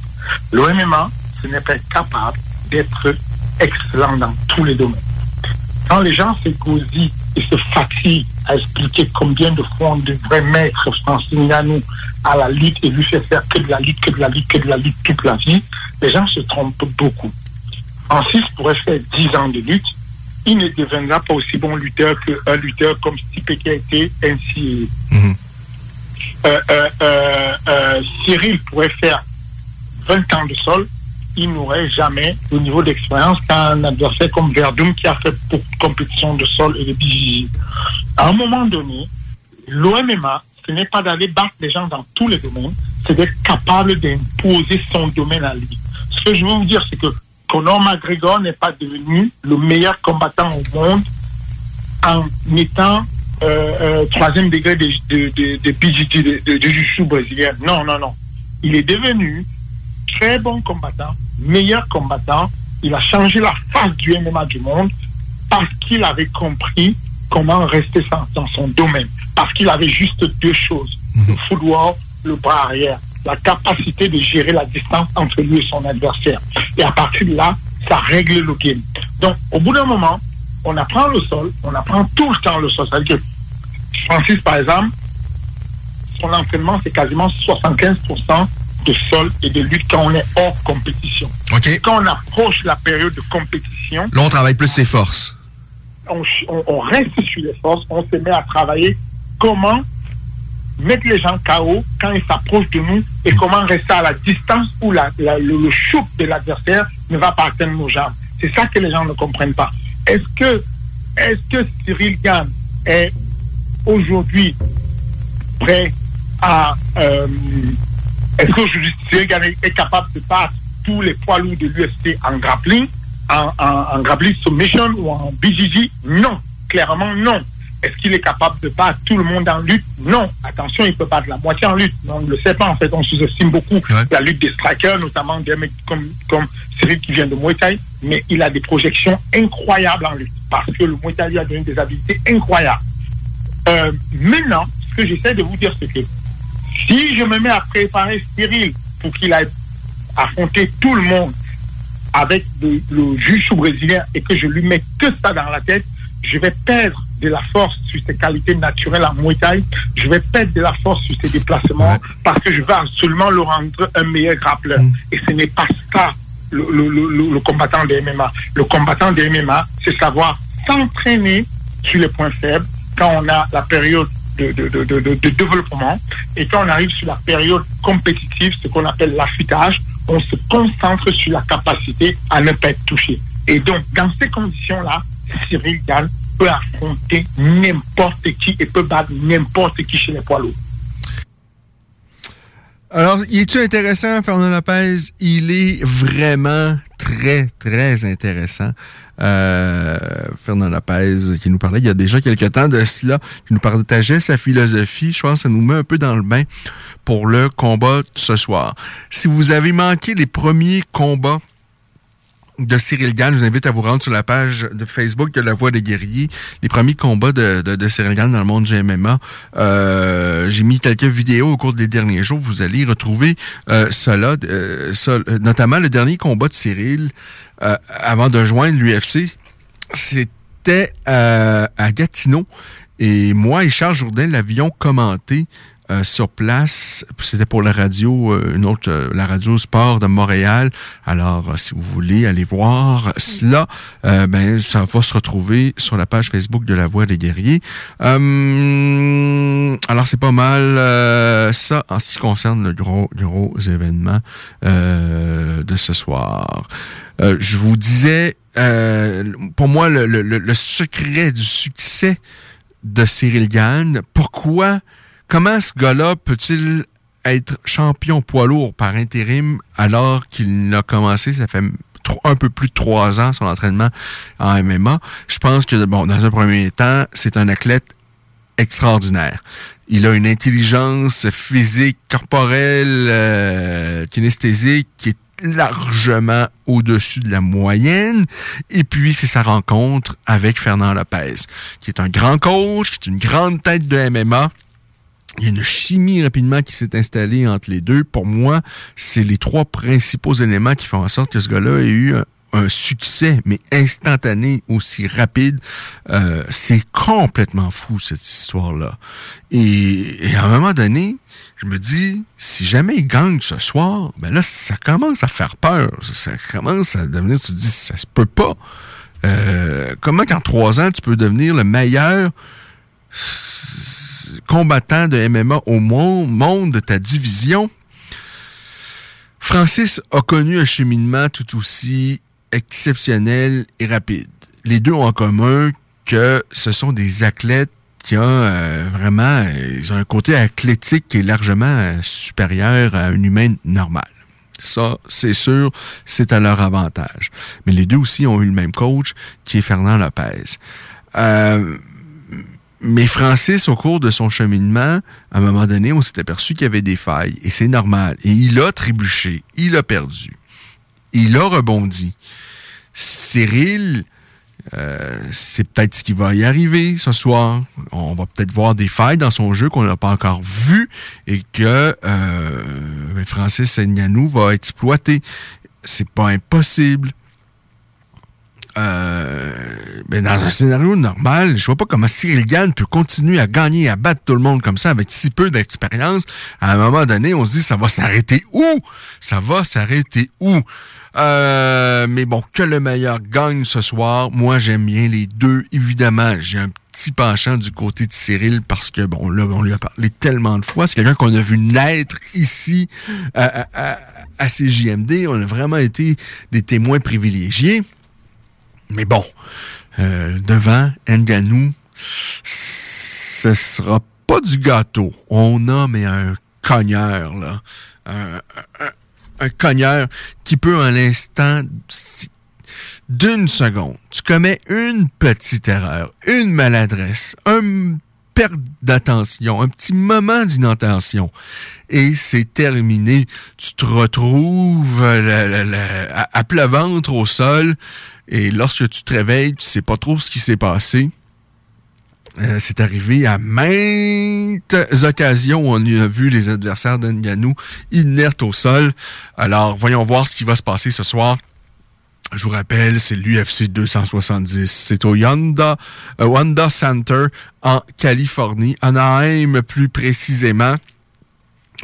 Le MMA, ce n'est pas capable d'être excellent dans tous les domaines. Quand les gens s'égosillent et se fatiguent à expliquer combien de fois on devrait mettre Francis Ngannou à la lutte et lui faire faire que de la lutte, que de la lutte, que de la lutte toute la vie, les gens se trompent beaucoup. Francis pourrait faire 10 ans de lutte, il ne deviendra pas aussi bon lutteur qu'un lutteur comme Stipe qui a été ainsi. Euh, euh, euh, euh, Cyril pourrait faire 20 ans de sol, il n'aurait jamais le niveau d'expérience qu'un adversaire comme Verdum qui a fait beaucoup de compétitions de sol et de BJJ. À un moment donné, l'OMMA, ce n'est pas d'aller battre les gens dans tous les domaines, c'est d'être capable d'imposer son domaine à lui. Ce que je veux vous dire, c'est que Conor McGregor n'est pas devenu le meilleur combattant au monde en étant euh, euh, troisième degré de, de, de, de de, brésilien. Non, non, non. Il est devenu très bon combattant, meilleur combattant. Il a changé la face du MMA du monde parce qu'il avait compris comment rester dans, son domaine. Parce qu'il avait juste deux choses. Le footwork, le bras arrière. La capacité de gérer la distance entre lui et son adversaire. Et à partir de là, ça règle le game. Donc, au bout d'un moment, on apprend le sol, on apprend tout le temps le sol. C'est-à-dire que Francis, par exemple, son entraînement, c'est quasiment 75% de sol et de lutte quand on est hors compétition. Quand on approche la période de compétition, Là, on travaille plus ses forces. on, on- on reste sur les forces, on se met à travailler comment mettre les gens KO quand ils s'approchent de nous et comment rester à la distance où la- le, choc de l'adversaire ne va pas atteindre nos jambes. C'est ça que les gens ne comprennent pas. Est-ce que, est-ce que Cyril Gann est aujourd'hui prêt à... euh, est-ce qu'aujourd'hui Cyril Gann est, est capable de battre tous les poids lourds de l'UFC en grappling, en, en, en grappling submission ou en BJJ Non, clairement non. Est-ce qu'il est capable de battre tout le monde en lutte? Non. Attention, il peut battre la moitié en lutte. On ne le sait pas, en fait. On sous-estime beaucoup la lutte des strikers, notamment des mecs comme, comme Cyril qui vient de Muay Thai. Mais il a des projections incroyables en lutte. Parce que le Muay Thai lui a donné des habiletés incroyables. Euh, maintenant, ce que j'essaie de vous dire, c'est que si je me mets à préparer Cyril pour qu'il aille affronter tout le monde avec le, le juge brésilien et que je lui mets que ça dans la tête, je vais perdre de la force sur ses qualités naturelles en Muay Thai, je vais perdre de la force sur ses déplacements parce que je vais absolument le rendre un meilleur grappleur. Et ce n'est pas ça le, le- le- combattant des MMA. Le combattant des MMA, c'est savoir s'entraîner sur les points faibles quand on a la période de, de- de- de- de- de développement et quand on arrive sur la période compétitive, ce qu'on appelle l'affûtage, on se concentre sur la capacité à ne pas être touché. Et donc, dans ces conditions-là, Cyril Gann peut affronter n'importe qui et peut battre n'importe qui chez les poids lourds. Alors, il est-tu intéressant, Fernand Lopez? Il est vraiment très, très intéressant. Euh, Fernand Lopez, qui nous parlait il y a déjà quelques temps de cela, qui nous partageait sa philosophie. Je pense que ça nous met un peu dans le bain pour le combat de ce soir. Si vous avez manqué les premiers combats de Cyril Gann. Je vous invite à vous rendre sur la page de Facebook de La Voix des Guerriers. Les premiers combats de, Cyril Gann dans le monde du MMA. Euh, J'ai mis quelques vidéos au cours des derniers jours. Vous allez retrouver euh, cela, euh, notamment le dernier combat de Cyril avant de joindre l'UFC. C'était à Gatineau. Et moi et Charles Jourdain l'avions commenté euh, sur place. C'était pour la radio, euh, une autre, euh, la radio sport de Montréal. Alors, si vous voulez aller voir cela, ben ça va se retrouver sur la page Facebook de La Voix des Guerriers. Alors, c'est pas mal ça en ce qui concerne le gros gros événement de ce soir. Je vous disais, pour moi, le- le secret du succès de Cyril Gann. Pourquoi, comment ce gars-là peut-il être champion poids lourd par intérim alors qu'il n'a commencé, ça fait un peu plus de trois ans son entraînement en MMA. Je pense que, bon, dans un premier temps, c'est un athlète extraordinaire. Il a une intelligence physique, corporelle, euh, kinesthésique qui est largement au-dessus de la moyenne. Et puis, c'est sa rencontre avec Fernand Lopez, qui est un grand coach, qui est une grande tête de MMA. Il y a une chimie rapidement qui s'est installée entre les deux. Pour moi, c'est les trois principaux éléments qui font en sorte que ce gars-là ait eu un, succès, mais instantané, aussi rapide. Euh, c'est complètement fou, cette histoire-là. Et, et à un moment donné, je me dis, si jamais il gagne ce soir, ben là, ça commence à faire peur. Ça, ça commence à devenir, tu te dis, ça se peut pas. Euh, comment qu'en trois ans, tu peux devenir le meilleur? Combattant de MMA au monde, de ta division? Francis a connu un cheminement tout aussi exceptionnel et rapide. Les deux ont en commun que ce sont des athlètes qui ont euh, vraiment ils ont un côté athlétique qui est largement euh, supérieur à un humain normal. Ça, c'est sûr, c'est à leur avantage. Mais les deux aussi ont eu le même coach, qui est Fernand Lopez. Euh, mais Francis, au cours de son cheminement, à un moment donné, on s'est aperçu qu'il y avait des failles. Et c'est normal. Et il a trébuché. Il a perdu. Il a rebondi. Cyril, euh, c'est peut-être ce qui va y arriver ce soir. On va peut-être voir des failles dans son jeu qu'on n'a pas encore vues et que euh, Francis Ngannou va exploiter. C'est pas impossible. Euh, ben dans un scénario normal, je vois pas comment Cyril Gann peut continuer à gagner, à battre tout le monde comme ça avec si peu d'expérience. À un moment donné, on se dit ça va s'arrêter où? Ça va s'arrêter où? Euh, Mais bon, que le meilleur gagne ce soir. Moi, j'aime bien les deux. Évidemment, j'ai un petit penchant du côté de Cyril parce que bon, là, on lui a parlé tellement de fois. C'est quelqu'un qu'on a vu naître ici à, à CJMD. On a vraiment été des témoins privilégiés. Mais bon, euh, devant Nganou, ce sera pas du gâteau. On a, mais un cogneur, là. Un, un, un cogneur qui peut, en l'instant d'une seconde, tu commets une petite erreur, une maladresse, un perte d'attention, un petit moment d'inattention, et c'est terminé. Tu te retrouves la, à, à ventre au sol, et lorsque tu te réveilles, tu sais pas trop ce qui s'est passé. Euh, c'est arrivé à maintes occasions où on a vu les adversaires d'Nganou inertes au sol. Alors, voyons voir ce qui va se passer ce soir. Je vous rappelle, c'est l'UFC 270. C'est au Yanda, euh, Wanda Center en Californie, Anaheim plus précisément.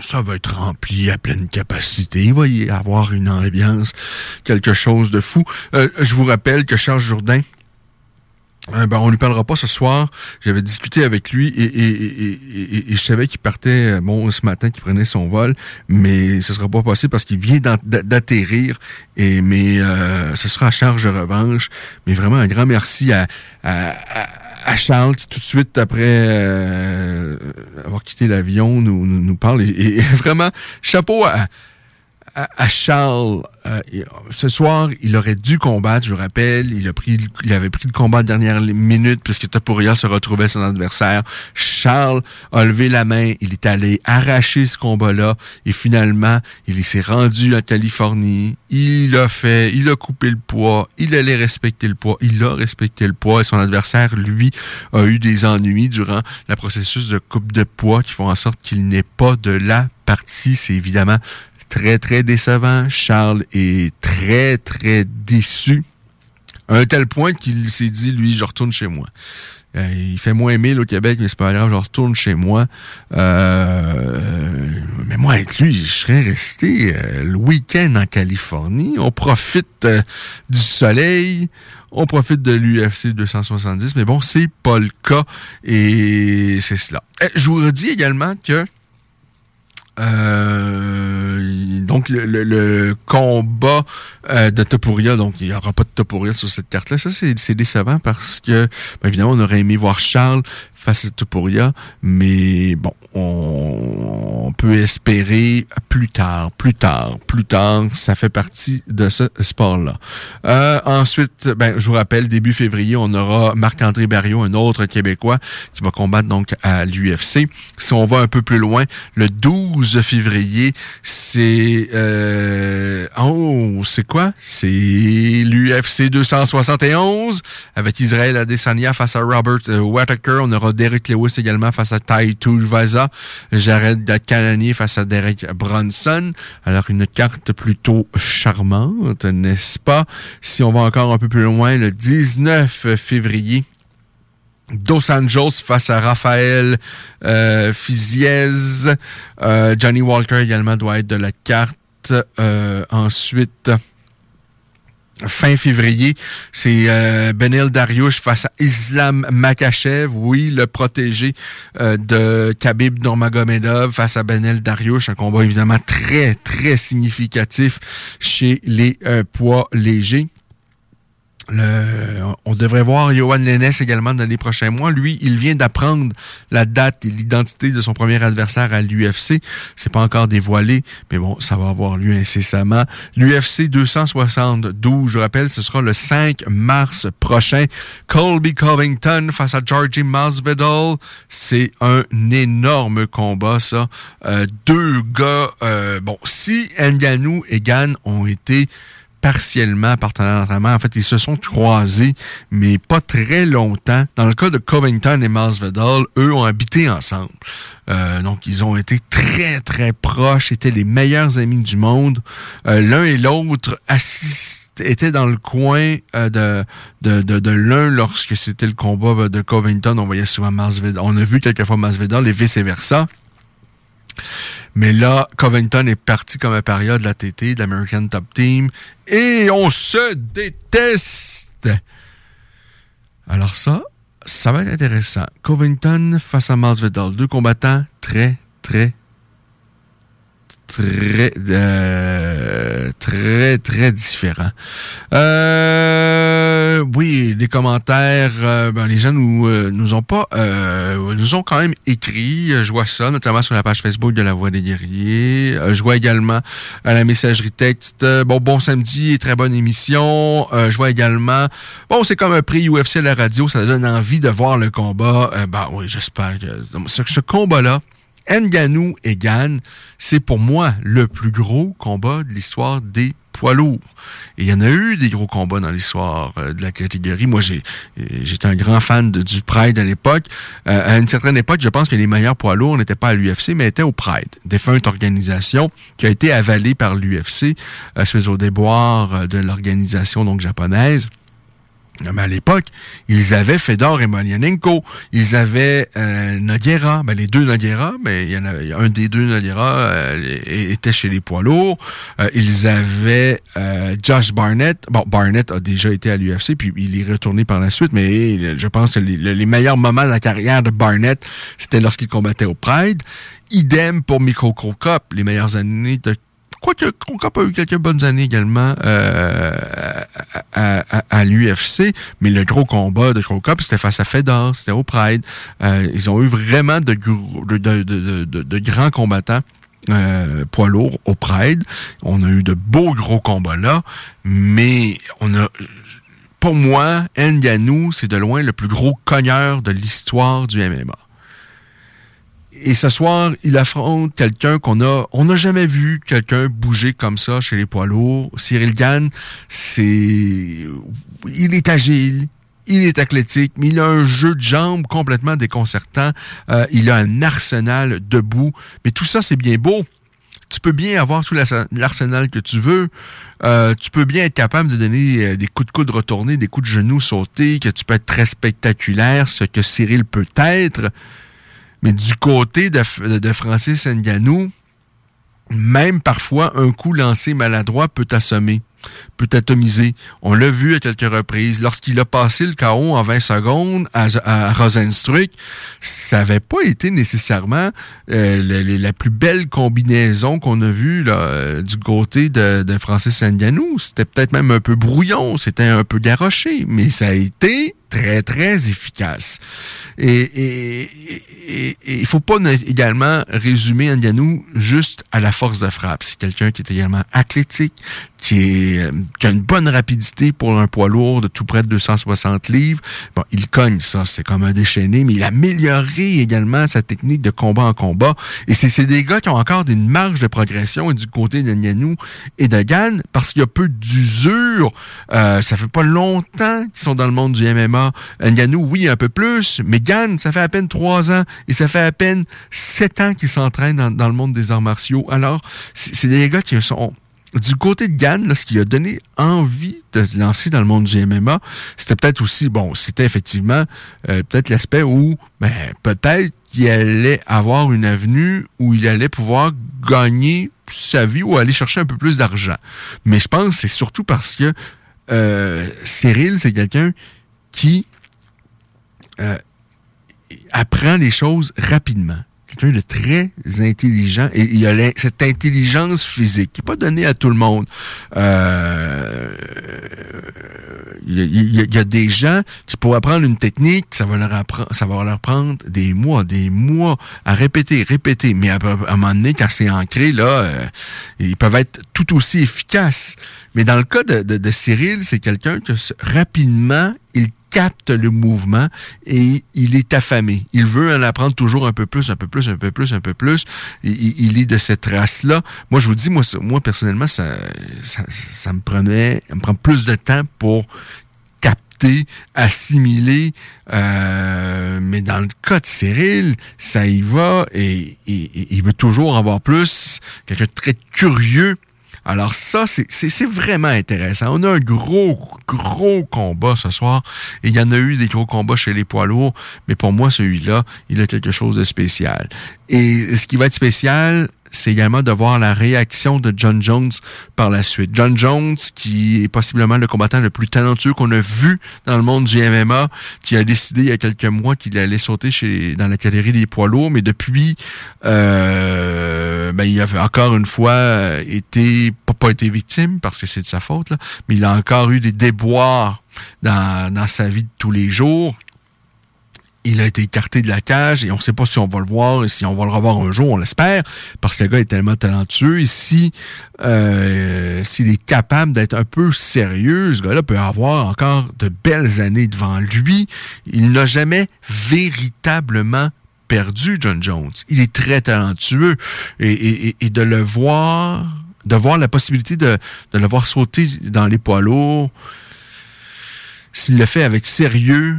Ça va être rempli à pleine capacité. Il va y avoir une ambiance, quelque chose de fou. Euh, je vous rappelle que Charles Jourdain, euh, ben, on lui parlera pas ce soir. J'avais discuté avec lui et, et, et, je savais qu'il partait euh, bon ce matin, qu'il prenait son vol, mais ce sera pas possible parce qu'il vient d'atterrir. Et mais euh, ce sera à charge de revanche. Mais vraiment un grand merci à, à, Charles tout de suite après euh, avoir quitté l'avion nous, nous, nous parle et vraiment chapeau à à Charles, euh, ce soir, il aurait dû combattre, je vous rappelle. Il a pris, il avait pris le combat de dernière minute puisque Topuria se retrouvait son adversaire. Charles a levé la main, il est allé arracher ce combat-là et finalement, il s'est rendu en Californie. Il a fait, il a coupé le poids, il allait respecter le poids, il a respecté le poids et son adversaire, lui, a eu des ennuis durant le processus de coupe de poids qui font en sorte qu'il n'est pas de la partie. C'est évidemment très, très décevant. Charles est très, très déçu. À un tel point qu'il s'est dit, lui, je retourne chez moi. Euh, il fait moins 1000 au Québec, mais c'est pas grave, je retourne chez moi. Euh, mais moi, avec lui, je serais resté euh, le week-end en Californie. On profite euh, du soleil, on profite de l'UFC 270, mais bon, c'est pas le cas, et c'est cela. je vous redis également que donc le, le- le combat euh, de Topuria, donc il n'y aura pas de Topuria sur cette carte-là. Ça, c'est décevant parce que, ben, évidemment, on aurait aimé voir Charles face à Topuria, mais bon, on, peut espérer plus tard, plus tard, plus tard. Ça fait partie de ce sport-là. Euh, ensuite, ben, je vous rappelle, début février, on aura Marc-André Barriot, un autre Québécois, qui va combattre donc à l'UFC. Si on va un peu plus loin, le 12 février, c'est... Oh, c'est quoi? C'est l'UFC 271 avec Israël Adesanya face à Robert euh, Whittaker. On aura Derek Lewis également face à Tai Tuivasa. Jared Cannonier face à Derek Bronson. Alors, une carte plutôt charmante, n'est-ce pas? Si on va encore un peu plus loin, le 19 février, Dos Anjos face à Raphaël euh, Fiziez. Euh, Johnny Walker également doit être de la carte. Ensuite, fin février, c'est euh, Benil Dariush face à Islam Makachev. Oui, le protégé euh, de Khabib Nurmagomedov face à Benil Dariush. Un combat évidemment très, très significatif chez les euh, poids légers. On devrait voir Johan Lennes également dans les prochains mois. Lui, il vient d'apprendre la date et l'identité de son premier adversaire à l'UFC. C'est pas encore dévoilé, mais bon, ça va avoir lieu incessamment. L'UFC 272, je rappelle, ce sera le 5 mars prochain. Colby Covington face à Georgie Masvidal. C'est un énorme combat, ça. Euh, deux gars, euh, bon, si Ngannou et Gann ont été partiellement partenaires d'entraînement. En fait, ils se sont croisés, mais pas très longtemps. Dans le cas de Covington et Masvidal, eux ont habité ensemble. Euh, donc, ils ont été très, très proches, étaient les meilleurs amis du monde. Euh, l'un et l'autre étaient dans le coin euh, de l'un lorsque c'était le combat de Covington. On voyait souvent Masvidal. On a vu quelquefois Masvidal et vice-versa. Mais là, Covington est parti comme un paria de la TT, de l'American Top Team, et on se déteste. Alors ça, ça va être intéressant. Covington face à Masvidal, deux combattants très, très, très, euh, très, très différents. Euh, oui, les commentaires, euh, ben, les gens nous, euh, nous ont pas, nous ont quand même écrit. Je vois ça, notamment sur la page Facebook de La Voix des Guerriers. Je vois également à la messagerie texte, bon, bon samedi et très bonne émission. Je vois également, bon, c'est comme un prix UFC à la radio, ça donne envie de voir le combat. Ben oui, j'espère que ce combat-là, Nganou et Gann, c'est pour moi le plus gros combat de l'histoire des poids lourds. Il y en a eu des gros combats dans l'histoire euh, de la catégorie. Moi, euh, j'étais un grand fan du Pride à l'époque. Euh, à une certaine époque, je pense que les meilleurs poids lourds n'étaient pas à l'UFC, mais étaient au Pride, défunte organisation qui a été avalée par l'UFC euh, suite au déboire euh, de l'organisation donc japonaise. Mais à l'époque, ils avaient Fedor et Emelianenko. Ils avaient euh. Ben, les deux Noguera, mais il y en a, il y a un des deux Noguera euh, était chez les poids lourds. Euh, ils avaient euh, Josh Barnett. Bon, Barnett a déjà été à l'UFC, puis il est retourné par la suite, mais je pense que les, meilleurs moments de la carrière de Barnett, c'était lorsqu'il combattait au Pride. Idem pour Mikko Krokop, les meilleures années de Quoique Krokop a eu quelques bonnes années également euh, à, l'UFC, mais le gros combat de Krokop, c'était face à Fedor, c'était au Pride. Euh, ils ont eu vraiment de, de, de, de, de- grands combattants. euh, poids lourds au Pride. On a eu de beaux gros combats là, mais on a pour moi, Ngannou, c'est de loin le plus gros cogneur de l'histoire du MMA. Et ce soir, il affronte quelqu'un qu'on a, on n'a jamais vu quelqu'un bouger comme ça chez les poids lourds. Cyril Gann, c'est, il est agile, il est athlétique, mais il a un jeu de jambes complètement déconcertant. Euh, il a un arsenal debout. Mais tout ça, c'est bien beau. Tu peux bien avoir tout l'arse- l'arsenal que tu veux. Euh, tu peux bien être capable de donner euh, des coups de coude retournés, des coups de genoux sautés, que tu peux être très spectaculaire, ce que Cyril peut être. Mais du côté de, Francis Ngannou, même parfois un coup lancé maladroit peut t'assommer. peut atomiser. On l'a vu à quelques reprises. Lorsqu'il a passé le KO en 20 secondes à, à Rosenstruck, ça n'avait pas été nécessairement euh, la, plus belle combinaison qu'on a vue euh, du côté de, de Francis Ngannou. C'était peut-être même un peu brouillon, c'était un peu garoché, mais ça a été très, très efficace. Et, il faut pas ne- également résumer Ngannou juste à la force de frappe. C'est quelqu'un qui est également athlétique, qui, euh, a une bonne rapidité pour un poids lourd de tout près de 260 livres. Bon, il cogne ça, c'est comme un déchaîné, mais il a amélioré également sa technique de combat en combat. Et c'est des gars qui ont encore une marge de progression du côté de Ngannou et de Gann parce qu'il y a peu d'usure. Euh, ça fait pas longtemps qu'ils sont dans le monde du MMA. Ngannou, oui, un peu plus, mais Gann, ça fait à peine trois ans et ça fait à peine sept ans qu'ils s'entraînent dans, le monde des arts martiaux. Alors, c'est c'est des gars qui sont du côté de Gann, là, ce qui a donné envie de se lancer dans le monde du MMA, c'était peut-être aussi, bon, c'était effectivement euh, peut-être l'aspect où, ben, peut-être qu'il allait avoir une avenue où il allait pouvoir gagner sa vie ou aller chercher un peu plus d'argent. Mais je pense que c'est surtout parce que euh, Cyril, c'est quelqu'un qui euh, apprend les choses rapidement. Quelqu'un de très intelligent et il a cette intelligence physique qui n'est pas donnée à tout le monde. Euh, il y, a- des gens qui pour apprendre une technique, ça va leur ça va leur prendre des mois, des mois à répéter, répéter. Mais à, un moment donné, quand c'est ancré, là, euh, ils peuvent être tout aussi efficaces. Mais dans le cas de, Cyril, c'est quelqu'un que rapidement, capte le mouvement et il est affamé. Il veut en apprendre toujours un peu plus, un peu plus, un peu plus, un peu plus. Il, est de cette race-là. Moi, je vous dis, moi, moi personnellement, ça, ça, me prenait, ça me prend plus de temps pour capter, assimiler. euh, mais dans le cas de Cyril, ça y va et, il veut toujours avoir plus. Quelqu'un de très curieux. Alors ça, c'est- vraiment intéressant. On a un gros, gros combat ce soir. Et il y en a eu des gros combats chez les poids lourds. Mais pour moi, celui-là, il a quelque chose de spécial. Et ce qui va être spécial, c'est également de voir la réaction de John Jones par la suite. John Jones, qui est possiblement le combattant le plus talentueux qu'on a vu dans le monde du MMA, qui a décidé il y a quelques mois qu'il allait sauter chez dans la catégorie des poids lourds, mais depuis, euh, ben, il avait encore une fois euh, été, pas, pas été victime, parce que c'est de sa faute, là, mais il a encore eu des déboires dans, dans sa vie de tous les jours il a été écarté de la cage et on ne sait pas si on va le voir et si on va le revoir un jour, on l'espère, parce que le gars est tellement talentueux. Et si euh, s'il est capable d'être un peu sérieux, ce gars-là peut avoir encore de belles années devant lui. Il n'a jamais véritablement perdu John Jones. Il est très talentueux et, de le voir, de voir la possibilité de, de le voir sauter dans les poids lourds, s'il le fait avec sérieux,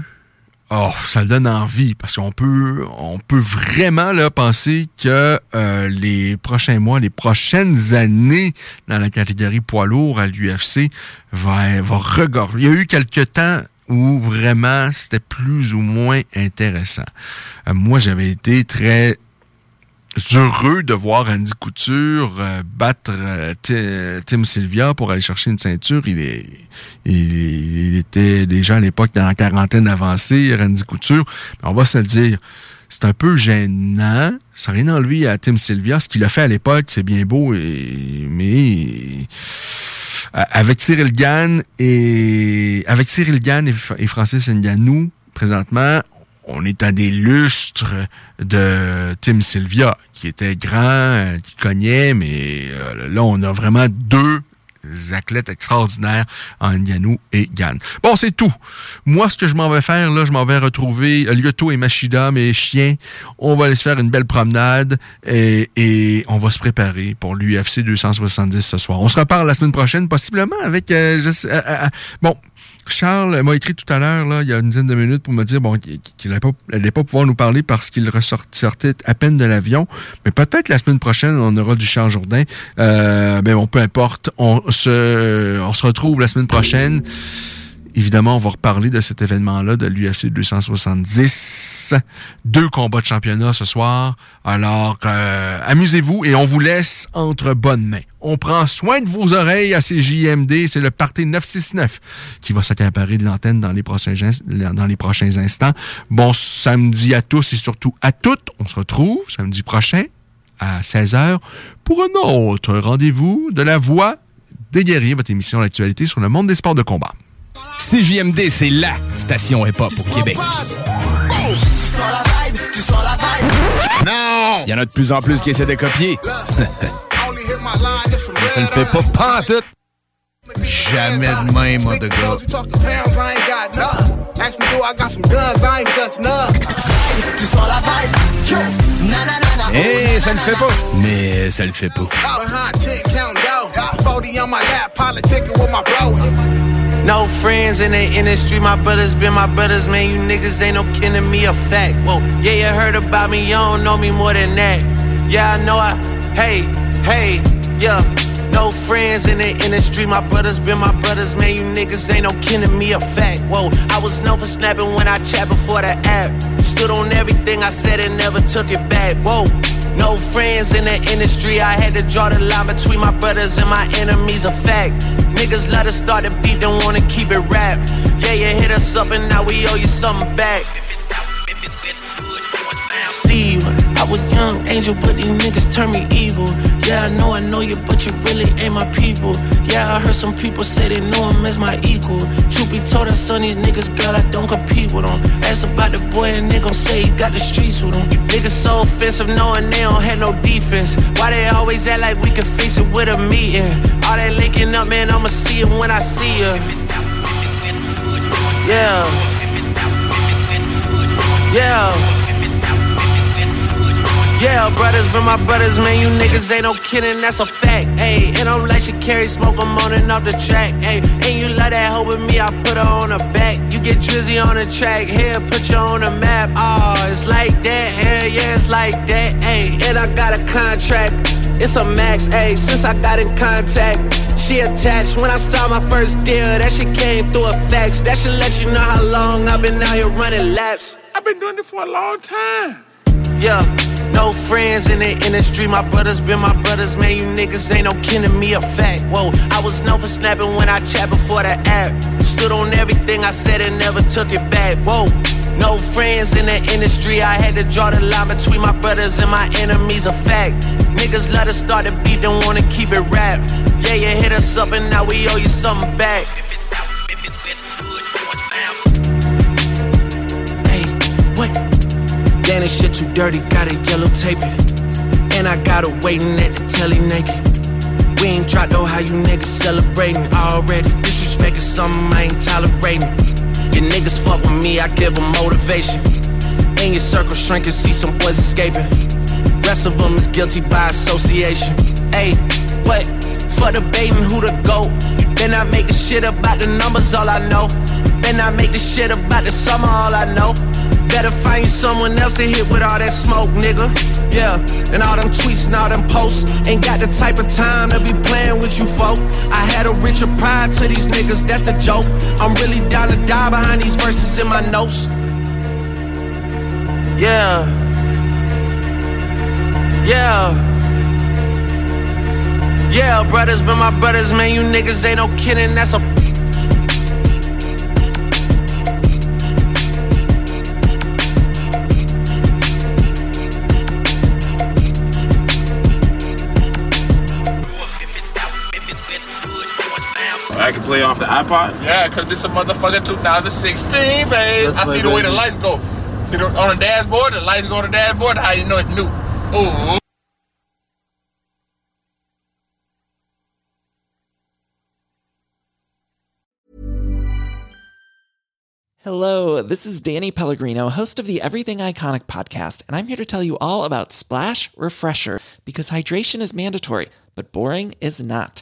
Oh, ça donne envie parce qu'on peut, on peut vraiment là, penser que euh, les prochains mois, les prochaines années dans la catégorie poids lourd à l'UFC va, va regorger. Il y a eu quelques temps où vraiment c'était plus ou moins intéressant. Euh, moi, j'avais été très heureux de voir Andy Couture euh, battre euh, Ti- Tim Sylvia pour aller chercher une ceinture. Il, est, il, il était déjà à l'époque dans la quarantaine avancée, Randy Couture. Mais on va se le dire, c'est un peu gênant. Ça n'a rien enlevé à Tim Sylvia. Ce qu'il a fait à l'époque, c'est bien beau, et, mais euh, avec Cyril Gann et avec Cyril Gann et, et Francis Ngannou, présentement, on est à des lustres de Tim Sylvia, qui était grand, qui cognait, mais euh, là, on a vraiment deux athlètes extraordinaires en Ngannou et Gann. Bon, c'est tout. Moi, ce que je m'en vais faire, là, je m'en vais retrouver euh, Lyoto et Machida, mes chiens. On va aller se faire une belle promenade et, on va se préparer pour l'UFC 270 ce soir. On se reparle la semaine prochaine, possiblement avec... euh, euh, bon, Charles m'a écrit tout à l'heure, là, il y a une dizaine de minutes, pour me dire bon, qu'il n'allait pas, pouvoir nous parler parce qu'il ressort- sortait à peine de l'avion. Mais peut-être la semaine prochaine, on aura du Charles Jourdain. Euh, ben bon, peu importe. On se retrouve la semaine prochaine. Évidemment, on va reparler de cet événement-là, de l'UFC 270. Deux combats de championnat ce soir. Alors, euh, amusez-vous et on vous laisse entre bonnes mains. On prend soin de vos oreilles à ces JMD. C'est le Parti 969 qui va s'accaparer de l'antenne dans les prochains dans les prochains instants. Bon samedi à tous et surtout à toutes. On se retrouve samedi prochain à 16h pour un autre rendez-vous de la voix des guerriers, votre émission d'actualité sur le monde des sports de combat. CJMD, c'est LA station hip-hop au Québec. Non! Il y en a de plus en plus qui essaient de copier. Mais ça ne fait pas pantoute. Jamais de même, moi, de gars. Eh, ça ne fait pas. Mais ça le fait pas. No friends in the industry, my brothers been my brothers, man. You niggas ain't no kin to me, a fact. Whoa, yeah, you heard about me, you don't know me more than that. Yeah, I know I, hey, hey, yeah. No friends in the industry, my brothers been my brothers, man. You niggas ain't no kin to me, a fact. Whoa, I was known for snapping when I chat before the app. Stood on everything I said and never took it back. Whoa. No friends in the industry, I had to draw the line between my brothers and my enemies, a fact. Niggas let us start the beat, don't wanna keep it rap. Yeah, you hit us up and now we owe you something back. See I was young angel, but these niggas turn me evil. Yeah, I know I know you, but you really ain't my people. Yeah, I heard some people say they know him as my equal. Truth be told, I son these niggas, girl, I don't compete with them. Ask about the boy, and they gon' say he got the streets with him. Niggas so offensive, knowing they don't have no defense. Why they always act like we can face it with a meeting? All that linking up, man, I'ma see it when I see ya. Yeah. Yeah. Yeah, brothers been my brothers, man. You niggas ain't no kidding, that's a fact. Ayy, and I'm like she carry smoke, I'm on and off the track. Ayy, and you like that hoe with me, I put her on the back. You get drizzy on the track, here, put you on the map. Oh, it's like that, hell yeah, it's like that. Ayy, and I got a contract. It's a max, ayy, since I got in contact. She attached when I saw my first deal. That shit came through a fax. That should let you know how long I've been out here running laps. I've been doing it for a long time. Yeah, no friends in the industry. My brothers been my brothers, man. You niggas ain't no kin to me, a fact. Whoa, I was known for snapping when I chat before the app. Stood on everything I said and never took it back. Whoa, no friends in the industry. I had to draw the line between my brothers and my enemies, a fact. Niggas let us start the beat, don't wanna keep it rap. Yeah, you hit us up and now we owe you something back. Damn, this shit too dirty, gotta yellow tape it. And I got her waiting at the telly naked. We ain't dropped though, how you niggas celebrating already. Disrespect is something I ain't tolerating. Your niggas fuck with me, I give them motivation. In your circle shrinking, see some boys escaping. Rest of them is guilty by association. Hey, what? For debating who to go. Then I make the shit about the numbers, all I know. Then I make the shit about the summer, all I know. Better find someone else to hit with all that smoke, nigga. Yeah, and all them tweets and all them posts. Ain't got the type of time to be playing with you folk. I had a richer pride to these niggas, that's the joke. I'm really down to die behind these verses in my notes. Yeah. Yeah. Yeah, brothers, but my brothers, man, you niggas ain't no kidding, that's a I can play off the iPod? Yeah, because this a motherfucking 2016, babe. That's I see my the way the lights go. See the, on the dashboard, the lights go on the dashboard, how you know it's new. Ooh. Hello, this is Danny Pellegrino, host of the Everything Iconic podcast, and I'm here to tell you all about Splash Refresher because hydration is mandatory, but boring is not.